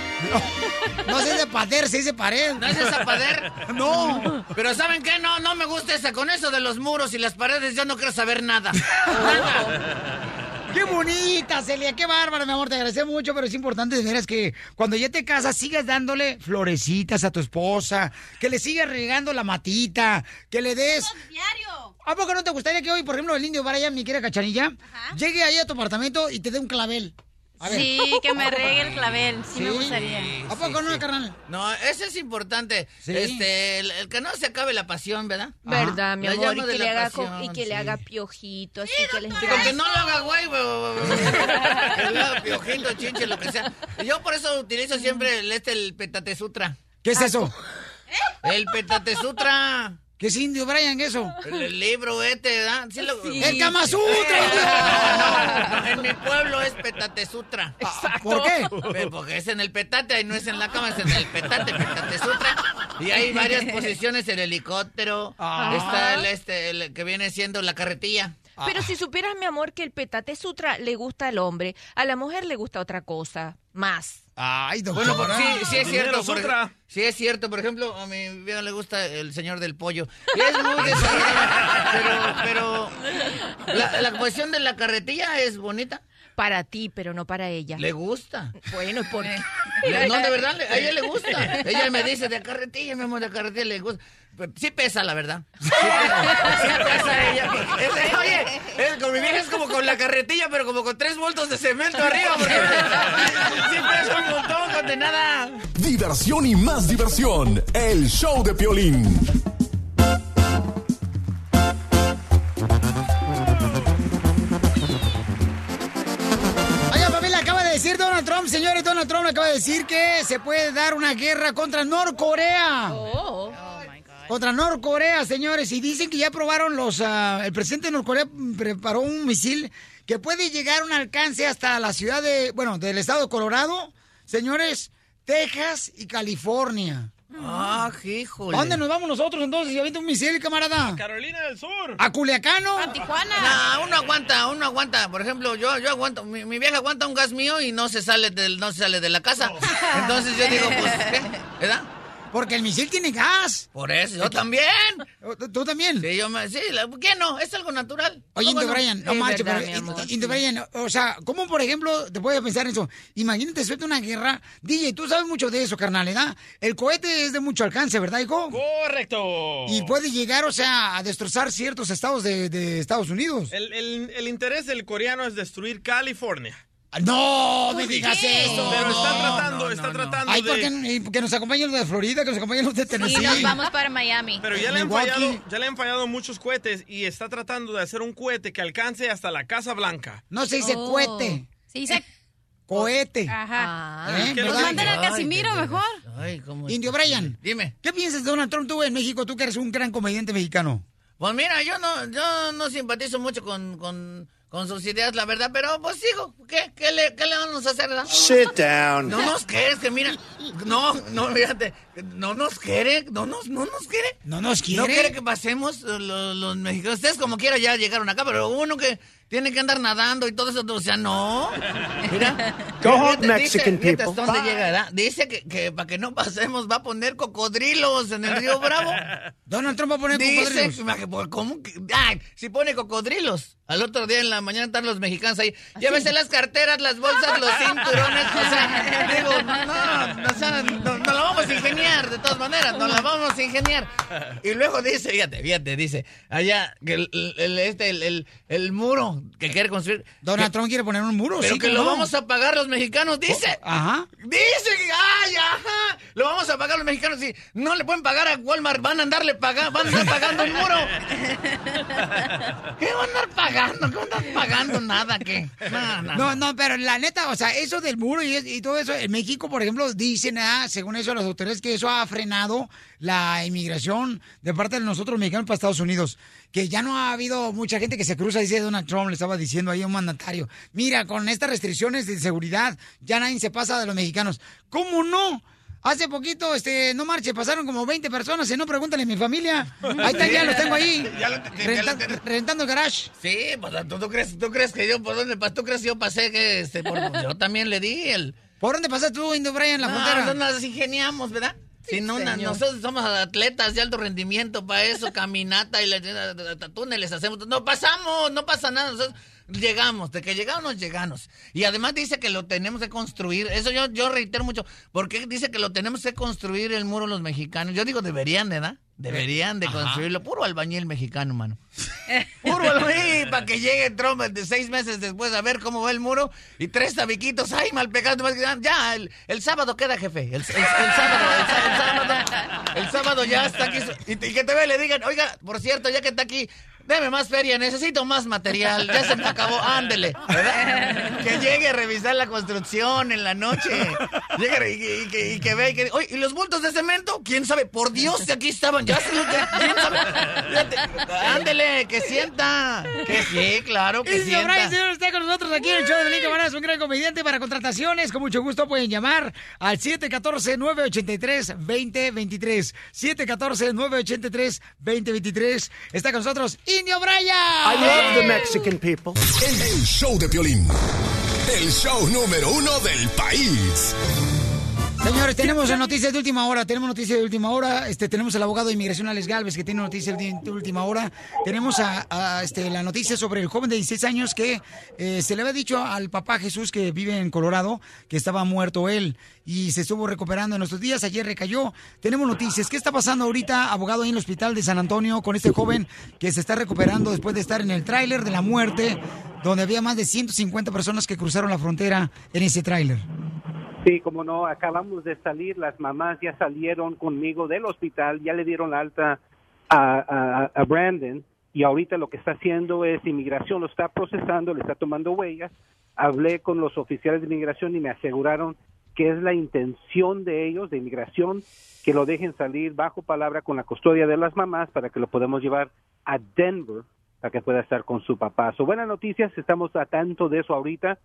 No se dice pader, se dice pared. ¿No es de zapader? No. Pero ¿saben qué? No, no me gusta esa. Con eso de los muros y las paredes yo no quiero saber nada. ¡Qué bonita, Celia! ¡Qué bárbara, mi amor! Te agradecemos mucho, pero es importante de veras que cuando ya te casas sigas dándole florecitas a tu esposa, que le sigas regando la matita, que le des... Diario. ¿A poco no te gustaría que hoy, por ejemplo, el indio Brian, mi querida cachanilla, llegue ahí a tu apartamento y te dé un clavel? A ver. Sí, que me regue el clavel. Sí, me Sí. gustaría. ¿A poco no, carnal? No, eso es importante. Sí. Este, el, el que no se acabe la pasión, ¿verdad? ¿Verdad, mi amor? Y que, le haga, pasión, y que le sí. haga piojito, así que le Digo, que no lo haga güey, güey. Que le haga piojito, chinche, lo que sea. Yo por eso utilizo siempre el, este, el Petate Sutra. ¿Qué es eso? El Petate Sutra. ¿Qué es indio Brian eso? El, el libro este, ¿verdad? Sí lo- ¡El Kama Sutra! No, no, en mi pueblo es Petate Sutra. ¿Por qué? Porque es en el petate y no es en la cama, es en el petate, Petate Sutra. Y hay varias posiciones, el helicóptero, Ah. está el, este, el que viene siendo la carretilla. Pero si supieras, mi amor, que el petate sutra le gusta al hombre, a la mujer le gusta otra cosa, más. Ay, Bueno, doctora. pues, sí, sí es cierto. por sí es cierto. Por ejemplo, a mi vieja le gusta el señor del pollo. Y es muy desagradable, Pero, pero la, la cuestión de la carretilla es bonita. Para ti, pero no para ella. Le gusta. Bueno, ¿por qué? Le- No, de verdad, a ella le gusta. Ella me dice, de carretilla, mi amor, de carretilla le gusta. Pero Sí pesa, la verdad. Sí pesa, sí pesa ella. Es- oye, es, con mi vieja es como con la carretilla, pero como con tres voltos de cemento arriba. Porque sí pesa un montón, condenada. Diversión y más diversión. El show de Piolín. Donald Trump, señores, Donald Trump acaba de decir que se puede dar una guerra contra Norcorea. Oh. Contra Norcorea, señores, y dicen que ya probaron los... ah, el presidente de Norcorea preparó un misil que puede llegar a un alcance hasta la ciudad de... Bueno, del estado de Colorado, señores, Texas y California. Ah, híjole. ¿A dónde nos vamos nosotros entonces? ¿Ya viste un misil, camarada? Carolina del Sur. ¿A Culiacano? A Tijuana. No, uno aguanta, uno aguanta. Por ejemplo, yo, yo aguanto, mi, mi vieja aguanta un gas mío y no se sale del, no se sale de la casa. Entonces yo digo, pues, ¿qué? ¿Verdad? Porque el misil tiene gas. Por eso, yo también. ¿Tú también? Sí, yo me, sí, la- ¿qué no? Es algo natural. Oye, ¿Cómo Indio no? Brian, no Es manches, verdad, pero, mi amor. In- Indio Brian, o sea, ¿cómo, por ejemplo, te puedes pensar en eso? Imagínate, suelta una guerra. DJ, tú sabes mucho de eso, carnal, ¿verdad? El cohete es de mucho alcance, ¿verdad, hijo? Correcto. Y puede llegar, o sea, a destrozar ciertos estados de, de Estados Unidos. El, el- el interés del coreano es destruir California. No, me digas eso. Pero está No, tratando, no, está no, tratando Ay, de... ¿por qué no- y que nos acompañen los de Florida, que nos acompañen los de Tennessee. Y nos vamos para Miami. Pero ya le, han fallado, ya le han fallado muchos cohetes y está tratando de hacer un cohete que alcance hasta la Casa Blanca. No se dice Oh. cohete. Se dice Cohete. Ajá. ¿Eh? ¿Qué ¿Verdad? Pues manden a Casimiro mejor. Ay, cómo... Indio Brian, Dime. ¿qué piensas de Donald Trump tú en México? Tú que eres un gran comediante mexicano. Pues mira, yo no, yo no simpatizo mucho con, con, con sus ideas, la verdad, pero pues sigo. ¿Qué? ¿Qué le, qué le vamos a hacer, verdad? Sit down. No nos quieres, que mira. No, no, fíjate. No nos quiere, no nos, no nos quiere. No nos quiere. No quiere que pasemos los, los mexicanos. Ustedes como quiera ya llegaron acá, pero uno que tiene que andar nadando y todo eso, o sea, no. Mira. Go home, Mexican dice, people. dónde llega. Dice que, que para que no pasemos va a poner cocodrilos en el río Bravo. Donald Trump va a poner Dice, cocodrilos. pues, ¿cómo que? Ay, si pone cocodrilos. Al otro día en la mañana están los mexicanos ahí. Llévese las carteras, las bolsas, los cinturones. O sea, digo, no, no, o sea, no, no la vamos a ingeniar de todas maneras, no la vamos a ingeniar. Y luego dice, fíjate, fíjate, dice, allá, el, el- este, el, el- el muro que quiere construir. Donald que- Trump quiere poner un muro, pero sí, que ¿cómo lo no? vamos a pagar los mexicanos, dice. Ajá. Dice que, ay, ajá, lo vamos a pagar los mexicanos. Si no le pueden pagar a Walmart, van a andarle pagando, van a andar pagando un muro. ¿Qué van a andar pagando? ¿Qué van a andar pagando? Nada, ¿qué? No, no, No, no, pero la neta, o sea, eso del muro y, y todo eso, en México, por ejemplo, dicen, ah, según eso, las autoridades, que eso ha frenado la inmigración de parte de nosotros mexicanos para Estados Unidos. Que ya no ha habido mucha gente que se cruza, dice Donald Trump, le estaba diciendo ahí a un mandatario. Mira, con estas restricciones de seguridad, ya nadie se pasa de los mexicanos. ¿Cómo no? Hace poquito, este, no marche, pasaron como 20 personas, y no pregúntale a mi familia. Ahí están, ya los tengo ahí. Ya lo- ya lo- renta- rentando el garage. Sí, pues ¿tú, tú crees, tú crees que yo por dónde pas- tú crees que yo pasé que este por, yo también le di el ¿Por dónde pasaste tú, Indio Brian, la no, frontera? no nos ingeniamos, ¿verdad? Si no, nosotros somos atletas de alto rendimiento para eso, caminata y la, túneles hacemos. No pasamos, no pasa nada. Nosotros llegamos, de que llegamos, llegamos. Y además dice que lo tenemos que construir. Eso yo, yo reitero mucho. porque dice que lo tenemos que construir el muro los mexicanos? Yo digo, deberían, ¿verdad? Deberían de Ajá. construirlo. Puro albañil mexicano, mano. Puro albañil para que llegue Trump de seis meses después a ver cómo va el muro y tres tabiquitos. Ay, mal pegado. mal pegado. Ya, el, el sábado queda, jefe. El, el- el sábado, sábado, el sábado ya está aquí. Y, que te ve le digan, oiga, por cierto, ya que está aquí, deme más feria, necesito más material. Ya se me acabó, ándele. ¿verdad? Que llegue a revisar la construcción en la noche. Llegue y, que- y que, y que vea y que, oye, ¿y los bultos de cemento? ¿Quién sabe? Por Dios, que aquí estaban. Ya se los ¿Quién sabe? Ándele, que sienta. Que sí, claro, que Indio Brian, señor, está con nosotros aquí en el show de Pelín Camarada, es un gran comediante para contrataciones. Con mucho gusto pueden llamar al 714-983-2023. 714-983-2023. Está con nosotros Indio Brian. I love the Mexican people. El, el show de Piolín. El show número uno del país. Señores, tenemos noticias de última hora, tenemos noticias de última hora, este, tenemos al abogado de inmigración Alex Galvez que tiene noticias de, última hora, tenemos a, este, la noticia sobre el joven de 16 años que eh, se le había dicho al papá Jesús que vive en Colorado que estaba muerto él y se estuvo recuperando en estos días, ayer recayó, tenemos noticias, ¿qué está pasando ahorita, abogado, ahí en el hospital de San Antonio con este joven que se está recuperando después de estar en el tráiler de la muerte, donde había más de 150 personas que cruzaron la frontera en ese tráiler? Sí, como no, acabamos de salir, las mamás ya salieron conmigo del hospital, ya le dieron la alta a, a- Brandon y ahorita lo que está haciendo es inmigración, lo está procesando, le está tomando huellas. Hablé con los oficiales de inmigración y me aseguraron que es la intención de ellos, de inmigración, que lo dejen salir bajo palabra con la custodia de las mamás para que lo podamos llevar a Denver para que pueda estar con su papá. So, buenas noticias, estamos a tanto de eso ahorita.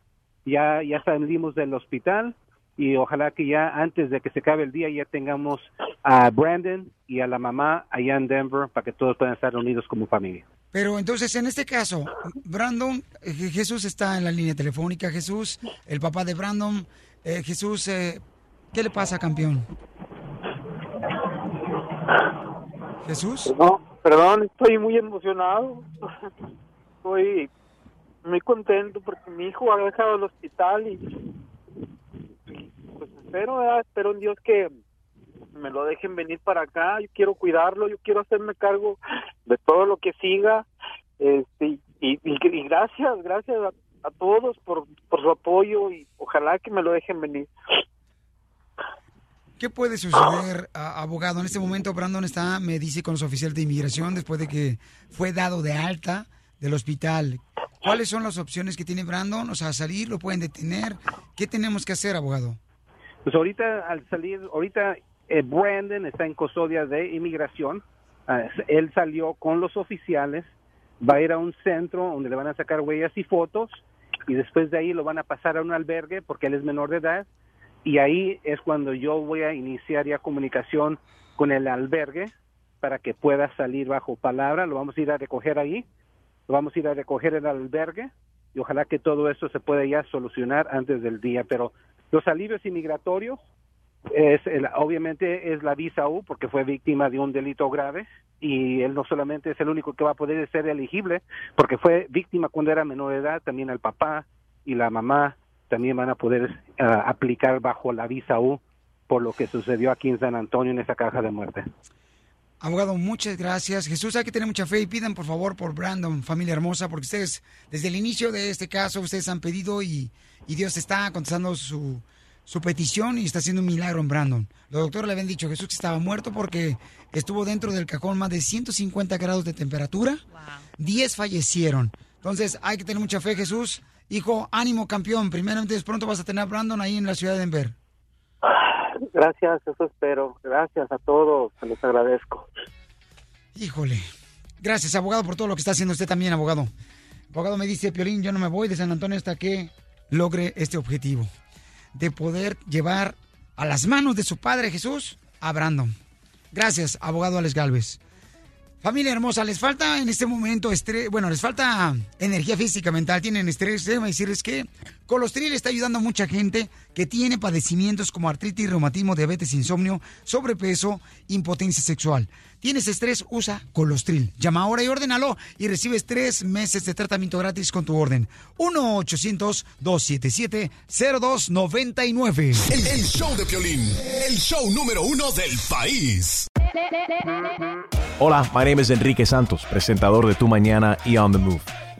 Ya, ya salimos del hospital y ojalá que ya antes de que se acabe el día ya tengamos a Brandon y a la mamá allá en Denver para que todos puedan estar unidos como familia. Pero entonces, en este caso, Brandon, eh, Jesús está en la línea telefónica. Jesús, el papá de Brandon. Eh, Jesús, eh, ¿qué le pasa, campeón? Jesús. No, perdón, estoy muy emocionado. Estoy muy contento porque mi hijo ha dejado el hospital y pues espero, espero en Dios que me lo dejen venir para acá. Yo quiero cuidarlo, yo quiero hacerme cargo de todo lo que siga. Este, y, y- gracias, gracias a, a todos por, por su apoyo y ojalá que me lo dejen venir. ¿Qué puede suceder, abogado? En este momento Brandon está, me dice, con los oficiales de inmigración después de que fue dado de alta del hospital. ¿Cuáles son las opciones que tiene Brandon? O sea, salir, lo pueden detener. ¿Qué tenemos que hacer, abogado? Pues ahorita al salir, ahorita eh, Brandon está en custodia de inmigración. Ah, él salió con los oficiales, va a ir a un centro donde le van a sacar huellas y fotos y después de ahí lo van a pasar a un albergue porque él es menor de edad y ahí es cuando yo voy a iniciar ya comunicación con el albergue para que pueda salir bajo palabra. Lo vamos a ir a recoger ahí, lo vamos a ir a recoger en el albergue y ojalá que todo esto se pueda ya solucionar antes del día. Pero los alivios inmigratorios es el- obviamente es la visa U porque fue víctima de un delito grave y él no solamente es el único que va a poder ser elegible porque fue víctima cuando era menor de edad, también el papá y la mamá también van a poder ah, aplicar bajo la visa U por lo que sucedió aquí en San Antonio en esa caja de muerte. Abogado, muchas gracias. Jesús, hay que tener mucha fe y pidan por favor por Brandon, familia hermosa, porque ustedes, desde el inicio de este caso, ustedes han pedido y, y Dios está contestando su, su petición y está haciendo un milagro en Brandon. Los doctores le habían dicho Jesús que estaba muerto porque estuvo dentro del cajón más de 150 grados de temperatura. 10 fallecieron. Entonces, hay que tener mucha fe, Jesús. Hijo, ánimo, campeón. Primeramente, pronto vas a tener a Brandon ahí en la ciudad de Denver. Gracias, eso espero. Gracias a todos, se los agradezco. Híjole. Gracias, abogado, por todo lo que está haciendo usted también, abogado. Abogado me dice, Piolín, yo no me voy de San Antonio hasta que logre este objetivo de poder llevar a las manos de su padre Jesús a Brandon. Gracias, abogado Alex Galvez. Familia hermosa, les falta en este momento estrés, bueno, les falta energía física, mental, tienen estrés, déjame decirles que Colostril está ayudando a mucha gente que tiene padecimientos como artritis, reumatismo, diabetes, insomnio, sobrepeso, impotencia sexual. ¿Tienes estrés? Usa Colostril. Llama ahora y ordénalo y recibes tres meses de tratamiento gratis con tu orden. 1-800-277-0299. El, el show de Piolín, el show número uno del país. Hola, my name is Enrique Santos, presentador de Tu Mañana y On the Move.